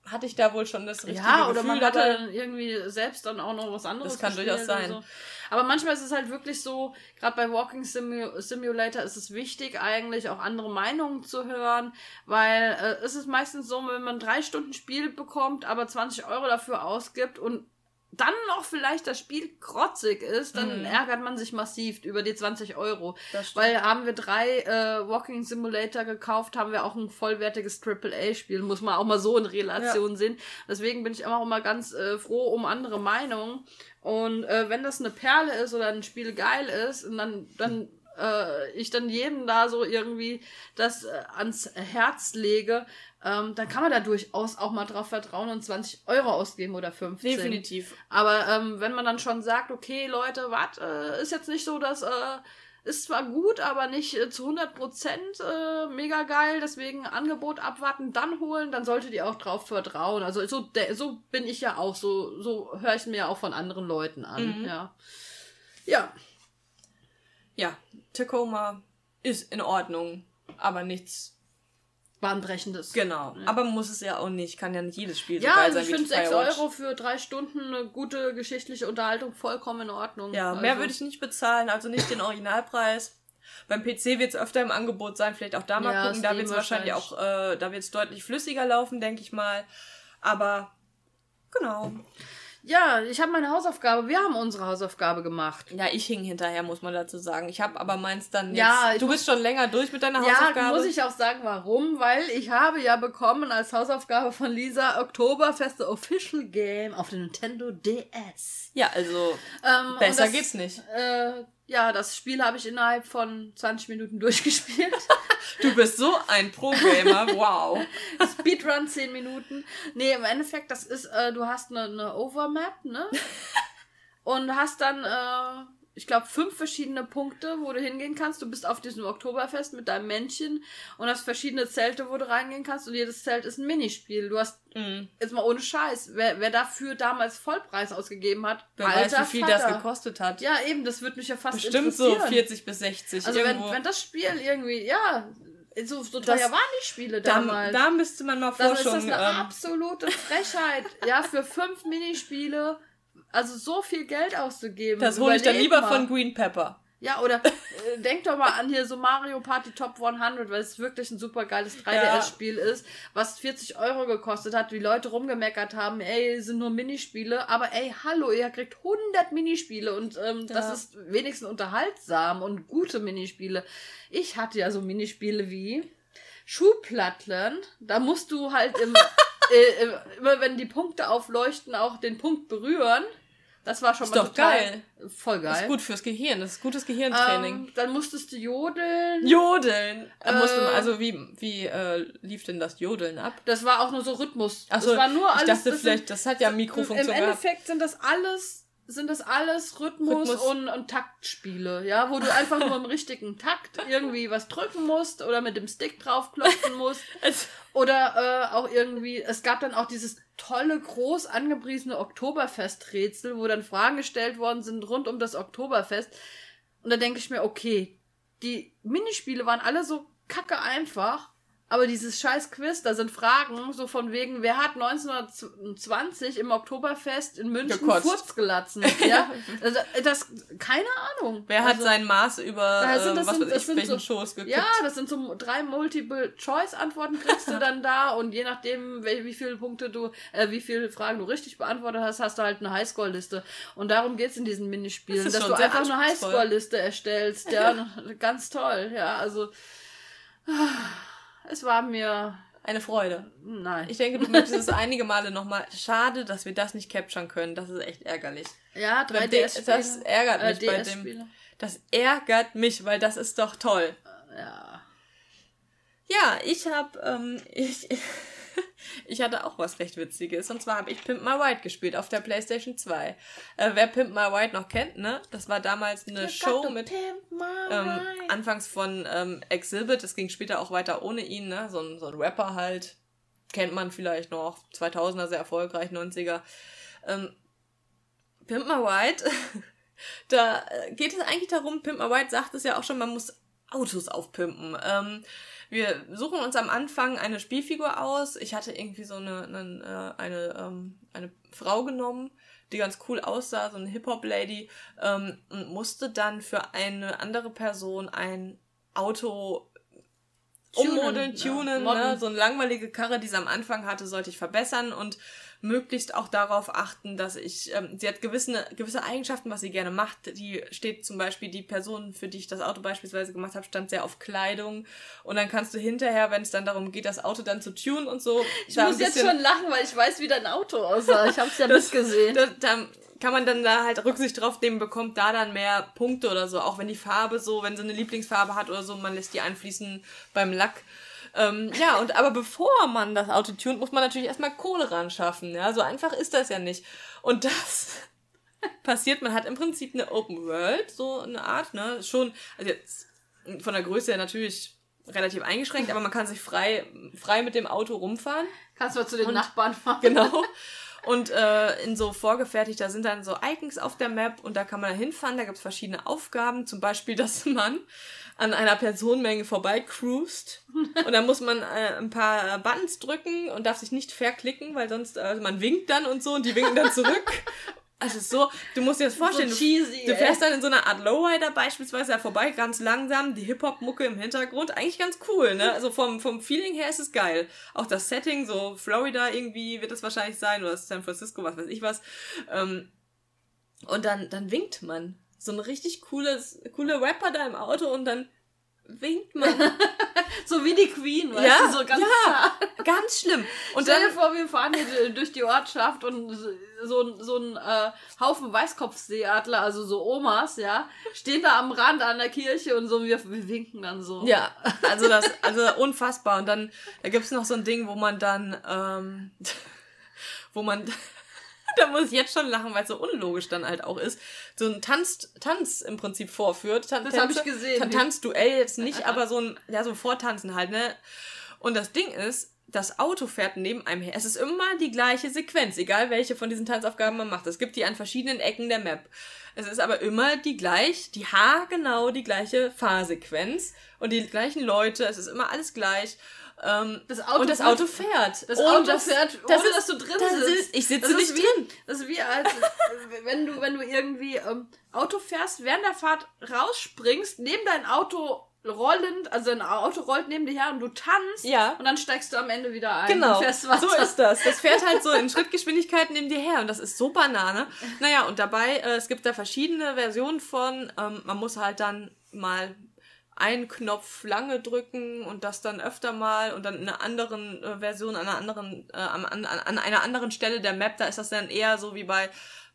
hatte ich da wohl schon das richtige ja, oder Gefühl man hat dabei. dann irgendwie selbst dann auch noch was anderes. Das kann durchaus sein. So. Aber manchmal ist es halt wirklich so, gerade bei Walking Simu Simulator ist es wichtig, eigentlich auch andere Meinungen zu hören, weil äh, es ist meistens so, wenn man drei Stunden Spiel bekommt, aber 20 Euro dafür ausgibt und dann noch vielleicht das Spiel krotzig ist, dann Mhm. ärgert man sich massiv über die 20 Euro. Weil haben wir drei äh, Walking Simulator gekauft, haben wir auch ein vollwertiges AAA-Spiel, muss man auch mal so in Relation sehen. Deswegen bin ich immer auch mal ganz äh, froh um andere Meinungen. Und äh, wenn das eine Perle ist oder ein Spiel geil ist, und dann, dann äh, ich dann jedem da so irgendwie das äh, ans Herz lege, ähm, dann kann man da durchaus auch mal drauf vertrauen und 20 Euro ausgeben oder 15. Definitiv. Aber ähm, wenn man dann schon sagt, okay, Leute, was, äh, ist jetzt nicht so, dass äh, ist zwar gut, aber nicht äh, zu 100 Prozent äh, mega geil, deswegen Angebot abwarten, dann holen, dann solltet ihr auch drauf vertrauen. Also so, so bin ich ja auch, so, so höre ich mir ja auch von anderen Leuten an, Mhm. ja. Ja, Ja, Tacoma ist in Ordnung, aber nichts. Bahnbrechendes. Genau. Aber muss es ja auch nicht. Kann ja nicht jedes Spiel so Ja, also sein ich wie finde 6 Firewatch. Euro für drei Stunden eine gute geschichtliche Unterhaltung vollkommen in Ordnung. Ja, mehr also, würde ich nicht bezahlen, also nicht den Originalpreis. Beim PC wird es öfter im Angebot sein, vielleicht auch da mal Ja, gucken. Da wird es wahrscheinlich auch, äh, da wird es deutlich flüssiger laufen, denke ich mal. Aber genau. Ja, ich habe meine Hausaufgabe, wir haben unsere Hausaufgabe gemacht. Ja, ich hing hinterher, muss man dazu sagen. Ich habe aber meins dann jetzt. Ja, du bist schon länger durch mit deiner Ja, Hausaufgabe. muss ich auch sagen, warum? Weil ich habe ja bekommen als Hausaufgabe von Lisa Oktoberfest The Official Game auf der Nintendo DS. ja, also Ähm, besser das, geht's nicht. Äh, ja, das Spiel habe ich innerhalb von 20 Minuten durchgespielt. Du bist so ein Pro-Gamer, wow. Speedrun 10 Minuten. Nee, im Endeffekt, das ist, äh, du hast eine, eine Overmap, ne? Und hast dann, äh, ich glaube, fünf verschiedene Punkte, wo du hingehen kannst. Du bist auf diesem Oktoberfest mit deinem Männchen und hast verschiedene Zelte, wo du reingehen kannst. Und jedes Zelt ist ein Minispiel. Du hast, Mhm. jetzt mal ohne Scheiß, wer, wer dafür damals Vollpreis ausgegeben hat, Wer weiß, wie viel das Vater. gekostet hat. Ja, eben, das würde mich ja fast Bestimmt so interessieren. 40 bis 60. Also wenn, irgendwo. wenn das Spiel irgendwie, ja, so, so Das- teuer waren die Spiele da, damals. da müsste man mal Dann ist Forschung. das eine ähm, absolute Frechheit, ja, für fünf Minispiele, also so viel Geld auszugeben. das hole ich dann lieber mal. von Green Pepper. Ja, oder äh, denk doch mal an hier so Mario Party Top 100, weil es wirklich ein super geiles 3DS-Spiel ist, was 40 Euro gekostet hat, wie Leute rumgemeckert haben, ey, sind nur Minispiele, aber ey, hallo, ihr kriegt 100 Minispiele und ähm, das Ja. ist wenigstens unterhaltsam und gute Minispiele. Ich hatte ja so Minispiele wie Schuhplattlern, da musst du halt im, äh, äh, immer wenn die Punkte aufleuchten, auch den Punkt berühren. Das war schon Ist mal doch total geil. voll geil. Das ist gut fürs Gehirn, das ist gutes Gehirntraining. Ähm, dann musstest du jodeln. Jodeln. Äh, musste, Äh. also wie, wie äh, lief denn das Jodeln ab? Das war auch nur so Rhythmus. Achso, das war nur ich alles. dachte das vielleicht, sind, das hat ja Im Mikrofunktion gehabt. Endeffekt sind das alles, sind das alles Rhythmus, Rhythmus. Und, und Taktspiele, ja, wo du einfach nur im richtigen Takt irgendwie was drücken musst oder mit dem Stick draufklopfen musst. Es- Oder äh, auch irgendwie, es gab dann auch dieses tolle, groß angepriesene Oktoberfest-Rätsel, wo dann Fragen gestellt worden sind rund um das Oktoberfest. Und da denke ich mir, okay, die Minispiele waren alle so kacke einfach, aber dieses scheiß Quiz, da sind Fragen so von wegen, wer hat 1920 im Oktoberfest in München Gekotzt. Furz gelassen? Ja, also, das, keine Ahnung. Wer hat Also- sein Maß über Da sind- äh, das was sind- das welchen so- Schoß gekippt? Ja, das sind so drei Multiple-Choice-Antworten kriegst du dann da und je nachdem, wie viele Punkte du, äh, wie viele Fragen du richtig beantwortet hast, hast du halt eine Highscore-Liste. Und darum geht's in diesen Minispielen, Das dass du einfach eine. Highscore-Liste erstellst. Ja, ganz toll. Ja, also es war mir Eine Freude. nein. Ich denke, du möchtest es einige Male nochmal. Schade, dass wir das nicht capturen können. Das ist echt ärgerlich. ja, Beim 3DS. D- das ärgert mich bei dem. Das ärgert mich, weil das ist doch toll. Ja. Ja, ich habe, ähm, ich, ich hatte auch was recht Witziges. Und zwar habe ich Pimp My Ride gespielt auf der PlayStation 2. Äh, wer Pimp My Ride noch kennt, ne? Das war damals eine Show mit ähm, anfangs von ähm, Exhibit. Es ging später auch weiter ohne ihn, ne? So ein, so ein Rapper halt. Kennt man vielleicht noch. 2000er sehr erfolgreich, 90er. Ähm, Pimp My Ride. da äh, geht es eigentlich darum, Pimp My Ride sagt es ja auch schon, man muss Autos aufpimpen. Ähm, wir suchen uns am Anfang eine Spielfigur aus. Ich hatte irgendwie so eine, eine, äh, eine, ähm, eine Frau genommen, die ganz cool aussah, so eine Hip-Hop-Lady, ähm, und musste dann für eine andere Person ein Auto Tunen, ummodeln, ja, tunen, ne? modden. so eine langweilige Karre, die sie am Anfang hatte, sollte ich verbessern und möglichst auch darauf achten, dass ich, ähm, sie hat gewisse, gewisse Eigenschaften, was sie gerne macht. Die steht zum Beispiel, die Person, für die ich das Auto beispielsweise gemacht habe, stand sehr auf Kleidung. Und dann kannst du hinterher, wenn es dann darum geht, das Auto dann zu tunen und so. Ich muss jetzt schon lachen, weil ich weiß, wie dein Auto aussah. Ich hab's ja mitgesehen. da, da kann man dann da halt Rücksicht drauf nehmen, bekommt da dann mehr Punkte oder so. Auch wenn die Farbe so, wenn sie eine Lieblingsfarbe hat oder so, man lässt die einfließen beim Lack. Ähm, ja, und aber bevor man das Auto tunt, muss man natürlich erstmal Kohle ran schaffen. Ja, so einfach ist das ja nicht. Und das passiert, man hat im Prinzip eine Open World, so eine Art, ne? Schon, also jetzt von der Größe her natürlich relativ eingeschränkt, aber man kann sich frei, frei mit dem Auto rumfahren. Kannst du mal zu den Nachbarn fahren? Genau. Und äh, in so vorgefertigt, da sind dann so Icons auf der Map und da kann man hinfahren, da gibt's verschiedene Aufgaben, zum Beispiel, dass man an einer Personenmenge vorbei cruist und dann muss man äh, ein paar Buttons drücken und darf sich nicht verklicken, weil sonst, äh, man winkt dann und so und die winken dann zurück. Also so, du musst dir das vorstellen, So du, cheesy, du ey. fährst dann in so einer Art Lowrider beispielsweise da vorbei, ganz langsam, die Hip-Hop-Mucke im Hintergrund, eigentlich ganz cool, ne? Also vom, vom Feeling her ist es geil. Auch das Setting, so Florida irgendwie wird es wahrscheinlich sein, oder San Francisco, was weiß ich was. Ähm, und dann, dann winkt man. So ein richtig cooles, coole Rapper da im Auto und dann winkt man. So wie die Queen, weißt Ja, du, so ganz ja. Ganz schlimm. Und Stell dir dann, vor, wir fahren hier durch die Ortschaft und so, ein- so ein äh, Haufen Weißkopfseeadler, also so Omas, ja, stehen da am Rand an der Kirche und so, wir, wir winken dann so. Ja, also das, also unfassbar. Und dann, da gibt's noch so ein Ding, wo man dann, ähm, wo man, da muss ich jetzt schon lachen, weil es so unlogisch dann halt auch ist, so ein Tanz, Tanz im Prinzip vorführt. Tan Das hab ich gesehen. Tan Tanzduell jetzt nicht, aber so ein, ja, so ein Vortanzen halt, ne? Und das Ding ist, das Auto fährt neben einem her. Es ist immer die gleiche Sequenz, egal welche von diesen Tanzaufgaben man macht. Es gibt die an verschiedenen Ecken der Map. Es ist aber immer die gleich, die haargenau die gleiche Fahrsequenz und die gleichen Leute. Es ist immer alles gleich. Ähm, Das Auto und das fährt- Auto fährt. Das Auto das- fährt, das ohne ist- dass du drin das sitzt. ist- ich sitze das nicht wie, drin. Das ist wie als, wenn du, wenn du irgendwie ähm, Auto fährst, während der Fahrt rausspringst, neben dein Auto rollend, also ein Auto rollt neben dir her und du tanzt Ja. und dann steigst du am Ende wieder ein Genau, so ist das. Das fährt halt so in Schrittgeschwindigkeit neben dir her und das ist so Banane. Naja, und dabei, äh, es gibt da verschiedene Versionen von, ähm, man muss halt dann mal einen Knopf lange drücken und das dann öfter mal und dann in einer anderen äh, Version, an einer anderen, äh, an, an, an einer anderen Stelle der Map, da ist das dann eher so wie bei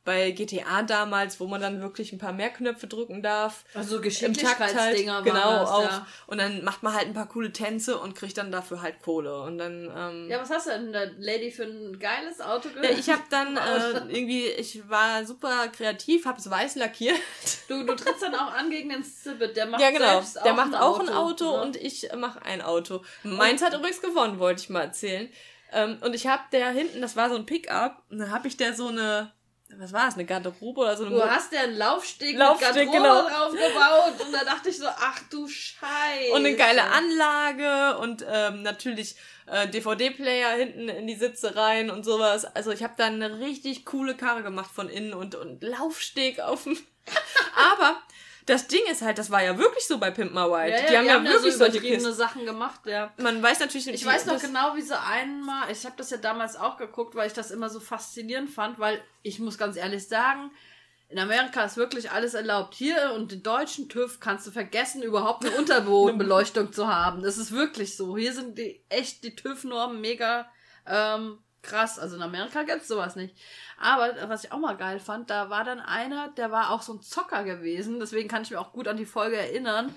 bei GTA damals, wo man dann wirklich ein paar mehr Knöpfe drücken darf. Also halt, Geschicklichkeitsdinger waren genau das, auch. ja. Und dann macht man halt ein paar coole Tänze und kriegt dann dafür halt Kohle. Und dann ähm, Ja, was hast du denn da, Lady, für ein geiles Auto ja, gehört? ich habe dann äh, irgendwie, ich war super kreativ, habe es weiß lackiert. Du, du trittst dann auch an gegen den Cibbit, der macht ja, genau. selbst auch Der macht ein auch ein Auto ne? und ich mache ein Auto. Meins hat übrigens gewonnen, wollte ich mal erzählen. Ähm, und ich habe der hinten, das war so ein Pickup, und dann habe ich der so eine, was war es, eine Garderobe oder so eine Du hast ja einen Laufsteg, Laufsteg, mit Garderobe genau. drauf gebaut und da dachte ich so, ach du Scheiße. und eine geile Anlage und ähm, natürlich äh, DVD-Player hinten in die Sitze rein und sowas. Also ich habe da eine richtig coole Karre gemacht von innen und, und Laufsteg auf dem. Aber das Ding ist halt, das war ja wirklich so bei Pimp My Ride. Ja, ja, die haben ja so wirklich solche übertriebene Kisten. Sachen gemacht, ja. Man weiß natürlich Ich wie- weiß noch genau, wie sie einmal, ich habe das ja damals auch geguckt, weil ich das immer so faszinierend fand, weil ich muss ganz ehrlich sagen, in Amerika ist wirklich alles erlaubt. Hier und den deutschen TÜV kannst du vergessen, überhaupt eine Unterbodenbeleuchtung zu haben. Das ist wirklich so. Hier sind die echt die TÜV-Normen mega ähm, krass. Also in Amerika gibt's sowas nicht. Aber was ich auch mal geil fand, da war dann einer, der war auch so ein Zocker gewesen. Deswegen kann ich mich auch gut an die Folge erinnern.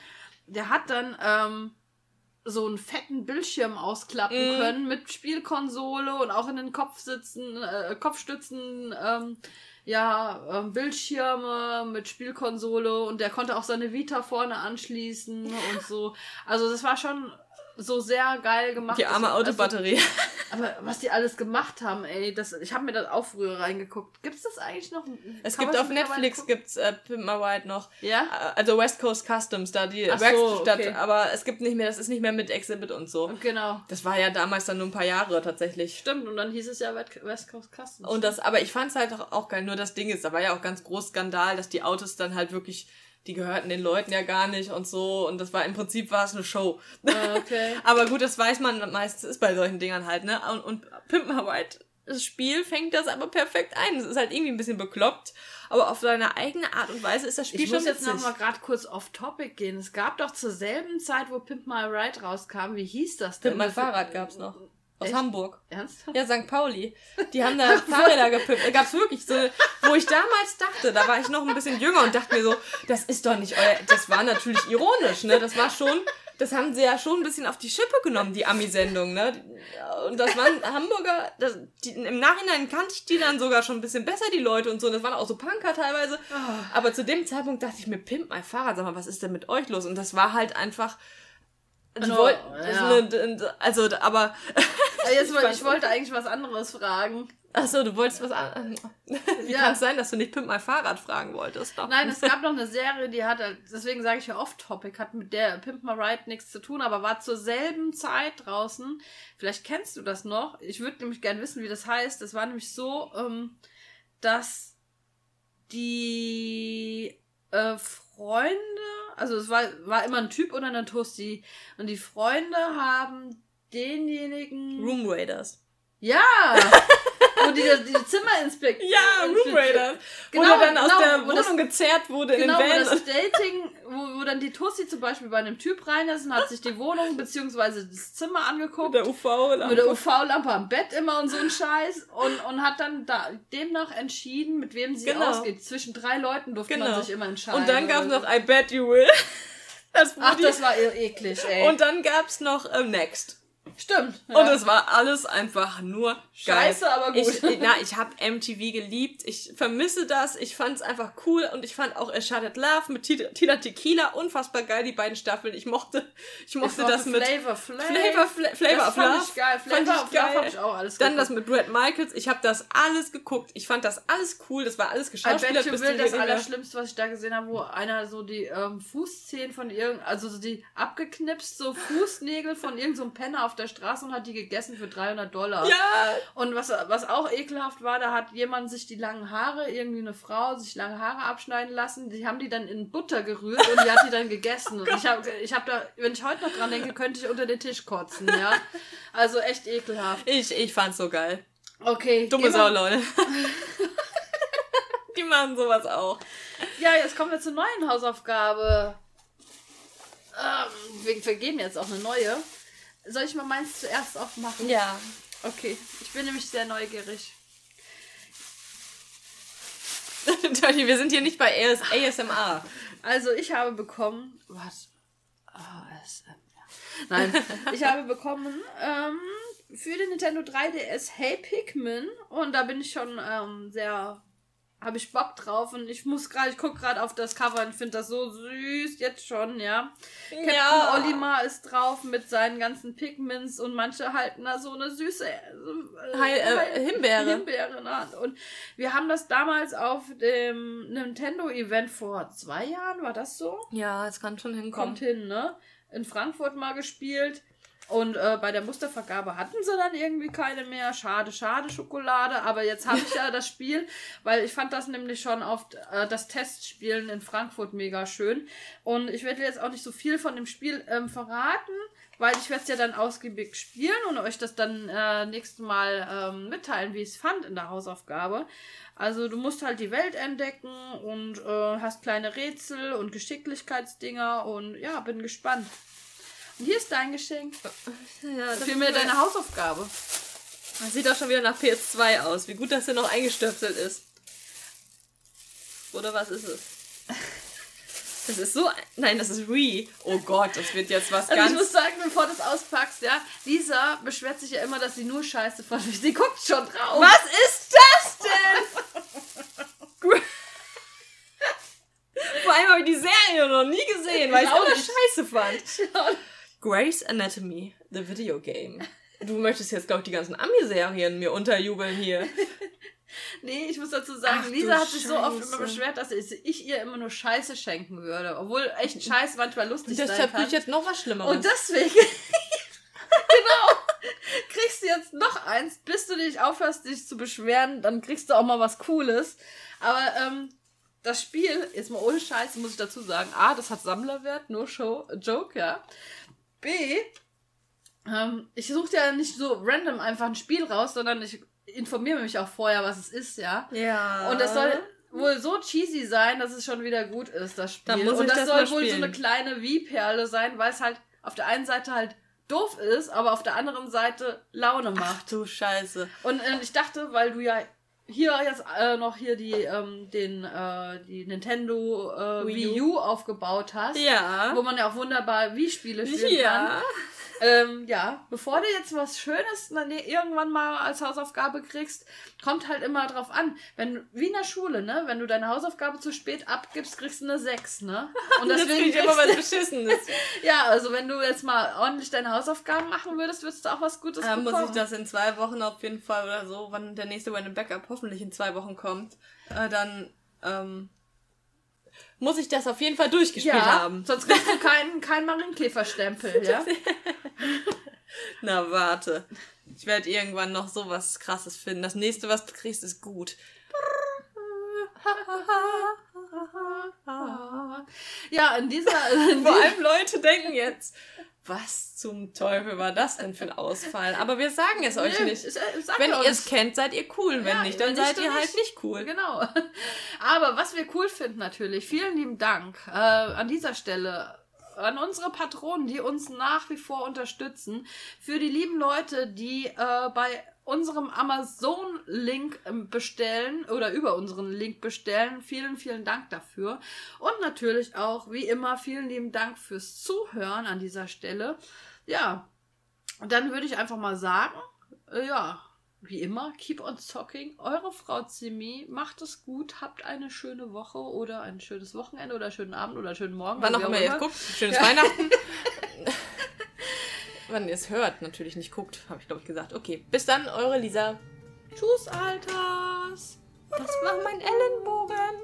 Der hat dann ähm, so einen fetten Bildschirm ausklappen Mhm. können mit Spielkonsole und auch in den Kopfsitzen, äh, Kopfstützen, ähm, ja, ähm, Bildschirme mit Spielkonsole und der konnte auch seine Vita vorne anschließen und so. Also das war schon so sehr geil gemacht. Die arme also, Autobatterie. aber was die alles gemacht haben, ey, das, ich habe mir das auch früher reingeguckt. Gibt's das eigentlich noch? Es Kann gibt auf Netflix gibt's äh, Pimp My Ride noch. Ja? Äh, Also West Coast Customs, da die Ach so, Werkstatt, okay. aber es gibt nicht mehr, das ist nicht mehr mit Exhibit und so. Genau. Das war ja damals dann nur ein paar Jahre tatsächlich. Stimmt, und dann hieß es ja West West Coast Customs. Und das, aber ich fand's halt auch, auch geil. Nur das Ding ist, da war ja auch ganz groß Skandal, dass die Autos dann halt wirklich, die gehörten den Leuten ja gar nicht und so. Und das war im Prinzip war es eine Show. Ah, okay. aber gut, das weiß man meistens ist bei solchen Dingern halt, ne? Und, und Pimp My Ride, das Spiel fängt das aber perfekt ein. Es ist halt irgendwie ein bisschen bekloppt, aber auf seine eigene Art und Weise ist das Spiel Ich schon muss jetzt witzig. noch mal gerade kurz off Topic gehen. Es gab doch zur selben Zeit, wo Pimp My Ride rauskam, wie hieß das denn? Pimp My Fahrrad gab's noch. Aus Echt? Hamburg. Ernsthaft? Ja, St. Pauli. Die haben da Fahrräder gepimpt. Da gab's wirklich so, wo ich damals dachte, da war ich noch ein bisschen jünger und dachte mir so, das ist doch nicht euer, das war natürlich ironisch, ne? Das war schon, das haben sie ja schon ein bisschen auf die Schippe genommen, die Ami-Sendung, ne? Und das waren Hamburger, das, die, im Nachhinein kannte ich die dann sogar schon ein bisschen besser, die Leute und so. Und das waren auch so Punker teilweise. Aber zu dem Zeitpunkt dachte ich mir, pimp mein Fahrrad, sag mal, was ist denn mit euch los? Und das war halt einfach, die Oh, wollten, ja. also, aber, Ah, Jetzt, fand- ich wollte eigentlich was anderes fragen. Achso, du wolltest was an. Wie Ja. kann es sein, dass du nicht Pimp mein Fahrrad fragen wolltest? Doch. Nein, es gab noch eine Serie, die hat, deswegen sage ich ja off-topic, hat mit der Pimp My Ride nichts zu tun, aber war zur selben Zeit draußen. Vielleicht kennst du das noch. Ich würde nämlich gern wissen, wie das heißt. Das war nämlich so, ähm, dass die äh, Freunde, also es war, war immer ein Typ oder eine Tussi, und die Freunde haben denjenigen. Room Raiders. Ja! wo die, die Zimmer. Ja, Room Raiders. Wo Genau, der dann aus genau, der wo Wohnung das- gezerrt wurde Genau, in wo den Van. das Dating, wo, wo dann die Tussi zum Beispiel bei einem Typ rein ist und hat sich die Wohnung beziehungsweise das Zimmer angeguckt. Mit der UV. mit der UV-Lampe am Bett immer und so ein Scheiß und, und hat dann da demnach entschieden, mit wem sie Genau. ausgeht. Zwischen drei Leuten durfte Genau. man sich immer entscheiden. Und dann gab's oder noch I Bet You Will. Das Ach, das war eklig, ey. Und dann gab's noch ähm, Next. Stimmt. Und es war alles einfach nur Scheiße, geil. aber gut. Ich, na, ich habe MTV geliebt. Ich vermisse das. Ich fand es einfach cool und ich fand auch A at Love mit Tila Tequila unfassbar geil, die beiden Staffeln. Ich mochte, ich mochte das mit Flavor Flav. Flavor, Fla Flavor das fand ich geil. Fand Flavor ich of Love geil. hab ich auch alles Dann das geguckt. mit Brad Michaels. Ich habe das alles geguckt. Ich fand das alles cool. Das war alles geschauspielert. bis will, das Allerschlimmste, was ich da gesehen habe, wo einer so die ähm, Fußzehen von irgend, also so die abgeknipst, so Fußnägel von irgendeinem so Penner auf der Straße und hat die gegessen für 300 Dollar. Ja, Und was, was auch ekelhaft war, da hat jemand sich die langen Haare, irgendwie eine Frau, sich lange Haare abschneiden lassen. Die haben die dann in Butter gerührt und die hat die dann gegessen. Und ich habe ich hab da, wenn ich heute noch dran denke, könnte ich unter den Tisch kotzen, ja. Also echt ekelhaft. ich, ich fand's so geil. Okay. Dumme Sau, Leute. die machen sowas auch. Ja, jetzt kommen wir zur neuen Hausaufgabe. Ähm, wir vergeben jetzt auch eine neue. Soll ich mal meins zuerst aufmachen? Ja. Okay, ich bin nämlich sehr neugierig. Dirty, wir sind hier nicht bei AS ASMR. Also ich habe bekommen. Was? ASMR. Nein, ich habe bekommen ähm, für den Nintendo 3DS Hey Pikmin und da bin ich schon ähm, sehr habe ich Bock drauf und ich muss gerade, ich gucke gerade auf das Cover und finde das so süß, jetzt schon, ja. Captain Ja. Olimar ist drauf mit seinen ganzen Pigments und manche halten da so eine süße äh, Heil- äh, Himbeere. Himbeere in der Hand. Und wir haben das damals auf dem Nintendo-Event vor zwei Jahren, war das so? Ja, es kann schon hinkommen. Kommt hin, ne? In Frankfurt mal gespielt. Und äh, bei der Mustervergabe hatten sie dann irgendwie keine mehr. Schade, schade, Schokolade. Aber jetzt habe ich ja das Spiel, weil ich fand das nämlich schon auf äh, das Testspielen in Frankfurt mega schön. Und ich werde jetzt auch nicht so viel von dem Spiel ähm, verraten, weil ich werde es ja dann ausgiebig spielen und euch das dann äh, nächstes Mal ähm, mitteilen, wie ich es fand in der Hausaufgabe. Also du musst halt die Welt entdecken und äh, hast kleine Rätsel und Geschicklichkeitsdinger und ja, bin gespannt. Hier ist dein Geschenk. Ja, mir deine Hausaufgabe. Das sieht doch schon wieder nach PS2 aus. Wie gut, dass der noch eingestöpselt ist. Oder was ist es? Das ist so. Nein, das ist Wii. Oh Gott, das wird jetzt was Also ich ganz. muss sagen, bevor du das auspackst, ja, Lisa beschwert sich ja immer, dass sie nur Scheiße von mich. Sie guckt schon drauf. Was ist das denn? Vor allem habe ich die Serie noch nie gesehen, weil ich Ich auch scheiße fand. Grey's Anatomy, the video game. Du möchtest jetzt, glaube ich, die ganzen Ami-Serien mir unterjubeln hier. Nee, ich muss dazu sagen, Ach Lisa hat sich so oft Scheiße. immer beschwert, dass ich, ihr immer nur Scheiße schenken würde. Obwohl echt Scheiße manchmal lustig sein Deshalb kann. will ich jetzt noch was Schlimmeres. Und deswegen, genau, kriegst du jetzt noch eins, bis du dich aufhörst, dich zu beschweren, dann kriegst du auch mal was Cooles. Aber ähm, das Spiel, jetzt mal ohne Scheiß, muss ich dazu sagen, A, das hat Sammlerwert, no show, joke, ja. B, ähm, ich suche ja nicht so random einfach ein Spiel raus, sondern ich informiere mich auch vorher, was es ist, ja. ja. Und das soll wohl so cheesy sein, dass es schon wieder gut ist, das Spiel. Dann muss und das, das soll wohl so eine kleine Wie-Perle sein, weil es halt auf der einen Seite halt doof ist, aber auf der anderen Seite Laune Ach macht. du Scheiße. Und äh, ich dachte, weil du ja hier jetzt äh, noch hier die, ähm, den, äh, die Nintendo äh, Wii Wii, U. U aufgebaut hast, Ja. wo man ja auch wunderbar Wii-Spiele spielen kann. Ja. Ähm, ja, bevor du jetzt was Schönes irgendwann mal als Hausaufgabe kriegst, kommt halt immer drauf an. Wenn du- wie in der Schule, ne? Wenn du deine Hausaufgabe zu spät abgibst, kriegst du eine 6, ne? Und krieg deswegen ich immer was Beschissenes. Ja, also wenn du jetzt mal ordentlich deine Hausaufgaben machen würdest, würdest du auch was Gutes Dann bekommen. muss ich das in zwei Wochen auf jeden Fall oder so, wann der nächste Random Backup hoffentlich in zwei Wochen kommt, äh, dann ähm, muss ich das auf jeden Fall durchgespielt ja, haben. sonst kriegst du keinen kein Marienkäferstempel, ja? Na, warte. Ich werde irgendwann noch sowas krasses finden. Das nächste, was du kriegst, ist gut. Ja, in dieser... In Vor allem Leute denken jetzt, was zum Teufel war das denn für ein Ausfall? Aber wir sagen es euch Nö, nicht. ich- ich sag Wenn ihr es kennt, seid ihr cool. Wenn Ja, nicht, dann seid ihr halt nicht. nicht cool. Genau. Aber was wir cool finden natürlich, vielen lieben Dank äh, an dieser Stelle an unsere Patronen, die uns nach wie vor unterstützen, für die lieben Leute, die äh, bei unserem Amazon-Link ähm, bestellen oder über unseren Link bestellen. Vielen, vielen Dank dafür. Und natürlich auch, wie immer, vielen lieben Dank fürs Zuhören an dieser Stelle. Ja, dann würde ich einfach mal sagen, äh, ja, wie immer, keep on talking. Eure Frau Zimi, macht es gut, habt eine schöne Woche oder ein schönes Wochenende oder einen schönen Abend oder einen schönen Morgen. Wann auch immer ihr guckt. Schönes Weihnachten. Wann ihr es hört, natürlich nicht guckt, habe ich glaube ich gesagt. Okay, bis dann, eure Lisa. Tschüss, Alters. Das war mein Ellenbogen.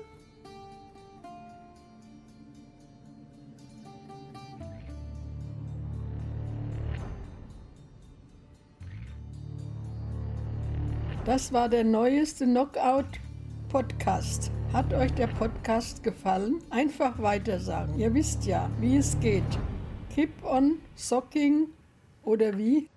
Das war der neueste Knockout-Podcast. Hat euch der Podcast gefallen? Einfach weitersagen. Ihr wisst ja, wie es geht. Keep on socking oder wie?